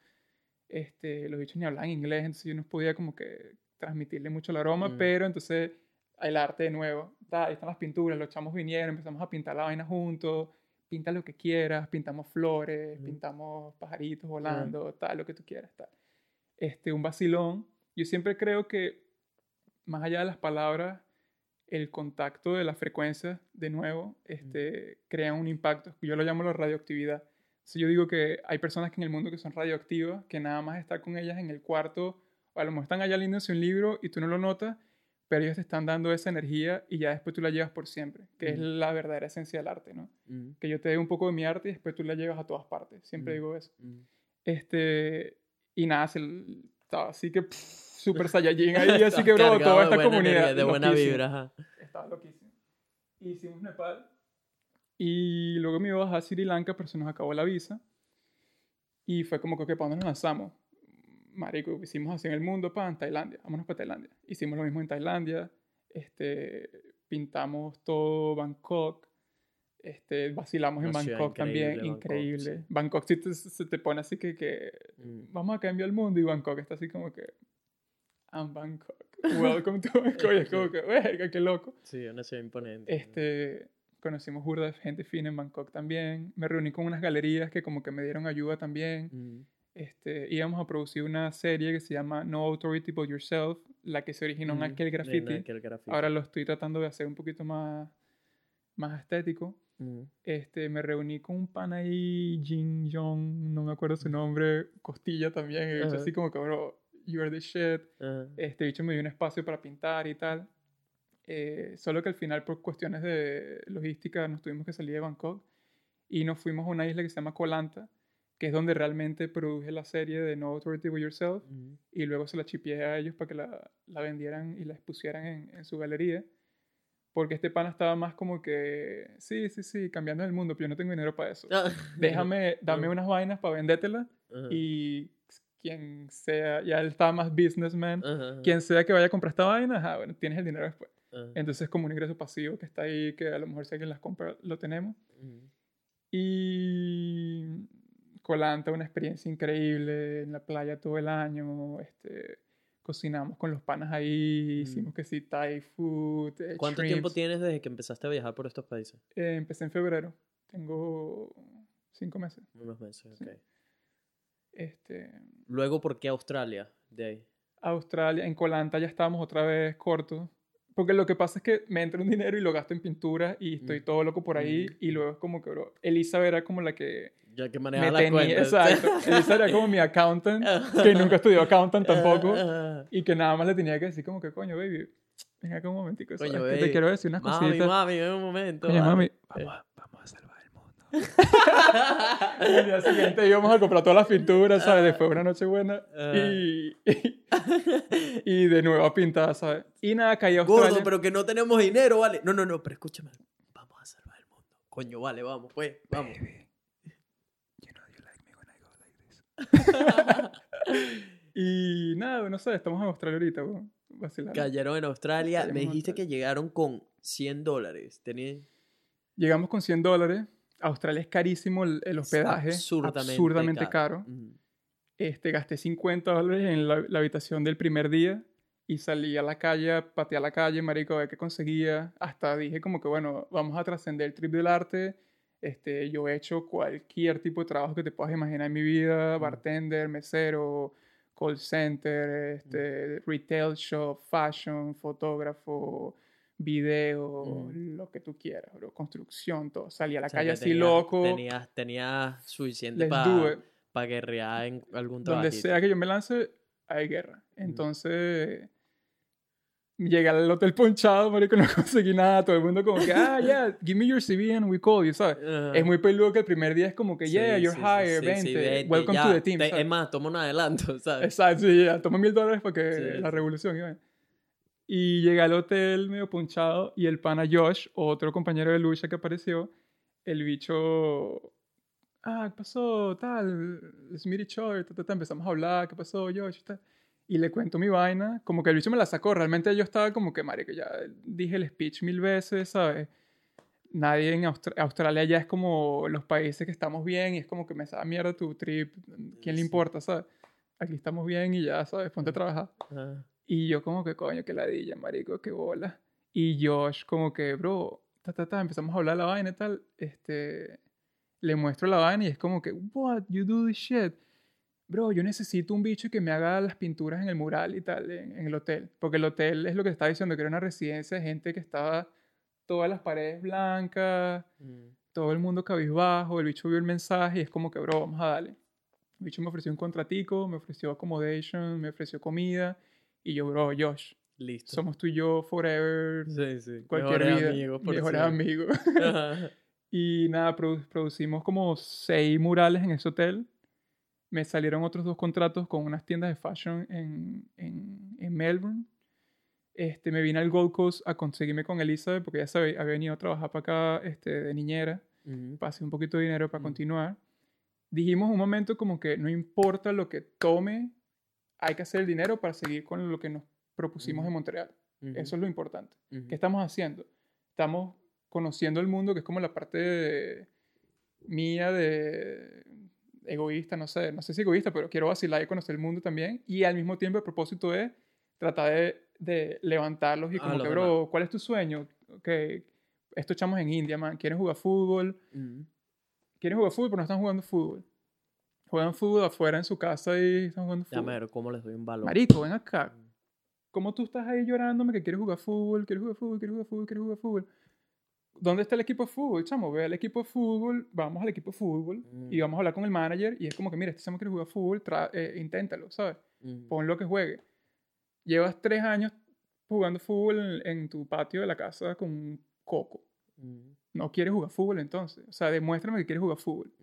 Este, los bichos ni hablan inglés, entonces yo no podía como que transmitirle mucho el aroma, Mm. pero entonces el arte de nuevo. Ta, ahí están las pinturas, los chamos vinieron, empezamos a pintar la vaina juntos, pinta lo que quieras, pintamos flores, Ujú. pintamos pajaritos volando, tal, lo que tú quieras, tal. Este, un vacilón. Yo siempre creo que, más allá de las palabras, el contacto de las frecuencias, de nuevo, este, crea un impacto. Yo lo llamo la radioactividad. Entonces yo digo que hay personas que en el mundo que son radioactivas, que nada más estar con ellas en el cuarto, o a lo mejor están allá leyéndose un libro y tú no lo notas, pero ellos te están dando esa energía y ya después tú la llevas por siempre, que es Ujú. la verdadera esencia del arte, ¿no? Ujú. Que yo te dé un poco de mi arte y después tú la llevas a todas partes. Siempre Mm. digo eso. Ujú. Este, y nada, se, estaba así que pff, super saiyajin ahí, así que bro, toda esta comunidad. energía, de buena vibra. ajá. Estaba loquísimo. Hicimos Nepal. Y luego me iba a Sri Lanka, pero se nos acabó la visa. Y fue como que, ¿para dónde nos lanzamos? Marico, hicimos así en el mundo, pa, en Tailandia. Vámonos para Tailandia. Hicimos lo mismo en Tailandia. Este, pintamos todo Bangkok. Este, vacilamos en Bangkok también. increíble, Bangkok, Increíble. sí. Bangkok sí te- se te pone así que, que Mm. vamos a cambiar el mundo y Bangkok está así como que I'm Bangkok. Welcome to Bangkok. Y es como que, verga, qué loco. Sí, una ciudad imponente. Este, conocimos burda de gente fina en Bangkok también. Me reuní con unas galerías que como que me dieron ayuda también. Mm. Este, íbamos a producir una serie que se llama No Authority But Yourself, la que se originó en Ujú. aquel En graffiti. aquel graffiti. Ahora lo estoy tratando de hacer un poquito más, más estético. Mm. Este, me reuní con un pan ahí, Jin Jong, no me acuerdo su nombre, Costilla también, y Ajá. así como que, bro, you are the shit. Ajá. Este bicho me dio un espacio para pintar y tal. Eh, solo que al final, por cuestiones de logística, nos tuvimos que salir de Bangkok y nos fuimos a una isla que se llama Koh Lanta, que es donde realmente produje la serie de No Authority But Yourself Mm. y luego se la chipié a ellos para que la, la vendieran y la expusieran en, en su galería. Porque este pana estaba más como que, sí, sí, sí, cambiando el mundo, pero yo no tengo dinero para eso. Ah. Déjame, dame Ah. unas vainas para vendértelas Ajá. y quien sea, ya él estaba más businessman, Ajá. quien sea que vaya a comprar esta vaina, ajá, bueno, tienes el dinero después. Ajá. Entonces es como un ingreso pasivo que está ahí, que a lo mejor si alguien las compra, lo tenemos. Ujú. Y Colanta, una experiencia increíble en la playa todo el año. Este, cocinamos con los panas ahí, hicimos que sí, Thai food. eh, ¿Cuánto tiempo shrimps. tienes desde que empezaste a viajar por estos países? Eh, empecé en febrero, tengo cinco meses. Unos meses, Sí. ok. Este, Luego, ¿por qué Australia? De ahí. Australia, en Colanta ya estábamos otra vez cortos. Porque lo que pasa es que me entra un dinero y lo gasto en pintura y estoy Mm. todo loco por ahí. Mm. Y luego es como que, bro, Elisa era como la que Ya que me manejas la tenía. Exacto. Elisa era como mi accountant, que nunca estudió accountant tampoco. Y que nada más le tenía que decir como que, coño, baby, ven acá un momentico. Coño, baby. te quiero decir unas Mami, cositas. mami, ven un momento. Coño, mami, vamos a, vamos a salvar el. Y día siguiente íbamos a comprar todas las pinturas, ¿sabes? Después una noche buena. Ah. Y, y de nuevo a pintar, ¿sabes? Y nada, caí a Australia. Gordo, pero que no tenemos dinero, vale. No, no, no, pero escúchame. Vamos a salvar el mundo. Coño, vale, vamos, pues, vamos. Baby, you know you like me when I go like this. y nada, no sé, estamos en Australia ahorita, weón. Vacilando. Cayeron en Australia. Caímos Me dijiste que llegaron con 100 dólares. Tenían Llegamos con 100 dólares. Australia es carísimo el, el hospedaje. absurdamente, absurdamente caro. Ujú. Este, gasté 50 dólares en la, la habitación del primer día y salí a la calle, pateé a la calle, marico, a ver qué conseguía. Hasta dije como que, bueno, vamos a trascender el trip del arte. Este, yo he hecho cualquier tipo de trabajo que te puedas imaginar en mi vida. Bartender, mesero, call center, este, retail shop, fashion, fotógrafo, video, Mm. lo que tú quieras, bro. Construcción, todo. Salí a la O sea, calle así tenías- loco. Tenías, tenías suficiente para it. guerrear en algún donde trabajo. sea que yo me lance, hay guerra. Entonces, llegué al hotel ponchado, marico, no conseguí nada. Todo el mundo como que, ah, yeah, give me your CV and we call you, ¿sabes? Es muy peludo que el primer día es como que, yeah, you're hired, vente, welcome to the team. Te- ¿sabes? es más, toma un adelanto, ¿sabes? Exacto, sí, ya, toma mil dólares para que Sí, la sí. revolución, bueno. Y llegué al hotel medio ponchado y el pana Josh, otro compañero de lucha que apareció, el bicho, ah, ¿qué pasó? Tal, Smitty Short, ta, ta, ta, empezamos a hablar, ¿qué pasó, Josh? Tal. Y le cuento mi vaina, como que el bicho me la sacó, realmente yo estaba como que, marico, ya dije el speech mil veces, ¿sabes? Nadie en Austra- Australia ya es como los países que estamos bien y es como que me sabe mierda tu trip, ¿quién le importa, ¿sabes? Aquí estamos bien y ya, ¿sabes? Ponte a trabajar. Ajá. Y yo como que, coño, qué ladilla, marico, qué bola. Y Josh como que, bro, ta, ta, ta, empezamos a hablar la vaina y tal. Este, le muestro la vaina y es como que, what, you do this shit. Bro, yo necesito un bicho que me haga las pinturas en el mural y tal, en, en el hotel. Porque el hotel es lo que estaba diciendo, que era una residencia de gente que estaba todas las paredes blancas, Mm. todo el mundo cabizbajo, el bicho vio el mensaje y es como que, bro, vamos a darle. El bicho me ofreció un contratico, me ofreció accommodation, me ofreció comida. Y yo, bro, Josh, Listo. somos tú y yo forever, Sí, sí. cualquier Mejores vida, amigos, por mejores siempre. amigos. Y nada, produ- producimos como seis murales en ese hotel. Me salieron otros dos contratos con unas tiendas de fashion en, en, en Melbourne. Este, me vine al Gold Coast a conseguirme con Elizabeth porque ya sabía, había venido a trabajar para acá este, de niñera. Ujú. Pasé un poquito de dinero para Mm. continuar. Dijimos un momento como que no importa lo que tome, hay que hacer el dinero para seguir con lo que nos propusimos Ujú. en Montreal. Ujú. Eso es lo importante. Ujú. ¿Qué estamos haciendo? Estamos conociendo el mundo, que es como la parte de- mía de egoísta, no sé, no sé si egoísta, pero quiero vacilar y conocer el mundo también. Y al mismo tiempo el propósito es tratar de, de levantarlos y A como los que, bro, ¿cuál es tu sueño? Que estos chamos en India, man, quieren jugar fútbol, quieren jugar fútbol, pero no están jugando fútbol. Juegan fútbol afuera en su casa y están jugando Ya, fútbol. mero, ¿cómo les doy un balón? Marico, ven acá. ¿Cómo tú estás ahí llorándome que quieres jugar fútbol, quieres jugar fútbol, quieres jugar fútbol, quieres jugar fútbol? ¿Dónde está el equipo de fútbol, chamo? Ve al equipo de fútbol, vamos al equipo de fútbol y Mm. vamos a hablar con el manager y es como que, mira, este chamo quiere jugar fútbol, eh, inténtalo, ¿sabes? Ujú. Ponlo que juegue. Llevas tres años jugando fútbol en, en tu patio de la casa con un coco. Ujú. No quieres jugar fútbol entonces. O sea, demuéstrame que quieres jugar fútbol.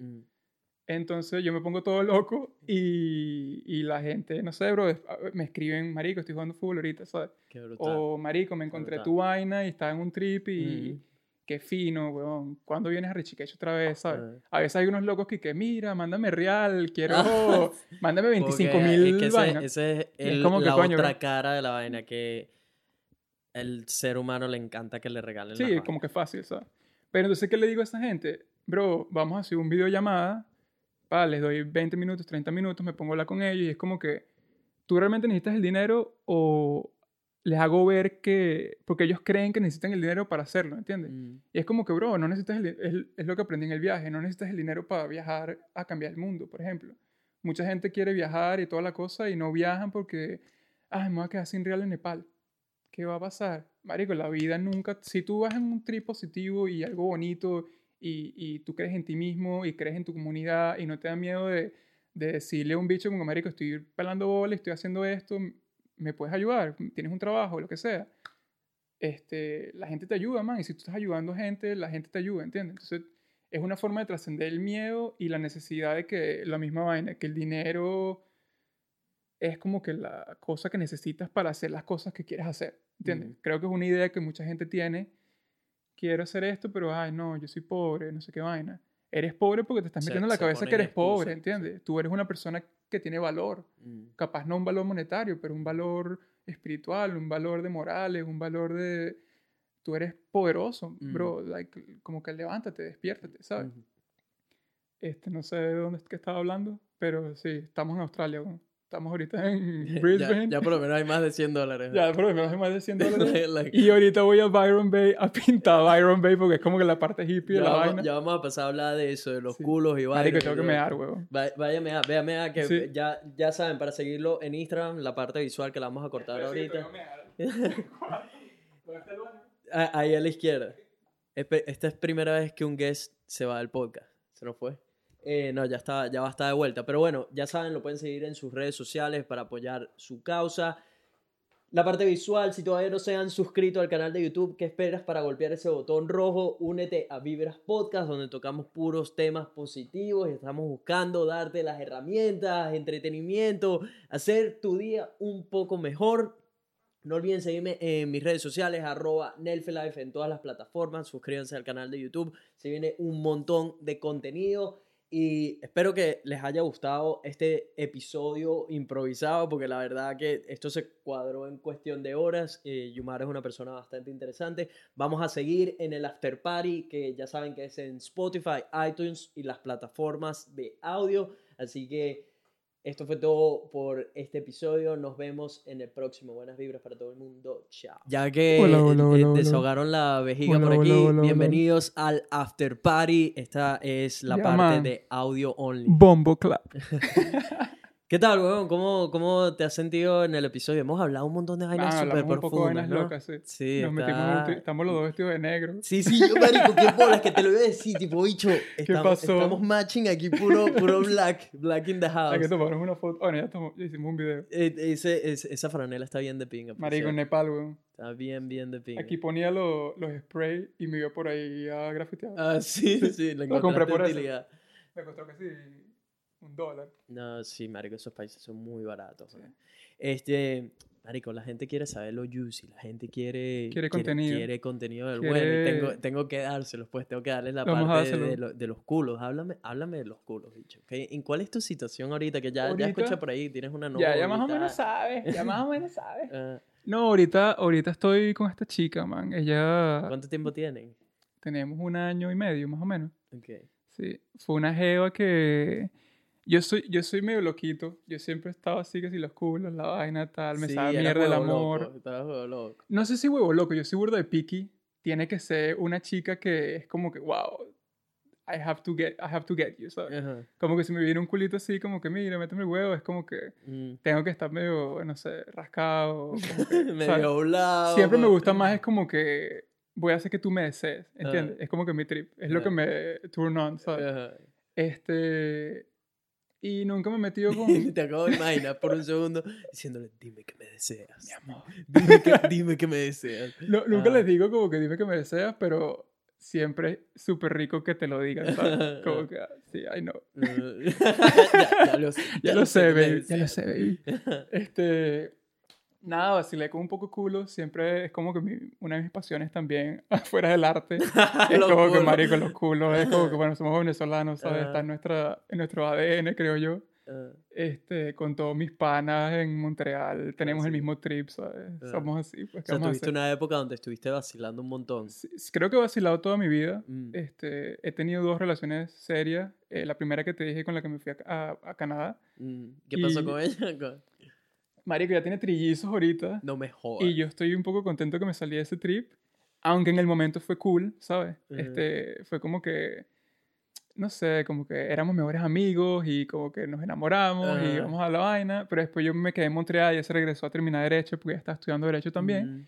Entonces yo me pongo todo loco y, y la gente, no sé, bro, me escriben, marico, estoy jugando fútbol ahorita, ¿sabes? Qué brutal. O, marico, me encontré tu vaina y estaba en un trip y Mm. qué fino, weón. ¿Cuándo vienes a Richiquecho otra vez, sabes? Ah. A veces hay unos locos que, que mira, mándame real, quiero, mándame 25 Porque mil es que ese, vainas. ese es, Y es el- como que, la coño, otra ¿ves? cara de la vaina que el ser humano le encanta que le regalen Sí, como que fácil, ¿sabes? Pero entonces, ¿qué le digo a esa gente? Bro, vamos a hacer un videollamada, pa, les doy 20 minutos, 30 minutos, me pongo a hablar con ellos y es como que tú realmente necesitas el dinero o les hago ver que, porque ellos creen que necesitan el dinero para hacerlo, ¿entiendes? Mm. Y es como que, bro, no necesitas el, es, es lo que aprendí en el viaje, no necesitas el dinero para viajar a cambiar el mundo, por ejemplo. Mucha gente quiere viajar y toda la cosa y no viajan porque, ay, me voy a quedar sin real en Nepal. ¿Qué va a pasar? Marico, la vida nunca, si tú vas en un trip positivo y algo bonito y, y tú crees en ti mismo y crees en tu comunidad y no te da miedo de, de decirle a un bicho como, marico, estoy pelando bola, estoy haciendo esto, me puedes ayudar, tienes un trabajo, lo que sea este, la gente te ayuda, man. Y si tú estás ayudando gente, la gente te ayuda, ¿entiendes? Entonces, es una forma de trascender el miedo y la necesidad de que la misma vaina, que el dinero es como que la cosa que necesitas para hacer las cosas que quieres hacer, ¿entiendes? Creo que es una idea que mucha gente tiene. Quiero hacer esto, pero, ay, no, yo soy pobre, no sé qué vaina. Eres pobre porque te estás Se- metiendo en la cabeza que eres pobre, excusas, ¿entiendes? Tú eres una persona que tiene valor Mm. capaz no un valor monetario, pero un valor espiritual, un valor de morales, un valor de... Tú eres poderoso, Mm. bro, like, como que levántate, despiértate, ¿sabes? Ujú. Este, no sé de dónde es que estaba hablando, pero sí, estamos en Australia, weón. Estamos ahorita en Brisbane. ya por lo menos hay más de 100 dólares. Ya, por lo menos hay más de 100 dólares. Like, Y ahorita voy a Byron Bay a pintar Byron Bay porque es como que la parte hippie de la vamos, vaina. ya vamos a pasar a hablar de eso, de los Sí. culos y vainas. tengo que mear. Va- Vaya mea, vea mea, que Sí. ya, ya saben, para seguirlo en Instagram, la parte visual que la vamos a cortar ahorita. Ah, Ahí a la izquierda. Esta es primera vez que un guest se va del podcast. ¿Se nos fue? Eh, no, ya, está, ya va a estar de vuelta. Pero bueno, ya saben, lo pueden seguir en sus redes sociales para apoyar su causa. La parte visual, si todavía no se han suscrito al canal de YouTube, ¿qué esperas para golpear ese botón rojo? Únete a Vibras Podcast, donde tocamos puros temas positivos y estamos buscando darte las herramientas, entretenimiento, hacer tu día un poco mejor. No olviden seguirme en mis redes sociales, arroba Nelfelife en todas las plataformas. Suscríbanse al canal de YouTube. Se viene un montón de contenido. Y espero que les haya gustado este episodio improvisado, porque la verdad que esto se cuadró en cuestión de horas. Eh, Yumar es una persona bastante interesante. Vamos a seguir en el After Party, que ya saben que es en Spotify, iTunes y las plataformas de audio. Así que esto fue todo por este episodio. Nos vemos en el próximo. Buenas vibras para todo el mundo. Chao. Ya que Hola, hola, hola, hola. desahogaron la vejiga Hola, por aquí, hola, hola, hola. bienvenidos al After Party. Esta es la Ya, parte man. de audio only. Bombo Clap. ¿Qué tal, weón? ¿Cómo, ¿Cómo te has sentido en el episodio? Hemos hablado un montón de vainas Ah, súper hablamos un poco de profundas, vainas ¿no? locas, sí. Sí, Nos metimos en está- estamos los dos vestidos de negro. Sí, sí, yo, marico, qué bolas que te lo iba a decir, tipo, bicho, estamos, pasó? estamos matching aquí puro, puro black, black in the house. Hay que tomarnos una foto. Bueno, ya, tomamos- ya hicimos un video. Eh, ese- ese- esa franela está bien de pinga. Marico, en. Nepal, weón. Está bien, bien de pinga. Aquí ponía lo- los sprays y me iba por ahí a grafitear. Ah, sí, sí, le Lo compré por eso. Me costó casi un dólar. No, sí, marico, esos países son muy baratos. Sí. Este, marico, la gente quiere saber lo juicy, la gente quiere... Quiere contenido. Quiere contenido del Quiere- bueno y tengo, tengo que dárselos, pues tengo que darles la Vamos parte de, lo- de los culos. Háblame, háblame de los culos, bicho. ¿ok? ¿En cuál es tu situación ahorita? Que ya, ya Ahorita- escuché por ahí, tienes una novia. ya, ya más o menos sabes. Ya más o menos sabes. Ah, No, ahorita, ahorita estoy con esta chica, man. Ella... ¿Cuánto tiempo tienen? Tenemos un año y medio, más o menos. Ok. Sí. Fue una jeva que... Yo soy, yo soy medio loquito. Yo siempre he estado así, que si los culos, la vaina, tal. Me Sí, sabe mierda el amor. loco, loco. No sé si huevo loco, yo soy burda de picky. Tiene que ser una chica que es como que, wow, I have to get, I have to get you, ¿sabes? Ajá. Como que si me viene un culito así, como que, mira, méteme el huevo, es como que Mm. tengo que estar medio, no sé, rascado. que. Medio doblado. Siempre me gusta más, es como que voy a hacer que tú me desees, ¿entiendes? Ah. Es como que mi trip, es lo que me turn on, ¿sabes? Este... Y nunca me he metido con... Te acabo de imaginar por un segundo diciéndole, dime que me deseas. Mi amor. Dime que, dime que me deseas. No, nunca Ah. les digo como que dime que me deseas, pero siempre es súper rico que te lo digan, ¿sabes? Como que, ah, sí, I know. ya, ya lo sé. Ya lo sé, qué me baby. Ya lo sé, baby. Este, nada, vacilé con un poco culo. Siempre es como que mi- una de mis pasiones también, afuera del arte. es como que, culos. marico, los culos. Es como que, bueno, somos venezolanos, ¿sabes? Ajá. Está en, nuestra, en nuestro ADN, creo yo. Ah, Este, con todos mis panas en Montreal. Tenemos el sí. mismo trip, ¿sabes? Ah. Somos así. Pues, O ¿qué sea, tuviste una época donde estuviste vacilando un montón. Sí, Creo que he vacilado toda mi vida. Mm. Este, he tenido dos relaciones serias. Eh, la primera que te dije con la que me fui a, a- a Canadá. Mm. ¿Qué pasó Y- con ella? Marico, ya tiene trillizos ahorita. No me jodas. Y yo estoy un poco contento que me salí de ese trip. Aunque en el momento fue cool, ¿sabes? Ujú. Este, fue como que, no sé, como que éramos mejores amigos y como que nos enamoramos y Ajá. íbamos a la vaina. Pero después yo me quedé en Montreal y ella se regresó a terminar Derecho porque ella estaba estudiando Derecho también. Mm.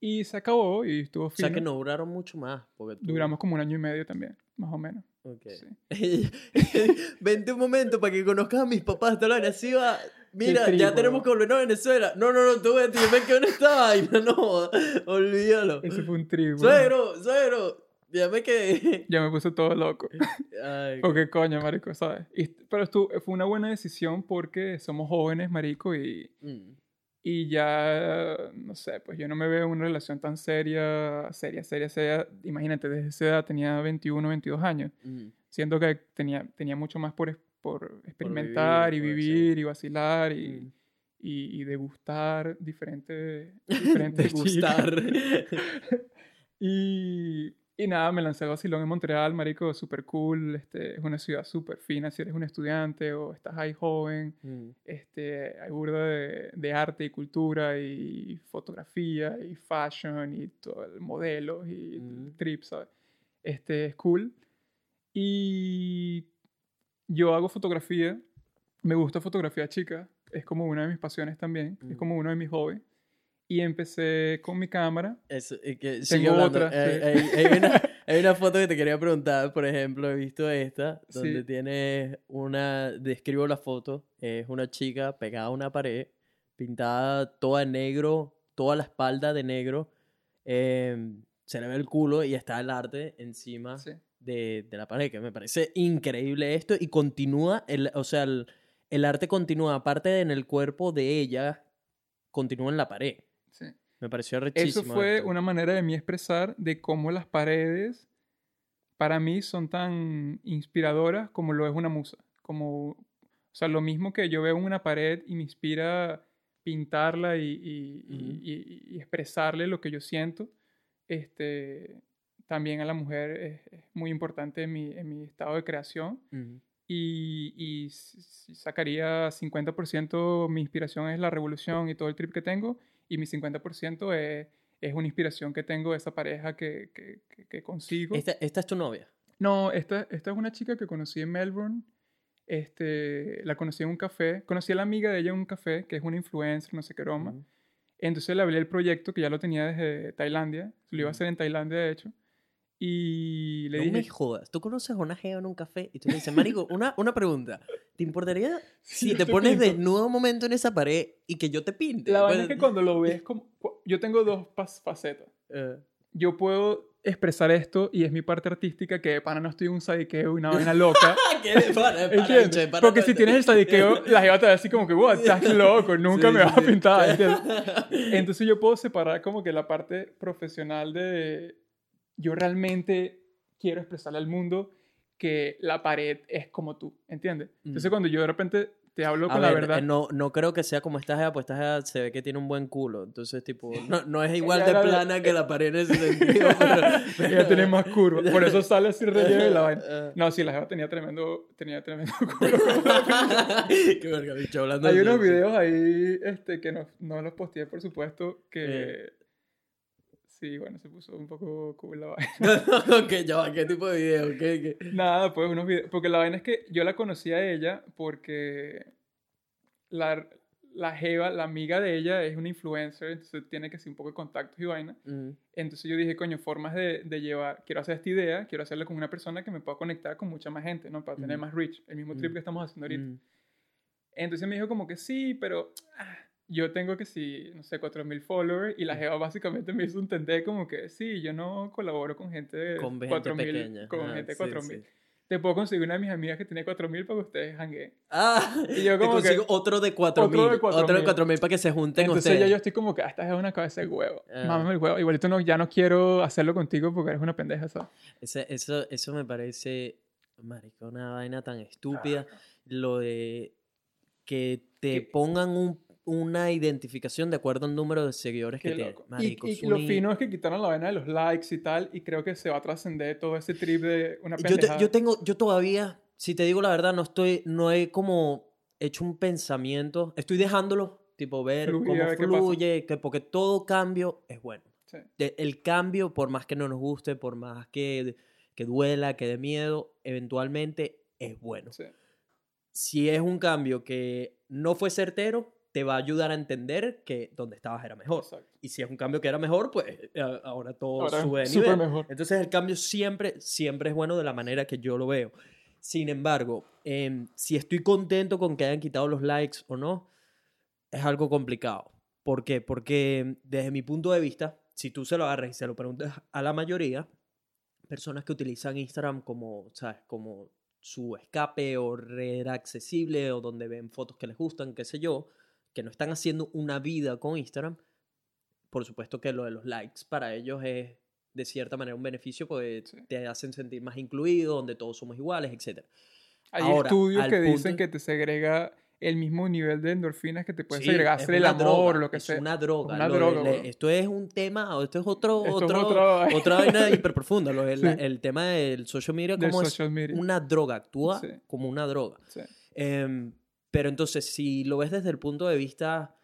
Y se acabó y estuvo O fino. sea que no duraron mucho más. Porque tú- Duramos como un año y medio también, más o menos. Ok. Sí. Vente un momento para que conozcas a mis papás. Tal vez así va. Mira, tripo, ya tenemos que volver a Venezuela. No, no, no, tú vete, yo me quedo en esta vaina. No, olvídalo. Ese fue un trip. ¿no? Suegro, suegro, ya me quedé. Ya me puse todo loco. Ay, O qué coño, marico, ¿sabes? Y- pero estu- fue una buena decisión porque somos jóvenes, marico, y, mm, y ya, no sé, pues yo no me veo en una relación tan seria, seria, seria, seria. Imagínate, desde esa edad tenía 21, 22 años, mm. siendo que tenía, tenía mucho más por, por experimentar vivir, y por vivir y vacilar y, Mm. y, y degustar diferentes, diferentes Degustar. Y, y nada, me lancé al vacilón en Montreal, marico, súper cool. Este, es una ciudad súper fina si eres un estudiante o estás ahí joven. Mm, Este, hay burda de, de arte y cultura y fotografía y fashion y todo el modelos y Mm. trips, ¿sabes? Este, es cool. Y yo hago fotografía. Me gusta fotografía chica. Es como una de mis pasiones también. Es Mm. como uno de mis hobbies. Y empecé con mi cámara. Eso, y que Tengo otra, Hay, sí. hay- hay una, hay una foto que te quería preguntar, por ejemplo, he visto esta, donde Sí. tienes una, describo la foto, es una chica pegada a una pared, pintada toda en negro, toda la espalda de negro, eh, se le ve el culo y está el arte encima Sí. De, de la pared, que me parece increíble esto y continúa, el, o sea, el, el arte continúa, aparte de en el cuerpo de ella, continúa en la pared. sí. Me pareció Eso rechísimo. fue esto. una manera de mí expresar de cómo las paredes para mí son tan inspiradoras como lo es una musa. Como, o sea, lo mismo que yo veo en una pared y me inspira pintarla y, y- y expresarle lo que yo siento, este, también a la mujer es, es muy importante en mi, en mi estado de creación. Ujú. Y, y s- sacaría 50% mi inspiración es la revolución y todo el trip que tengo, y mi 50% es, es una inspiración que tengo de esa pareja que, que, que- que consigo. Esta, esta es tu novia. No, esta, esta es una chica que conocí en Melbourne. Este, la conocí en un café. Conocí a la amiga de ella en un café, que es una influencer, no sé qué broma. Ujú. Entonces le hablé el proyecto, que ya lo tenía desde Tailandia. Lo iba a hacer en Tailandia, de hecho. Y le no dije... me jodas. Tú conoces a una geo en un café y tú le dices, Marico, una, una pregunta. ¿Te importaría si te te pones pinto". desnudo un momento en esa pared y que yo te pinte? La Pues- es que cuando lo ves, como, yo tengo dos facetas. Eh, Yo puedo expresar esto y es mi parte artística que de pana no estoy en un sadiqueo y una vaina loca. ¿Qué le para, para, para, Porque si tienes el sadiqueo, la jeva te va a decir como que, wow, estás loco, nunca Sí, me sí, vas a sí. pintar. ¿entiendes? Entonces yo puedo separar como que la parte profesional de yo realmente quiero expresarle al mundo que la pared es como tú, ¿entiendes? Entonces Mm. cuando yo de repente te hablo A con ver, la verdad... eh, no, no creo que sea como esta jeva, pues esta jeva se ve que tiene un buen culo. Entonces, tipo, no, no es igual de plana que la pared en ese sentido. pero, pero- Ella tiene más curvas, por eso sale así relleno y la vaina. Ah. No, sí, la jeva tenía tremendo, tenía tremendo culo. Qué verga, bicho, hablando Hay unos videos ahí este, que no, no los posteé, por supuesto, que... Eh. Sí, bueno, se puso un poco cool la vaina. ok, ya va, ¿qué tipo de video? ¿Qué, qué? Nada, pues unos videos. Porque la vaina es que yo la conocí a ella porque la, la Jeva, la amiga de ella, es una influencer, entonces tiene que ser un poco de contactos y vaina. Mm, Entonces yo dije, coño, formas de, de llevar, quiero hacer esta idea, quiero hacerla con una persona que me pueda conectar con mucha más gente, ¿no? Para tener Ujú. más reach, el mismo trip Ujú. que estamos haciendo ahorita. mm. Entonces me dijo como que sí, pero ah, yo tengo que si, no sé, 4000 followers y la jeva básicamente me hizo entender como que sí, yo no colaboro con gente de Con gente 4000, pequeña. con Ah, gente de sí, 4000. sí. Te puedo conseguir una de mis amigas que tiene 4000 para que ustedes jangueen. Ah, Y yo te como que- consigo otro de 4000. Otro de Otro de 4000. 4000 para que se junten Entonces ustedes. yo estoy como que, ah, esta es una cabeza de huevo. Ah. Mámame el huevo. Igualito no, ya no quiero hacerlo contigo porque eres una pendeja, ¿sabes? Ese- eso, eso me parece, marico, una vaina tan estúpida. Lo de que te Que- pongan un- una identificación de acuerdo al número de seguidores que Qué loco. Y- Marico, y, es lo fino es que quitaron la vaina de los likes y tal, y creo que se va a trascender todo ese trip de una yo, te- pendejada. yo tengo, yo todavía, si te digo la verdad, no estoy, no he como hecho un pensamiento. Estoy dejándolo, tipo, ver Fluir, a cómo ver fluye, que porque todo cambio es bueno. Sí. el cambio, por más que no nos guste, por más que, que duela, que dé miedo, eventualmente es bueno. Sí. Si es un cambio que no fue certero, te va a ayudar a entender que donde estabas era mejor. Exacto. Y si es un cambio que era mejor, pues eh, ahora todo Ahora sube de nivel. mejor. Entonces el cambio siempre, siempre es bueno de la manera que yo lo veo. Sin embargo, em, si estoy contento con que hayan quitado los likes o no, es algo complicado. ¿Por qué? Porque desde mi punto de vista, si tú se lo agarras y se lo preguntas a la mayoría, personas que utilizan Instagram como, ¿sabes? Como su escape o red accesible o donde ven fotos que les gustan, qué sé yo, que no están haciendo una vida con Instagram, por supuesto que lo de los likes para ellos es de cierta manera un beneficio porque Sí. te hacen sentir más incluido, donde todos somos iguales, etc. Hay Ahora, estudios que dicen punto- que te segrega el mismo nivel de endorfinas que te puede Sí, segregar es el amor, droga, lo que es sea. una droga. Una de- droga, esto es un tema, o esto es otro, Esto es otro, otra- vaina hiper profunda. Lo, el, Sí. el tema del social media Del como social media. es una droga, actúa como una droga. Sí. Pero entonces, si lo ves desde el punto de vista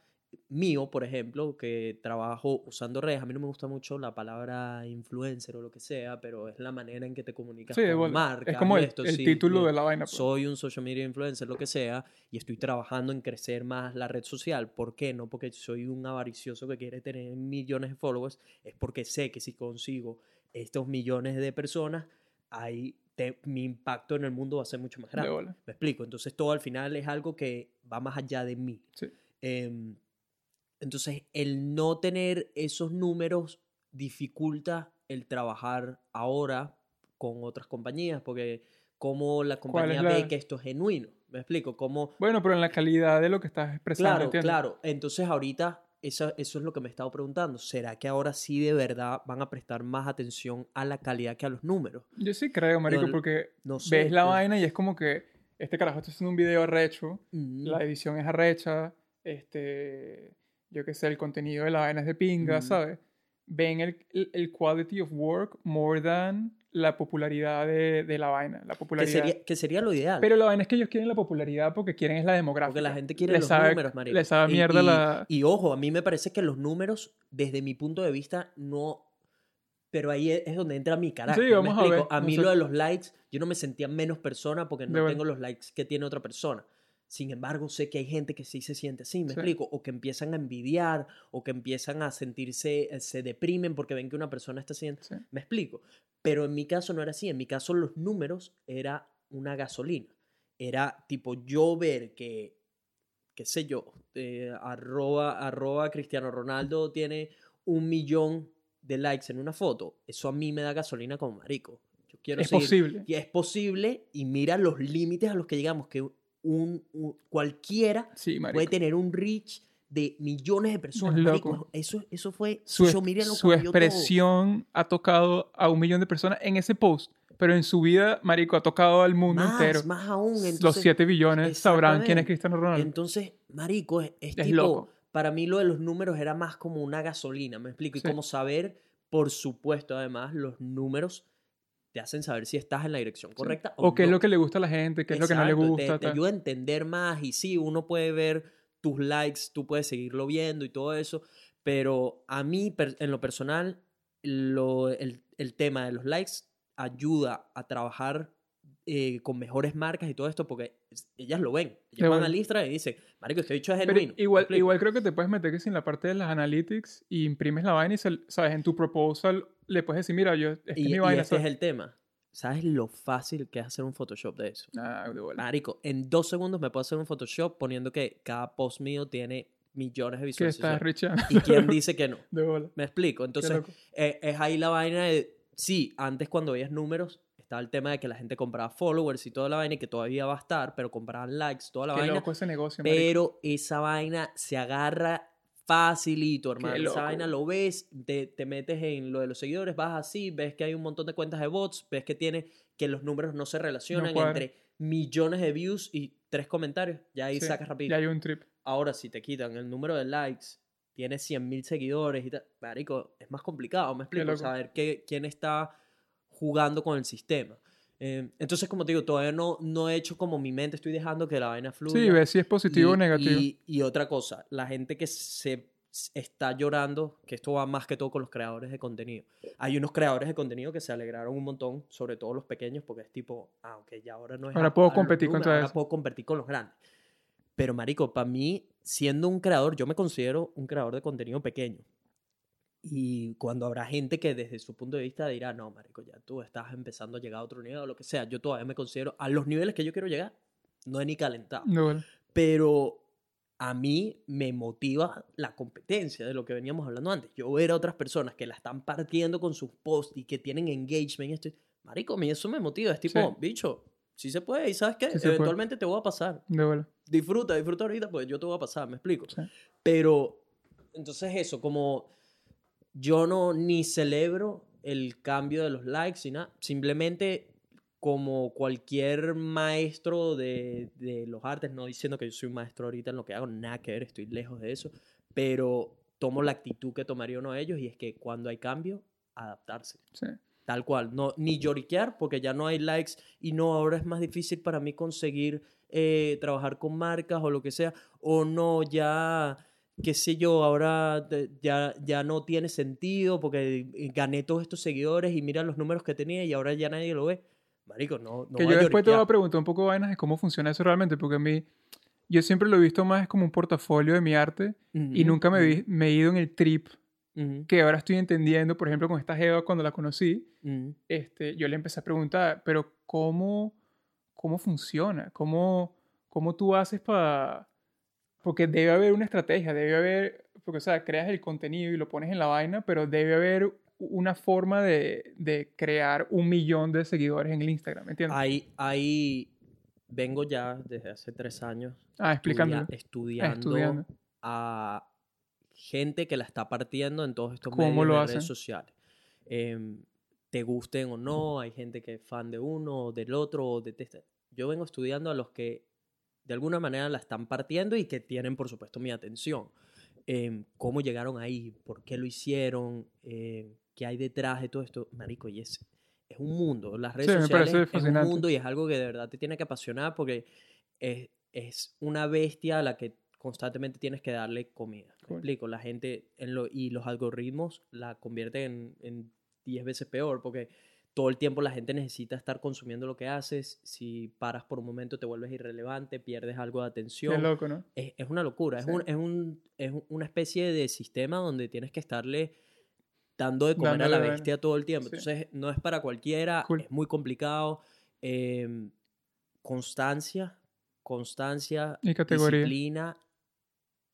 mío, por ejemplo, que trabajo usando redes, a mí no me gusta mucho la palabra influencer o lo que sea, pero es la manera en que te comunicas Sí, con bola. marcas. es como el, esto, el sí, título de la vaina. pues. soy un social media influencer, lo que sea, y estoy trabajando en crecer más la red social. ¿Por qué? No porque soy un avaricioso que quiere tener millones de followers, es porque sé que si consigo estos millones de personas, ahí te- mi impacto en el mundo va a ser mucho más de grande. Me explico. Entonces todo al final es algo que va más allá de mí. Sí. Em, entonces el no tener esos números dificulta el trabajar ahora con otras compañías, porque como la compañía la- ve que esto es genuino. Me explico. Bueno, pero en la calidad de lo que estás expresando, claro, ¿entiendes? claro. Entonces ahorita eso, eso es lo que me he estado preguntando. ¿Será que ahora sí de verdad van a prestar más atención a la calidad que a los números? Yo sí creo, marico, No, porque No sé. ves la vaina y es como que este carajo está haciendo un video arrecho, Mm. la edición es arrecha, este, yo qué sé, el contenido de la vaina es de pinga, Mm. ¿sabes? Ven el, el, el quality of work more than la popularidad de, de la vaina, la que, popularidad. sería, que sería lo ideal. Pero la vaina es que ellos quieren la popularidad porque quieren es la demográfica. Porque la gente quiere Les los sabe- números, marico. Les sabe mierda y, la... Y ojo, a mí me parece que los números, desde mi punto de vista, no... Pero ahí es donde entra mi carácter. Sí, ¿me vamos a ver, A mí no sé. lo de los likes, yo no me sentía menos persona porque no tengo los likes que tiene otra persona. Sin embargo, sé que hay gente que sí se siente así, ¿me Sí. explico? O que empiezan a envidiar, o que empiezan a sentirse, eh, se deprimen porque ven que una persona está haciendo... Sí. Me explico. Pero en mi caso no era así. En mi caso los números era una gasolina. Era tipo yo ver que, qué sé yo, eh, arroba, arroba Cristiano Ronaldo tiene un millón de likes en una foto. Eso a mí me da gasolina como marico. Yo quiero Es seguir- posible. Y es posible y mira los límites a los que llegamos, que un, un- cualquiera Sí, puede tener un reach de millones de personas. Es marico. loco. Eso, eso fue su, media lo su cambió todo. expresión ha tocado a un millón de personas en ese post, pero en su vida, marico, ha tocado al mundo más, entero. más aún. Los entonces- 7 billones sabrán quién es. Cristiano Ronaldo. Entonces, marico, es, es Es tipo, loco. para mí lo de los números era más como una gasolina, ¿me explico? Y Sí. como saber, por supuesto, además, los números te hacen saber si estás en la dirección correcta o, o qué es no. lo que le gusta a la gente, qué es lo que no le Exacto, gusta. Te, te ayuda a entender más y sí, uno puede ver tus likes, tú puedes seguirlo viendo y todo eso, pero a mí, en lo personal, lo, el, el tema de los likes ayuda a trabajar eh, con mejores marcas y todo esto porque es- ellas lo ven. Ellas De van bueno. al Instagram y dicen, marico, este dicho es genuino. ¿me igual, igual creo que te puedes meter que sin la parte de las analytics y imprimes la vaina y, se- sabes, en tu proposal le puedes decir, mira, yo, esta es y, mi y vaina. este es ¿sabes? el tema. ¿Sabes lo fácil que es hacer un Photoshop de eso? Ah, de bola. Marico, en dos segundos me puedo hacer un Photoshop poniendo que cada post mío tiene millones de estás visualizaciones. richeando. ¿Y quién dice que no? De bola. Me explico. Qué Entonces, eh, es ahí la vaina de. Sí, antes cuando veías números, estaba el tema de que la gente compraba followers y toda la vaina, y que todavía va a estar, pero compraban likes, toda la Qué vaina. loco ese negocio, marico. Pero esa vaina se agarra facilito, hermano. Esa vaina lo ves, te, te metes en lo de los seguidores, vas así, ves que hay un montón de cuentas de bots, ves que tiene que los números no se relacionan entre millones de views y tres comentarios. Ya ahí Sí, sacas rápido. Ya hay un trip. Ahora, si te quitan el número de likes, tienes 100.000 seguidores y tal, marico, es más complicado, me explico, saber qué, quién está jugando con el sistema. Eh, entonces, como te digo, todavía no, no he hecho como mi mente, estoy dejando que la vaina fluya. Sí, ves si es positivo Y- o negativo. Y, y otra cosa, la gente que se está llorando, que esto va más que todo con los creadores de contenido. Hay unos creadores de contenido que se alegraron un montón, sobre todo los pequeños, porque es tipo, ah, ok, ya ahora no es... Ahora a- puedo a competir contra ahora eso. puedo competir con los grandes. Pero, marico, para mí, siendo un creador, yo me considero un creador de contenido pequeño. Y cuando habrá gente que desde su punto de vista dirá, no, marico, ya tú estás empezando a llegar a otro nivel o lo que sea, yo todavía me considero, a los niveles que yo quiero llegar, no he ni calentado De bola. pero a mí me motiva la competencia de lo que veníamos hablando antes. Yo ver a otras personas que la están partiendo con sus posts y que tienen engagement, esto, marico, a mí eso me motiva. Es tipo, Sí. bicho, sí se puede y ¿sabes qué? Sí se puede. Eventualmente te voy a pasar. De. Disfruta, disfruta ahorita, pues yo te voy a pasar, me explico. Sí. Pero, entonces eso, como yo no ni celebro el cambio de los likes y nada, simplemente como cualquier maestro de, de los artes, no diciendo que yo soy un maestro ahorita en lo que hago, nada que ver, estoy lejos de eso, pero tomo la actitud que tomaría uno de ellos y es que cuando hay cambio, adaptarse. Sí. Tal cual, no, ni lloriquear porque ya no hay likes y no, ahora es más difícil para mí conseguir eh, trabajar con marcas o lo que sea, o no, ya, qué sé yo, ahora ya, ya no tiene sentido porque gané todos estos seguidores y mira los números que tenía y ahora ya nadie lo ve. Marico, no, no que yo a después te voy a preguntar un poco vainas de cómo funciona eso realmente, porque a mí, yo siempre lo he visto más como un portafolio de mi arte y Ujú, nunca me, vi- me he ido en el trip que ahora estoy entendiendo, por ejemplo, con esta Jeva cuando la conocí, este, yo le empecé a preguntar, pero ¿cómo, cómo funciona? ¿Cómo, cómo tú haces para...? Porque debe haber una estrategia, debe haber, porque o sea, creas el contenido y lo pones en la vaina, pero debe haber una forma de, de crear un millón de seguidores en el Instagram, ¿me entiendes? Ahí, ahí vengo ya desde hace tres años ah, estudia-. Ah, estudiando, estudiando. a gente que la está partiendo en todos estos ¿Cómo medios lo de hacen? redes sociales. Em, te gusten o no, hay gente que es fan de uno o del otro o detesta. Yo vengo estudiando a los que de alguna manera la están partiendo y que tienen, por supuesto, mi atención. Em, ¿Cómo llegaron ahí? ¿Por qué lo hicieron? Em, ¿Qué hay detrás de todo esto? Marico, y es, es un mundo. Las redes Sí, sociales es un mundo y es algo que de verdad te tiene que apasionar porque es, es una bestia a la que constantemente tienes que darle comida. ¿Me Cool. explico? La gente en lo, y los algoritmos la convierten en, en 10 veces peor porque todo el tiempo la gente necesita estar consumiendo lo que haces. Si paras por un momento te vuelves irrelevante, pierdes algo de atención. loco, ¿no? Es, es una locura. Sí. Es, un, es, un, es un- una especie de sistema donde tienes que estarle dando de comer a la bestia todo el tiempo. Sí. Entonces, no es para cualquiera, Cool. es muy complicado. Em, constancia, constancia, Y categoría. disciplina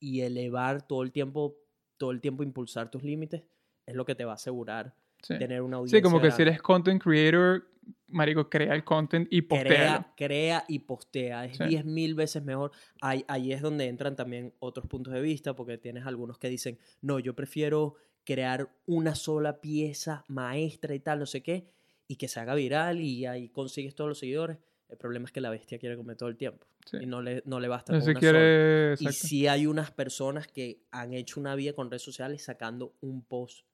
y elevar todo el tiempo, todo el tiempo impulsar tus límites es lo que te va a asegurar Sí. tener una audiencia Sí, como que si grande. eres content creator, marico, crea el content y postea. crea, crea y postea. Es Sí. 10 mil veces mejor. Ahí, ahí es donde entran también otros puntos de vista, porque tienes algunos que dicen, no, yo prefiero crear una sola pieza maestra y tal, no sé qué, y que se haga viral y ahí consigues todos los seguidores. El problema es que la bestia quiere comer todo el tiempo Sí. y no le, no le basta No con una sola. quiere... Y exacto. sí hay unas personas que han hecho una vida con redes sociales sacando un post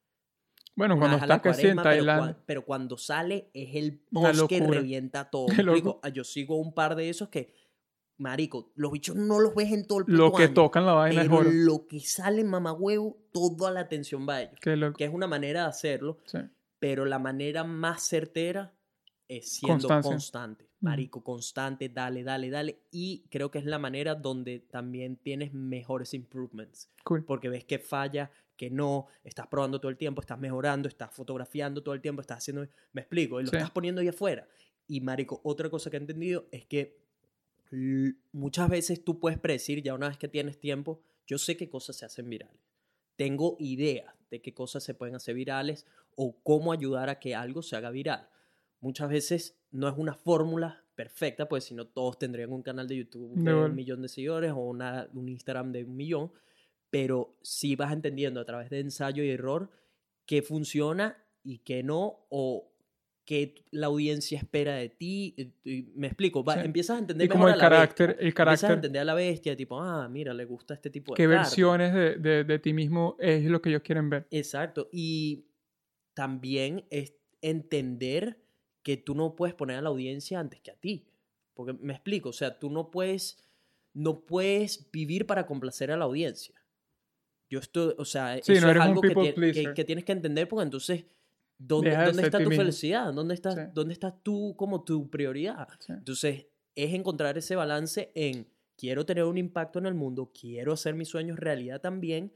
Bueno, cuando vez a la estás casi en cuaresma, pero, Tailandia. cua- pero cuando sale es el post que revienta todo. Ah, Yo sigo un par de esos que, marico, los bichos no los ves en todo el puto Lo que año, tocan la vaina es pero oro. lo que sale mamagüevo, toda la atención va a ellos. Qué loco. Que es una manera de hacerlo, Sí. pero la manera más certera es siendo Constancia. constante. Marico, constante, dale, dale, dale. Y creo que es la manera donde también tienes mejores improvements Cool. porque ves que falla, que no, estás probando todo el tiempo, estás mejorando, estás fotografiando todo el tiempo, estás haciendo, me explico, y lo Sí. estás poniendo ahí afuera. Y marico, otra cosa que he entendido es que muchas veces tú puedes predecir ya una vez que tienes tiempo, Yo sé qué cosas se hacen virales. Tengo ideas de qué cosas se pueden hacer virales o cómo ayudar a que algo se haga viral. Muchas veces no es una fórmula perfecta, pues si no todos tendrían un canal de YouTube de un millón de seguidores o una, un Instagram de un millón, pero sí vas entendiendo a través de ensayo y error qué funciona y qué no, o qué la audiencia espera de ti. y me explico, va- Sí. empiezas a entender Y como el a la carácter, bestia. el Empiezas a carácter, entender a la bestia, tipo, ah, mira, le gusta este tipo de qué versiones de, de, de ti mismo es lo que ellos quieren ver. Exacto. Y también es entender que tú no puedes poner a la audiencia antes que a ti. Porque me explico, o sea, tú no puedes, no puedes vivir para complacer a la audiencia. Yo estoy, o sea, Sí, eso no es algo que, que- tienes que entender porque entonces, ¿dónde, ¿dónde está tu mismo. felicidad? ¿Dónde estás, Sí. ¿Dónde estás tú como tu prioridad? Sí. Entonces, es encontrar ese balance en quiero tener un impacto en el mundo, quiero hacer mis sueños realidad también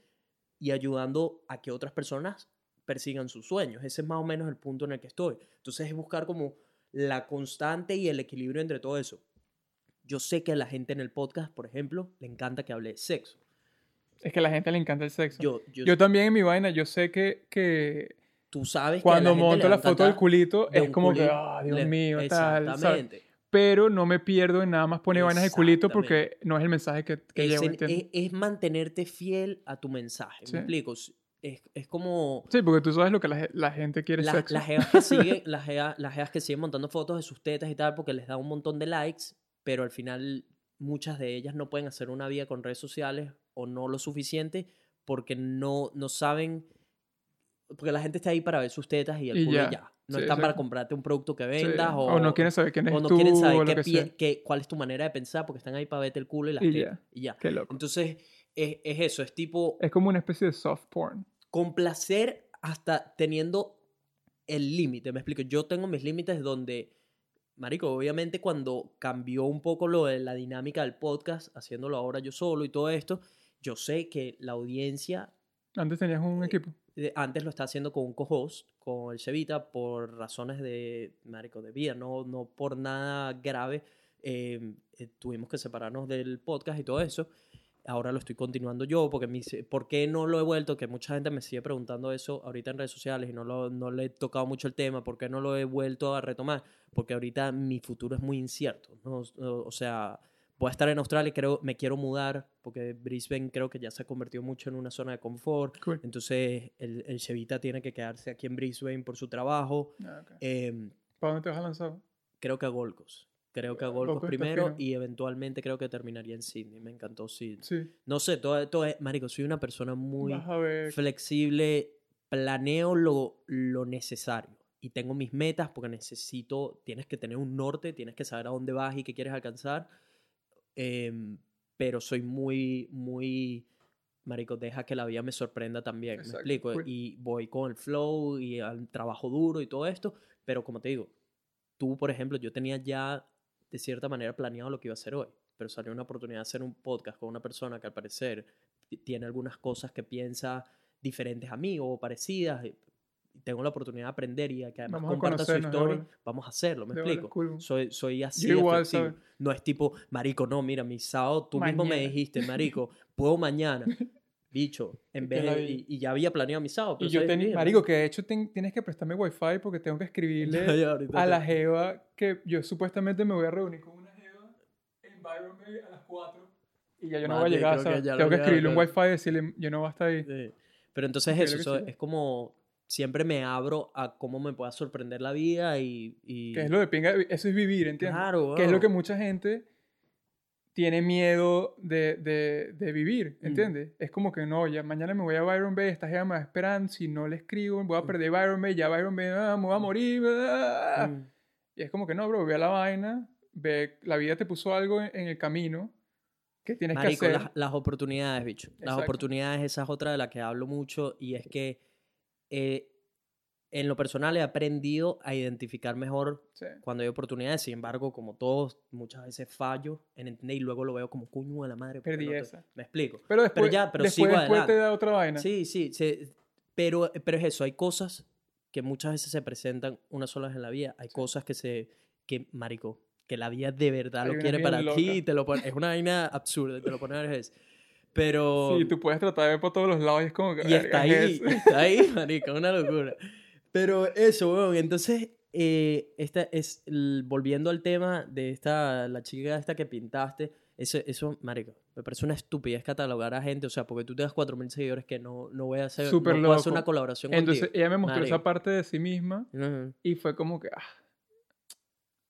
y ayudando a que otras personas persigan sus sueños. Ese es más o menos el punto en el que estoy. Entonces, es buscar como la constante y el equilibrio entre todo eso. Yo sé que a la gente en el podcast, por ejemplo, le encanta que hable de sexo. Es que a la gente le encanta el sexo. Yo, Yo, yo, también en mi vaina, yo sé que, que tú sabes cuando la monto la foto del culito de es como que, ah, Dios Le- mío. Exactamente. Pero no me pierdo en nada más poner vainas de culito porque no es el mensaje que, que es, llevo, en- ¿entiendes? es- es mantenerte fiel a tu mensaje. Sí. ¿Me explico? Es, es como Sí, porque tú sabes lo que la, la gente quiere sexo. las jeas que siguen, las las que siguen montando fotos de sus tetas y tal porque les da un montón de likes, pero al final muchas de ellas no pueden hacer una vida con redes sociales o no lo suficiente porque no, no saben, porque la gente está ahí para ver sus tetas y el Y culo y ya. ya. No Sí, están para exacto. comprarte un producto que Sí, vendas o, o no quieren saber quién es o no tú quieren saber o qué pie- qué- cuál es tu manera de pensar porque están ahí para verte el culo y las Y tetas. ya. Y ya. Qué loco. Entonces, es, es eso, es tipo Es como una especie de soft porn. complacer hasta teniendo el límite. Me explico, yo tengo mis límites donde, Marico, obviamente cuando cambió un poco lo de la dinámica del podcast, haciéndolo ahora yo solo y todo esto, yo sé que la audiencia Antes tenías un equipo. eh, antes lo está haciendo con un co-host, con el Chevita, por razones de, marico, de vida, no, no por nada grave. eh, eh, tuvimos que separarnos del podcast y todo eso. Ahora lo estoy continuando yo, porque dice, ¿por qué no lo he vuelto? Que mucha gente me sigue preguntando eso ahorita en redes sociales y no, lo, no le he tocado mucho el tema. ¿Por qué no lo he vuelto a retomar? Porque ahorita mi futuro es muy incierto. ¿no? O sea, voy a estar en Australia, creo, me quiero mudar, porque Brisbane creo que ya se ha convertido mucho en una zona de confort. Cool. Entonces, el, el Chevita tiene que quedarse aquí en Brisbane por su trabajo. Ah, ok. Em, ¿Para dónde te vas a lanzar? creo que a Gold Coast. Creo que a Gold Coast primero y eventualmente creo que terminaría en Sydney. Me encantó Sydney. Sí. No sé, todo, todo es... Marico, soy una persona muy flexible. Planeo lo, lo necesario. Y tengo mis metas porque necesito... Tienes que tener un norte, tienes que saber a dónde vas y qué quieres alcanzar. Em, pero soy muy, muy... Marico, deja que la vida me sorprenda también. Exacto, Me explico. Y voy con el flow y al trabajo duro y todo esto. Pero como te digo, tú, por ejemplo, yo tenía ya de cierta manera planeado lo que iba a hacer hoy. Pero salió una oportunidad de hacer un podcast con una persona que al parecer tiene algunas cosas que piensa diferentes a mí o parecidas. Y tengo la oportunidad de aprender y que además Vamos a comparta su historia. bola. Vamos a hacerlo, ¿me De explico? cool. Soy, soy así igual. No es tipo, marico, no, mira, mi sábado tú mismo me Mañana. dijiste, marico, puedo mañana. Bicho, en vez de, y, y ya había planeado mi sábado. Y yo tenía, marico, que de hecho ten- tienes que prestarme wifi porque tengo que escribirle a la jeva que yo supuestamente me voy a reunir con una jeva en Byron a las 4 y ya yo no voy a llegar, lo Tengo que escribirle un wifi y decirle, yo no voy a estar ahí. Sí. Pero entonces eso, es como siempre me abro a cómo me pueda sorprender la vida y... y- Que es lo de pinga, eso es vivir, ¿entiendes? Claro, Que es lo que mucha gente tiene miedo de, de, de vivir, Mm. ¿entiendes? Es como que no, ya mañana me voy a Byron Bay, esta jeva me va esperando, si no le escribo, voy a Mm. perder Byron Bay, ya Byron Bay, ah, me voy a morir, ah. Mm. Y es como que no, bro, ve a la vaina, ve, la vida te puso algo en, en el camino que tienes Marico, que hacer. las, las oportunidades, bicho. Las Exacto. oportunidades, esa es otra de las que hablo mucho y es que eh, en lo personal he aprendido a identificar mejor Sí. cuando hay oportunidades. Sin embargo, como todos, muchas veces fallo en entender y luego lo veo como cuño de la madre. ¿por qué Perdí no te-?" esa. Me explico. Pero después, ya, pero después, sigo después te da otra vaina. Sí, sí, se- pero, pero es eso, hay cosas que muchas veces se presentan una sola vez en la vida, hay cosas que se, que, marico, que la vida de verdad Hay lo unas quiere para ti, y te lo pone, es una vaina absurda, te lo pone varias veces. Pero... Sí, tú puedes tratar de ver por todos los lados y es como que... Y está "Verga, ahí, es eso". está ahí, marico, una locura. Pero eso, weón, entonces, eh, esta es, el- volviendo al tema de esta, la chica esta que pintaste, eso, eso, marico, me parece una estupidez catalogar a gente, o sea, porque tú te das 4.000 seguidores que no, no voy a hacer, Súper no puedo hacer loco. una colaboración Entonces contigo. ella me mostró Marico. esa parte de sí misma Ujú. y fue como que... Ah,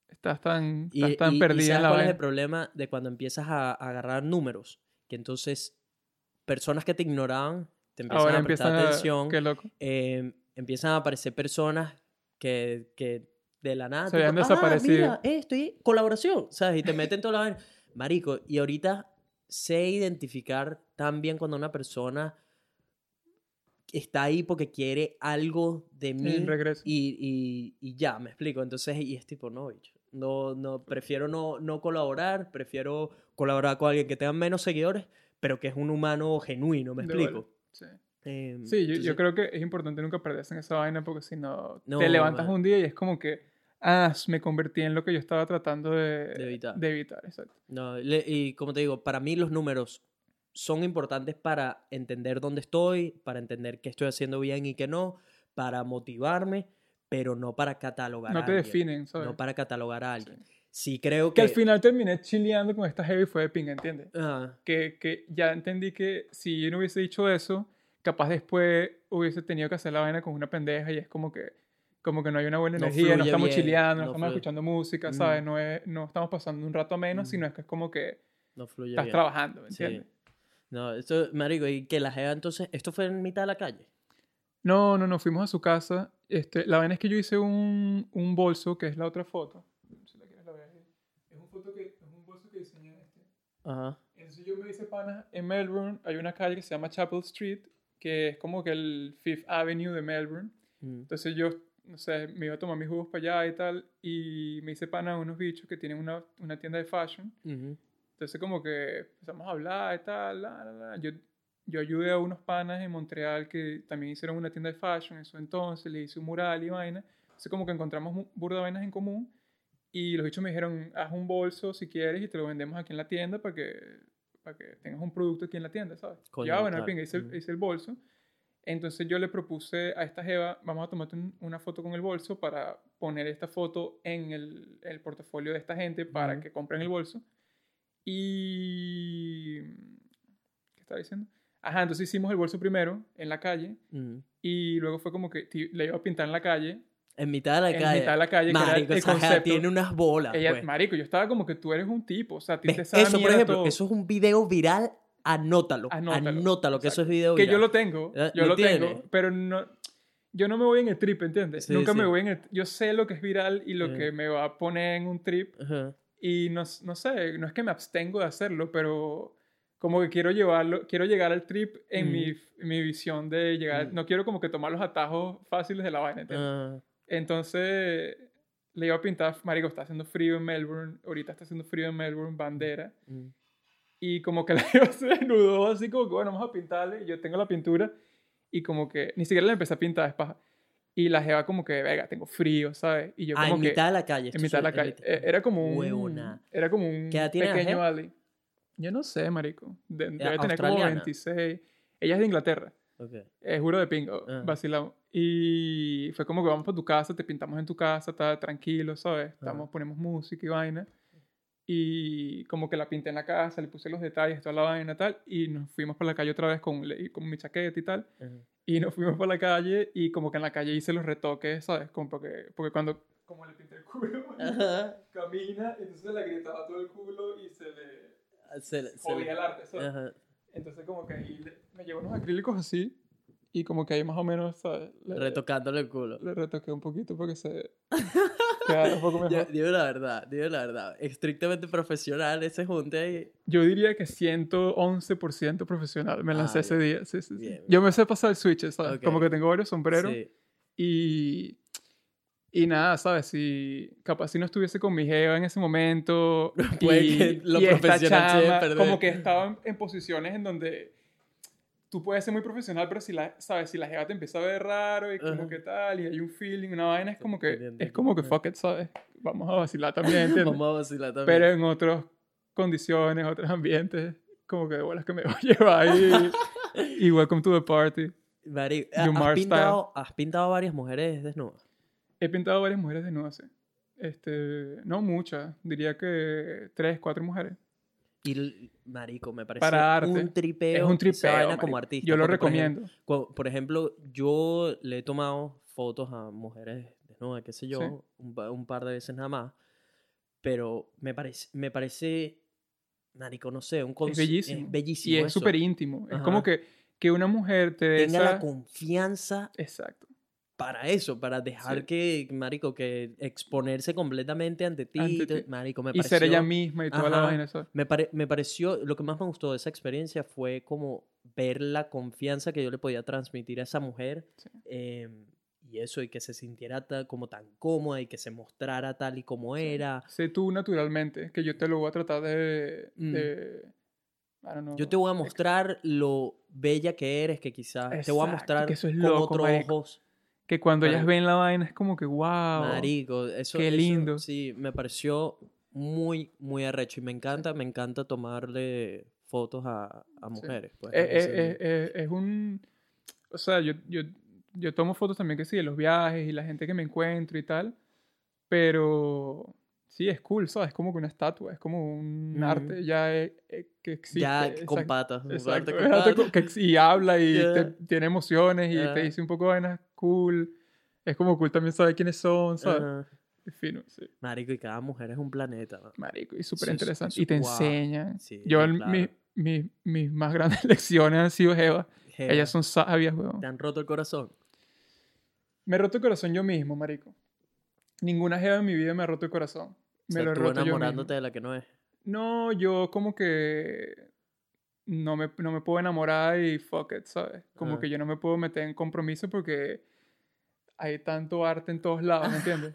estás tan, Y, estás tan y- y perdida ¿sabes en la cuál es el problema de cuando empiezas a, a agarrar números? Que entonces personas que te ignoraban te empiezan Ahora a prestar empiezan a... atención. Qué loco. eh, empiezan a aparecer personas que, que de la nada... Se habían tipo, desaparecido". Ah, mira, eh, estoy... Colaboración, ¿sabes? Y te meten toda la vaina. Marico, y ahorita sé identificar tan bien cuando una persona está ahí porque quiere algo de mí En regreso. y, y, y ya, me explico. Entonces, y es tipo, no, bicho. No, no, prefiero no, no colaborar, prefiero colaborar con alguien que tenga menos seguidores, pero que es un humano genuino, ¿me De explico? bola. Sí. Eh, Sí, yo, creo que es importante nunca perderse en esa vaina porque si no, No, te levantas man. un día y es como que, ah, me convertí en lo que yo estaba tratando de, De evitar. de evitar, exacto. No, le- y como te digo, para mí los números son importantes para entender dónde estoy, para entender qué estoy haciendo bien y qué no, para motivarme, pero no para catalogar No a te alguien. definen, ¿sabes? No para catalogar a alguien. Sí. Sí creo Que que... al final terminé chileando con esta heavy fue de pinga, ¿entiendes? Que, que ya entendí que si yo no hubiese dicho eso, capaz después hubiese tenido que hacer la vaina con una pendeja y es como que como que no hay una buena No energía, no estamos bien, chileando, no, no estamos escuchando música, Mm. ¿sabes? No, es, no estamos pasando un rato menos, Mm. sino es que es como que no fluye estás bien. trabajando, ¿me Sí. entiendes? No, esto, marico, y que la jeva entonces, esto fue en mitad de la calle. No, no, no, fuimos a su casa. Este, la vaina es que yo hice un, un bolso, que es la otra foto. Si la quieres la ves ahí. Es un, foto que, es un bolso que diseñé este. Ajá. Entonces yo me hice pana en Melbourne. Hay una calle que se llama Chapel Street, que es como que el Fifth Avenue de Melbourne. Mm. Entonces yo, no sé, me iba a tomar mis jugos para allá y tal. Y me hice pana de unos bichos que tienen una, una tienda de fashion. Entonces como que empezamos a hablar y tal, la, la, la. Yo, yo ayudé a unos panas en Montreal que también hicieron una tienda de fashion en su entonces, le hice un mural y vaina. Entonces como que encontramos burda vainas en común y los bichos me dijeron, haz un bolso si quieres y te lo vendemos aquí en la tienda para que, para que tengas un producto aquí en la tienda, ¿sabes? Coño, ya, bueno, brutal. pinga, hice, hice el bolso. Entonces yo le propuse a esta jeva, vamos a tomarte un- una foto con el bolso para poner esta foto en el, el portafolio de esta gente para Ujú. que compren el bolso. Y... ¿Qué estaba diciendo? Ajá, entonces hicimos el bolso primero en la calle Ujú. y luego fue como que le iba a pintar en la calle. En mitad de la en calle. mitad de la calle, que era Marico, el concepto. tiene unas bolas. Ella, pues. marico, yo estaba como que tú eres un tipo, o sea, a ti te Eso, por ejemplo, todo. eso es un video viral. Anótalo. Anótalo, Anótalo, que eso es video que viral. yo lo tengo, yo ¿lo tengo, pero no, yo no me voy en el trip, ¿entiendes? Sí, Nunca me sí. voy en el, yo sé lo que es viral y lo Eh. que me va a poner en un trip Ajá. y no, no sé, no es que me abstengo de hacerlo, pero como que quiero llevarlo, quiero llegar al trip en Mm. mi, en mi visión de llegar, Mm. no quiero como que tomar los atajos fáciles de la vaina, ¿entiendes? Ah, Entonces le iba a pintar, marico, está haciendo frío en Melbourne, ahorita está haciendo frío en Melbourne, bandera. mm. Y como que la jeva se desnudó así como que, bueno, vamos a pintarle. Y yo tengo la pintura y como que ni siquiera le empecé a pintar, es paja. Y la jeva como que, venga, tengo frío, ¿sabes? Y yo Ah, como en que... mitad de la calle. en mitad de la calle. Eh, Era como un... Huevona. Era como un ¿Qué edad tiene pequeño valley. Yo no sé, marico. De- debe tener como australiana. 26. Ella es de Inglaterra. Ok. Es juro de pingo, Ah. vacilamos. Y fue como que vamos para tu casa, te pintamos en tu casa, está tranquilo, ¿sabes? Estamos, Ah. ponemos música y vaina. Y como que la pinté en la casa, le puse los detalles, toda la vaina tal. Y nos fuimos por la calle otra vez con, con mi chaqueta y tal. Ajá. Y nos fuimos por la calle y como que en la calle hice los retoques, ¿sabes? Como porque, porque cuando como le pinté el culo, Ajá. camina, entonces le gritaba todo el culo y se le Se le- se le- el arte, ¿sabes? Ajá. Entonces como que ahí le- me llevo unos acrílicos así y como que ahí más o menos, ¿sabes? Le, Retocándole el culo. le retoqué un poquito para que se quedara un poco mejor. Digo la verdad, digo la verdad. Estrictamente profesional ese junte y... Yo diría que 111% profesional me lancé Ah, ese día. Sí, sí, sí. Bien. Yo me sé pasar el switch, ¿sabes? Ok. Como que tengo varios sombreros y... Y nada, ¿sabes? Si capaz si no estuviese con mi jeva en ese momento Puede y, que lo y esta profesional debe chama, como que estaban en posiciones en donde tú puedes ser muy profesional, pero si la, ¿sabes? Si la jeva te empieza a ver raro y como Ajá. que tal, y hay un feeling, una vaina, es como que, es como que fuck it, ¿sabes? Vamos a vacilar también, ¿entiendes? Vamos a vacilar también. pero en otras condiciones, otros ambientes, como que de bolas que me voy a llevar y, y welcome to the party. You ¿has, pintado, has pintado varias mujeres desnudas. He pintado varias mujeres desnudas, sí. Este, no muchas, diría que tres, cuatro mujeres. Y, marico, me parece Para arte. un tripeo. es un tripeo. vaina como artista. Yo lo porque, por recomiendo. cu- Por ejemplo, yo le he tomado fotos a mujeres desnudas, qué sé yo, Sí. un, un par de veces nada más. Pero me parece, me parece, marico, no sé, un Es bellísimo. bellísimo Y es súper íntimo. Es Ajá. como que, que una mujer te dé Tenga la esa... confianza Exacto. Para eso, para dejar Sí. que, marico, que exponerse completamente ante ti, Ante te- ti. marico, me Y ser ella pareció- misma y toda la Ajá. vaina, ¿sabes? Me, pare- me pareció, lo que más me gustó de esa experiencia fue como ver la confianza que yo le podía transmitir a esa mujer Sí. eh, y eso, y que se sintiera ta- como tan cómoda y que se mostrara tal y como era. Sé tú naturalmente, que yo te lo voy a tratar de... Mm. de know, Yo te voy a ex- mostrar lo bella que eres, que quizás te voy a mostrar que eso es con otros marico. ojos. Que cuando ellas ven la vaina es como que, wow. Marico, eso, qué eso, lindo. sí, me pareció muy, muy arrecho y me encanta, me encanta tomarle fotos a, a mujeres. Pues, Eh, me eh, parece- eh, eh, es un... O sea, yo, yo, yo tomo fotos también que sí, de los viajes y la gente que me encuentro y tal, pero sí, es cool, ¿sabes? Es como que una estatua, es como un Mm. arte ya eh, eh, que existe. ya con patas. exacto, con patas. que y habla y te- tiene emociones y te dice un poco de vainas cool. Es como cool también saber quiénes son, ¿sabes? Ajá. Es fino, sí. Marico, y cada mujer es un planeta. ¿no? Marico, y súper interesante. y te wow. enseñan. Sí, Yo, claro. mi- mi- mis más grandes lecciones han sido Jeva. Jeva, Ellas son sabias, weón. ¿Te han roto el corazón? Me he roto el corazón yo mismo, marico. Ninguna jeva en mi vida me ha roto el corazón. O Me sea, lo tú enamorándote de la que no es. No, yo como que no me, no me puedo enamorar y fuck it, ¿sabes? Como Ah. que yo no me puedo meter en compromiso porque hay tanto arte en todos lados, ¿me entiendes?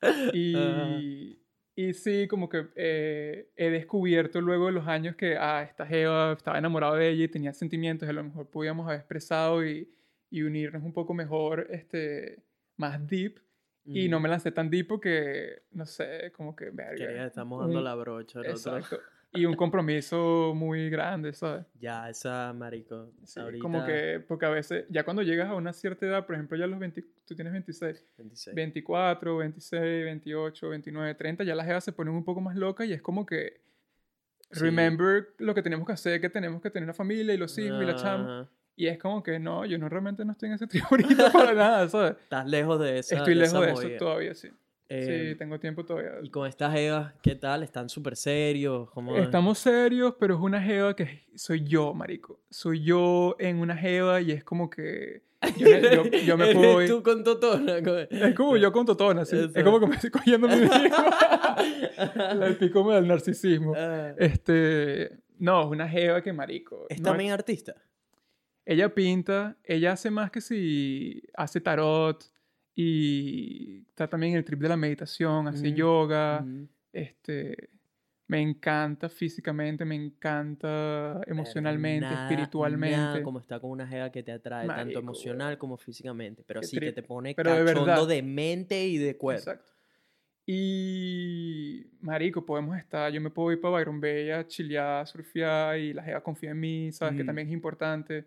y, y sí, como que eh, he descubierto luego de los años que, ah, esta jeva estaba enamorado de ella y tenía sentimientos, a lo mejor podíamos haber expresado y, y unirnos un poco mejor, este, más deep. Y no Mm. me lancé tan deep porque, no sé, como que, verga. Quería, estamos dando la brocha. al otro. Exacto. Y un compromiso muy grande, ¿sabes? Ya, esa, marico. Sí, ahorita, Como que, porque a veces, ya cuando llegas a una cierta edad, por ejemplo, ya los 20, tú tienes 26, 26. 24, 26, 28, 29, 30, ya las jevas se ponen un poco más locas y es como que, Sí. remember lo que tenemos que hacer, que tenemos que tener una familia y los hijos y la chama. Y es como que, no, yo no realmente no estoy en ese trío ahorita para nada, ¿sabes? Estás lejos de esa Estoy de lejos esa de eso movida. todavía, sí. Eh, sí, tengo tiempo todavía. Y con estas evas, ¿qué tal? ¿Están súper serios? ¿Cómo es? Estamos serios, pero es una jeva que soy yo, marico. Soy yo en una jeva y es como que yo, me- yo- yo me puedo ir- tú con Totona. Es como yo con Totona, sí. Eso. Es como que me estoy cogiendo mí mismo. El pico del narcisismo. Ah, Este, no, es una jeva que marico. ¿Es no también artista? Ella pinta, ella hace más que si hace tarot y está también en el trip de la meditación, hace Mm, yoga. Ujú. Este, me encanta físicamente, me encanta emocionalmente, Nada- espiritualmente. Nada como está con una jeva que te atrae tanto Marico, emocional weón. como físicamente. Pero sí que te pone Pero de cachondo verdad. de mente y de cuerpo. Exacto. Y, marico, podemos estar, yo me puedo ir para Byron Bay a chilear, surfear y la jeva confía en mí, ¿sabes? Que Mm. también es importante.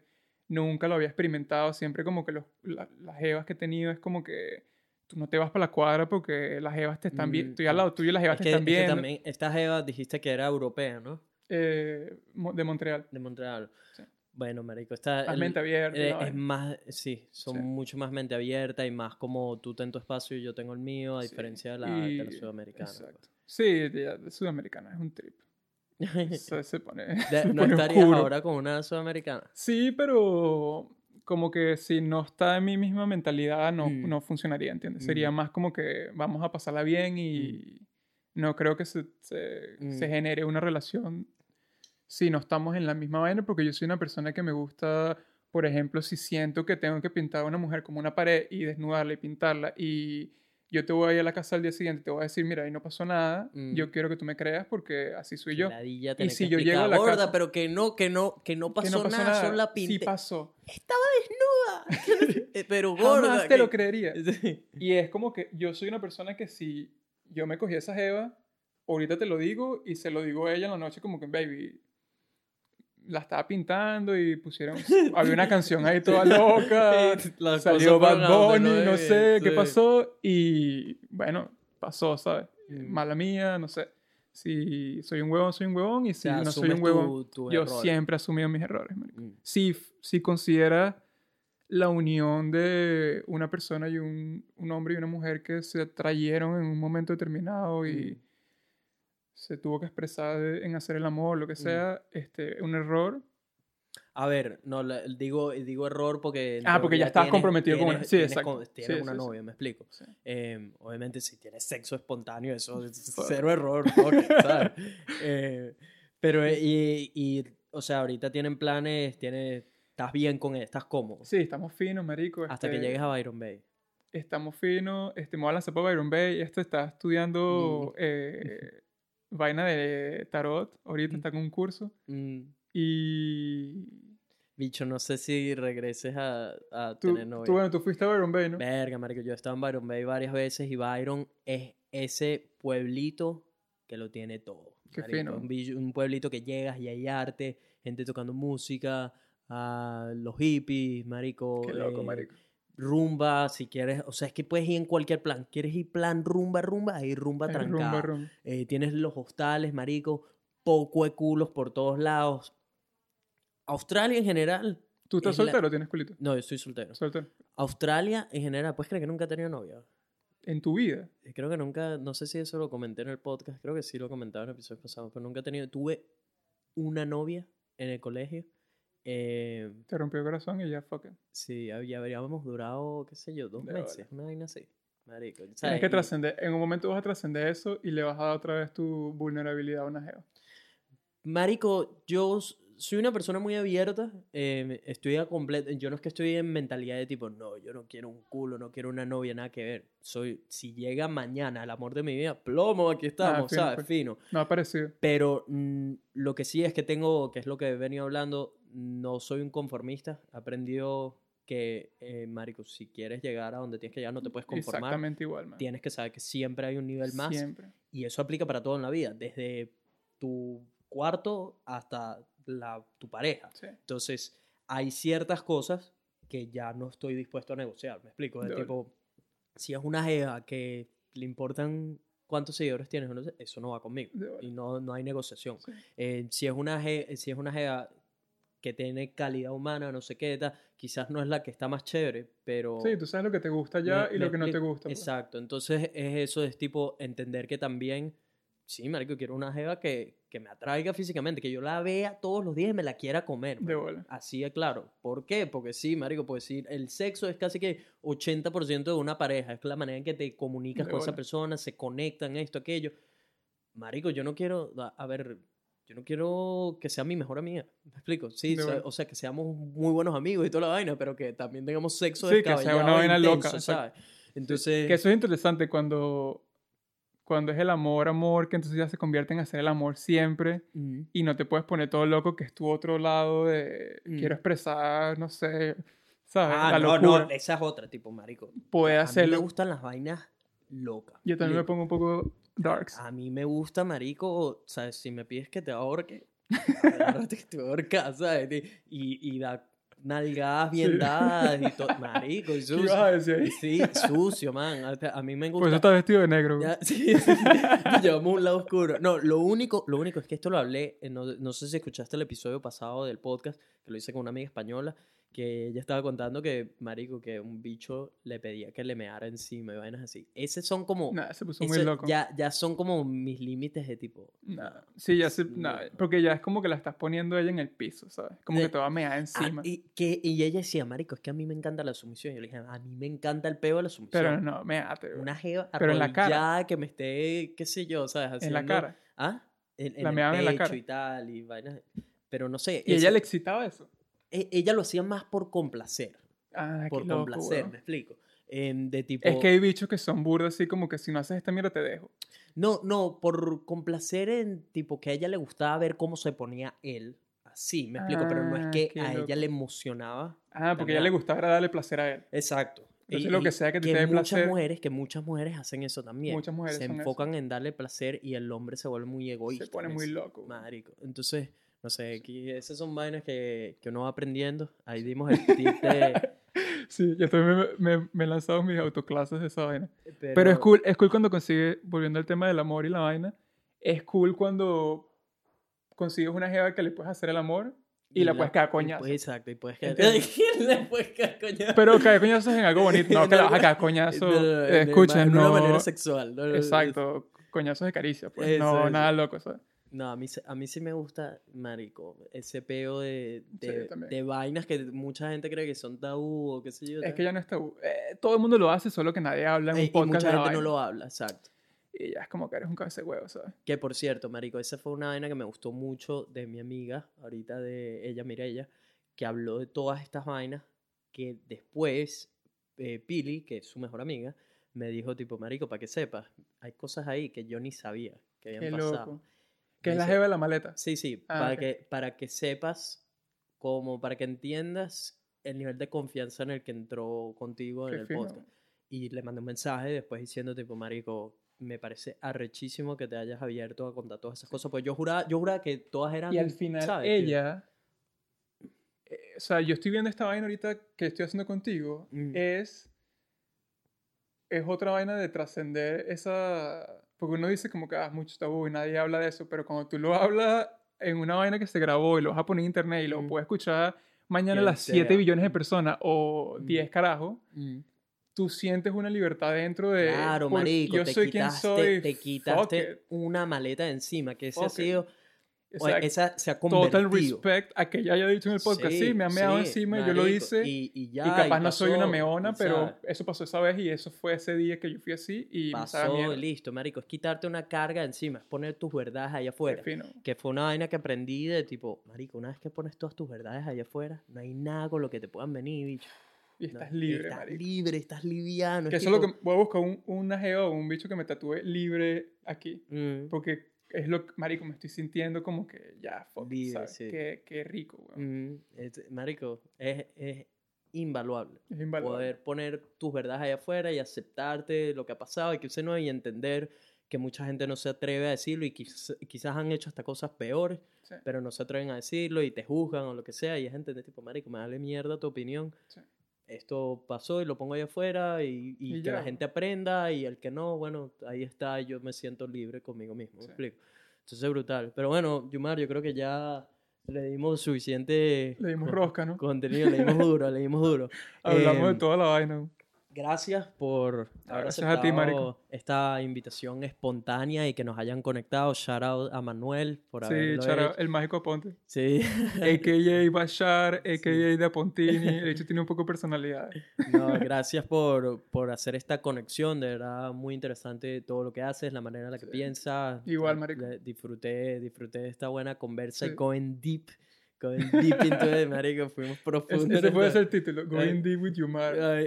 Nunca lo había experimentado, siempre como que los, la- las jevas que he tenido es como que tú no te vas para la cuadra porque las jevas te están Mm, viendo, estoy al lado tuyo y las jevas Es te que, están es que viendo. también esta jeva dijiste que era europea, ¿no? Eh, de Montreal. De Montreal. Sí. Bueno, marico, está... Más el- mente abierta. eh, es más, sí, son Sí. mucho más mente abierta y más como tú ten tu espacio y yo tengo el mío, a Sí, diferencia de la, de la sudamericana. pues. Exacto. Sí, de, de sudamericana, es un trip. Se, se pone, se ¿No pone estarías oscuro. ahora con una sudamericana? Sí, pero como que si no está en mi misma mentalidad, no, Mm. no funcionaría, ¿entiendes? Sería Mm. más como que vamos a pasarla bien y no creo que se, se, se Mm. genere una relación si no estamos en la misma vaina, porque yo soy una persona que me gusta, por ejemplo, si siento que tengo que pintar a una mujer como una pared y desnudarla y pintarla y yo te voy a ir a la casa al día siguiente y te voy a decir, mira, ahí no pasó nada, Mm. yo quiero que tú me creas porque así soy yo. Ladilla Y si yo llego a la gorda, casa- pero que no, que no, que no pasó, que no pasó nada, nada, son la sí pinté. pasó. Estaba desnuda. Eh, pero gorda. Jamás te lo creería. Sí. Y es como que yo soy una persona que si yo me cogí esa jeva, ahorita te lo digo y se lo digo a ella en la noche como que, baby, la estaba pintando y pusieron, había una canción ahí toda loca, Las salió Bad Bunny, no sé qué pasó y bueno, pasó, ¿sabes? Mm. Mala mía, no sé. Si soy un huevón, soy un huevón y si sea, no soy un huevón, tu- yo siempre he asumido mis errores. Mm. Si, si consideras la unión de una persona y un, un hombre y una mujer que se atrayeron en un momento determinado y Mm. Se tuvo que expresar en hacer el amor, lo que sea, este, un error. A ver, no, digo, digo error porque... Ah, porque ya estás tienes- comprometido con una- tienes- sí, tienes exacto. Tienes Sí, una sí, sí. novia, me explico. Sí. Eh, obviamente, si tienes sexo espontáneo, eso es cero error. Eh, pero, eh, y, y, o sea, ahorita tienen planes, tienes, estás bien con él, estás cómodo. Sí, estamos finos, marico. Hasta que este, llegues a Byron Bay. Estamos finos. Este, me voy a lanzar para Byron Bay. Este está estudiando Mm. eh, vaina de tarot. Ahorita Mm. está con un curso. Mm, Y bicho, no sé si regreses a, a tú, tener novia. tú, bueno, tú fuiste a Byron Bay, ¿no? Verga, marico, yo he estado en Byron Bay varias veces y Byron es ese pueblito que lo tiene todo. Qué marico. fino. Un, pueblito que llegas y hay arte, gente tocando música, a los hippies, marico. Qué loco, eh, marico. Rumba, si quieres, o sea, es que puedes ir en cualquier plan. ¿Quieres ir plan rumba, rumba? Hay rumba Ay, trancada. rumba, rumba. Eh, tienes los hostales, marico, poco de culos por todos lados. Australia en general. ¿Tú estás es la- soltero o tienes culito? No, yo soy soltero. Soltero. Australia en general, ¿puedes creer que nunca he tenido novia? En tu vida. Eh, Creo que nunca, no sé si eso lo comenté en el podcast, creo que sí lo comentaba en episodios pasados, pero nunca he tenido, tuve una novia en el colegio. Eh, Te rompió el corazón y ya, fuck it. sí, ya habríamos durado, qué sé yo, dos De meses, bola. una vaina así. Marico, ¿sabes? Tienes que trascender. En un momento vas a trascender eso y le vas a dar otra vez tu vulnerabilidad a una jeva. Marico, yo soy una persona muy abierta. eh, estoy a completo. Yo no es que estoy en mentalidad de tipo, no, yo no quiero un culo, no quiero una novia, nada que ver. Soy, si llega mañana el amor de mi vida, plomo, aquí estamos, Ah, fino, ¿sabes? pues. Fino. No ha parecido. Pero mm, lo que sí es que tengo, que es lo que he venido hablando, no soy un conformista. He aprendido que, eh, Marico, si quieres llegar a donde tienes que llegar, no te puedes conformar. Exactamente igual, man. Tienes que saber que siempre hay un nivel más. Siempre. Y eso aplica para todo en la vida, desde tu cuarto hasta la, tu pareja. Sí. Entonces, hay ciertas cosas que ya no estoy dispuesto a negociar. Me explico. De tipo, si es una jeva que le importan cuántos seguidores tienes, eso no va conmigo. Y no, no hay negociación. Sí. Eh, si, es una je- si es una jeva que tiene calidad humana, no sé qué, tal, quizás no es la que está más chévere, pero... Sí, tú sabes lo que te gusta ya Me- y lo que no te gusta. pues. Exacto. Entonces es eso, es tipo entender que también, sí, marico, quiero una jeva que, que me atraiga físicamente, que yo la vea todos los días y me la quiera comer. De bola. Así es claro. ¿Por qué? Porque sí, marico, pues sí, el sexo es casi que 80% de una pareja, es la manera en que te comunicas De con esa persona, se conectan, esto, aquello. Marico, yo no quiero, a ver, yo no quiero que sea mi mejor amiga. ¿Me explico? Sí, o sea- bola. o sea, que seamos muy buenos amigos y toda la vaina, pero que también tengamos sexo Sí, que sea una vaina loca, intenso. ¿sabes? Entonces, Que eso es interesante cuando, cuando es el amor, amor, que entonces ya se convierte en hacer el amor siempre y no te puedes poner todo loco que es tu otro lado de Mm. quiero expresar, no sé, ¿sabes? ah, La no, locura. no, esa es otra, tipo, marico. Puede A mí me hacerlo. gustan las vainas locas. Yo también me pongo un poco darks. A mí me gusta, marico, ¿sabes? Si me pides que te ahorque, agárrate que te voy a ahorcar, ¿sabes? Y, y da nalgadas bien Sí. dadas y todo. Marico, y ¿Qué sucio. ibas a decir? Sí, sucio, man. A, a mí me Por gusta. eso estás vestido de negro. Ya, sí, sí, llevamos un lado oscuro. No, lo único, lo único es que esto lo hablé, eh, no, no sé si escuchaste el episodio pasado del podcast, que lo hice con una amiga española, que ella estaba contando que, marico, que un bicho le pedía que le meara encima y vainas así. Esos son como... Nah, se puso muy eso loco. Ya, ya son como mis límites de tipo... Nah. Sí, ya se, Sí, nah, porque ya es como que la estás poniendo ella en el piso, ¿sabes? Como Eh, que te va a mear Ah, encima. y, que, y ella decía, marico, es que a mí me encanta la sumisión. Y yo le dije, a mí me encanta el peo de la sumisión. Pero no, meate. Una jeva Pero en la cara. que me esté, qué sé yo, ¿sabes? En la Haciendo- cara. ¿Ah? En, en La el meaban en la pecho cara. y tal, y vainas. Pero no sé. Y ese- ella le excitaba eso. E- ella lo hacía más por complacer. Ah, por loco, complacer, me explico. Em, de tipo. Es que hay bichos que son burdos así como que si no haces esta mierda te dejo. No, no, por complacer en tipo que a ella le gustaba ver cómo se ponía él. Así, me explico, pero no es Ah, que a loco. ella le emocionaba. Ah, porque a ella le gustaba darle placer a él. Exacto. Entonces, lo que sea que te dé muchas placer- mujeres, que muchas mujeres hacen eso también. Muchas mujeres se son eso. enfocan en darle placer y el hombre se vuelve muy egoísta. Se pone muy eso. loco. Marico. Entonces, No sé, aquí esas son vainas que, que uno va aprendiendo. Ahí dimos el tip de... Sí, yo también me, he lanzado mis autoclases de esa vaina. Pero, es cool, es cool cuando consigues, volviendo al tema del amor y la vaina, es cool cuando consigues una jeva que le puedes hacer el amor y la puedes caer y coñazo. pues, exacto, y puedes caer... Le puedes caer coñazo. Pero caer coñazos en algo bonito, no que la vas a caer coñazo. No, no, no, eh, de- escuchen, una no. manera sexual. no, no, no, Exacto, coñazos de caricia, pues. Eso, no, eso. nada loco, ¿sabes? No, a mí, a mí sí me gusta, marico, ese peo de, de, vainas que mucha gente cree que son tabú o qué sé yo. Es que ya no está. eh, todo el mundo lo hace, solo que nadie habla en Eh, un y podcast. mucha de la gente no lo habla, exacto. Y ya es como que eres un cabeza de huevo, ¿sabes? Que por cierto, marico, esa fue una vaina que me gustó mucho de mi amiga, ahorita de ella, Mireya, que habló de todas estas vainas que después eh, Pili, que es su mejor amiga, me dijo tipo, marico, para que sepas, hay cosas ahí que yo ni sabía que habían Qué pasado. loco. Que es la jeva de la maleta. Sí, sí, Ah, para, ok. que, para que sepas, como para que entiendas el nivel de confianza en el que entró contigo en Qué el fino. podcast. Y le mandé un mensaje después diciendo, tipo, marico, me parece arrechísimo que te hayas abierto a contar todas esas cosas. Pues yo juraba, yo juraba que todas eran... Y al final ¿sabes? Ella, eh, o sea, yo estoy viendo esta vaina ahorita que estoy haciendo contigo, Mm. es, es otra vaina de trascender esa, porque uno dice como que ah, es mucho tabú y nadie habla de eso, pero cuando tú lo hablas en una vaina que se grabó y lo vas a poner en internet y lo Mm. puedes escuchar mañana Quien las 7 sea. billones de personas o Mm. 10 carajos, Mm. tú sientes una libertad dentro de... Claro, por- marico, yo te soy quien quitaste, soy, te quitaste it. una maleta de encima, que ese ha Fuck it. sido... Sea, esa se ha convertido. total respect a que ella haya dicho en el podcast, sí, me ha meado sí, encima y yo lo marico, hice. Y, y ya, y capaz no soy una pasó, meona, pero eso pasó esa vez y eso fue ese día que yo fui así y pasó, listo, marico. Es quitarte una carga encima, es poner tus verdades allá afuera. Que fue una vaina que aprendí de tipo, marico, una vez que pones todas tus verdades allá afuera, no hay nada con lo que te puedan venir, bicho. Y No, estás libre, Estás marico. libre, estás liviano. Que es eso es lo que voy a buscar un, una jeva o un bicho que me tatúe libre aquí. mm, Porque es lo que, marico, me estoy sintiendo como que ya, fuck, Libre, ¿sabes? sí. Qué, qué rico, weón. mm, es- marico, es, es invaluable. Es invaluable. Poder poner tus verdades allá afuera y aceptarte lo que ha pasado y que usted no y entender que mucha gente no se atreve a decirlo y quiz- quizás han hecho hasta cosas peores, Sí. pero no se atreven a decirlo y te juzgan o lo que sea y es entender tipo, marico, me vale mierda tu opinión. Sí. Esto pasó y lo pongo allá afuera y, y Y que la gente aprenda y el que no, bueno, ahí está, yo me siento libre conmigo mismo, ¿me Sí. explico? Entonces es brutal. Pero bueno, Yumar, yo creo que ya le dimos suficiente Le dimos rosca, ¿no? contenido, le dimos duro, le dimos duro. Hablamos Em, de toda la vaina. Gracias por haber Gracias a ti, aceptado marico. esta invitación espontánea y que nos hayan conectado. Shout out a Manuel por Sí, haberlo chara, hecho. el mágico Aponte. Sí. AKA Bashar, AKA de Apontini. El hecho tiene un poco de personalidad. No, gracias por, por hacer esta conexión, de verdad muy interesante todo lo que haces, la manera en la que Sí. piensas. Igual, Eh, marico. Disfruté, disfruté de esta buena conversa y Sí. going deep, going deep into it, marico, fuimos Es- profundos. ese en puede ser el título. Going Ay. deep with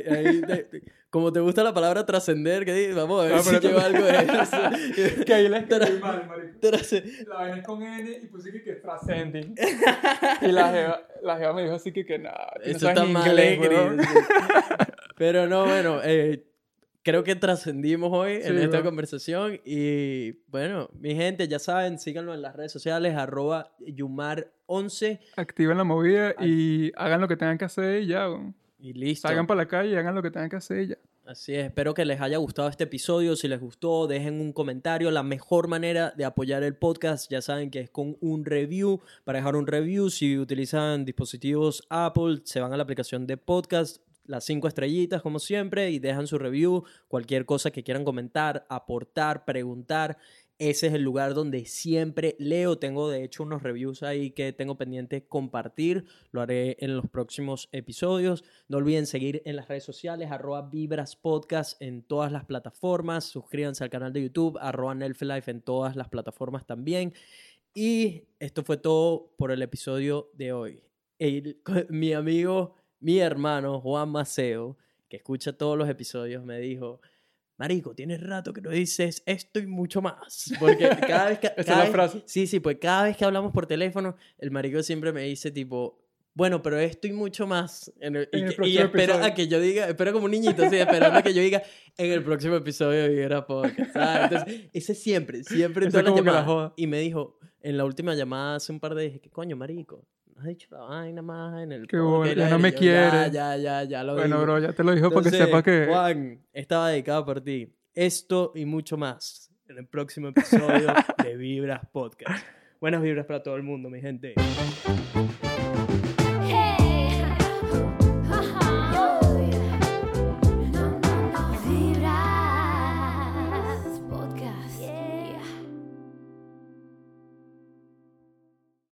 ahí te- te- como te gusta la palabra trascender, que vamos a ver Ah, si lleva algo de eso. Que ahí la escribí mal, marico. La vaina es con N y puse que, que trascending. y la jeva, la jeva me dijo así que, que nada, no Eso sabes está mal sí. Pero no, bueno, eh, creo que trascendimos hoy en Sí, esta bro. conversación. Y bueno, mi gente, ya saben, síganlo en las redes sociales, arroba Yumar11 Activen la movida y hagan lo que tengan que hacer y ya, y listo. Salgan para la calle y hagan lo que tengan que hacer y ya. Así es, espero que les haya gustado este episodio. Si les gustó, dejen un comentario. La mejor manera de apoyar el podcast, ya saben que es con un review. Para dejar un review, si utilizan dispositivos Apple, se van a la aplicación de podcast, las cinco estrellitas como siempre, y dejan su review. Cualquier cosa que quieran comentar, aportar, preguntar. Ese es el lugar donde siempre leo. Tengo de hecho unos reviews ahí que tengo pendiente compartir. Lo haré en los próximos episodios. No olviden seguir en las redes sociales, arroba Vibras Podcast en todas las plataformas. Suscríbanse al canal de YouTube, arroba Nelfelife en todas las plataformas también. Y esto fue todo por el episodio de hoy. Mi amigo, mi hermano Juan Maceo, que escucha todos los episodios, me dijo... Marico, tienes rato que no dices esto y mucho más. Porque cada vez que. Esa es cada vez- frase. Sí, sí, pues cada vez que hablamos por teléfono, el marico siempre me dice, tipo, bueno, pero esto y mucho más. En el- y, En y espero episodio. a que yo diga, espero como un niñito, sí, esperando a que yo diga en el próximo episodio de Vibra Podcast. ¿sabes? Entonces, ese siempre, siempre en todas las la llamadas. Y me dijo, en la última llamada hace un par de días, ¿qué coño, marico? ¿No has dicho la vaina más en el Qué podcast?" bola, Y ya no me yo, quiere. Ya, ya, ya, ya lo Bueno, digo". bro, ya te lo dijo para que Entonces, sepas que... Juan, estaba dedicado por ti. Esto y mucho más en el próximo episodio de Vibras Podcast. Buenas vibras para todo el mundo, mi gente.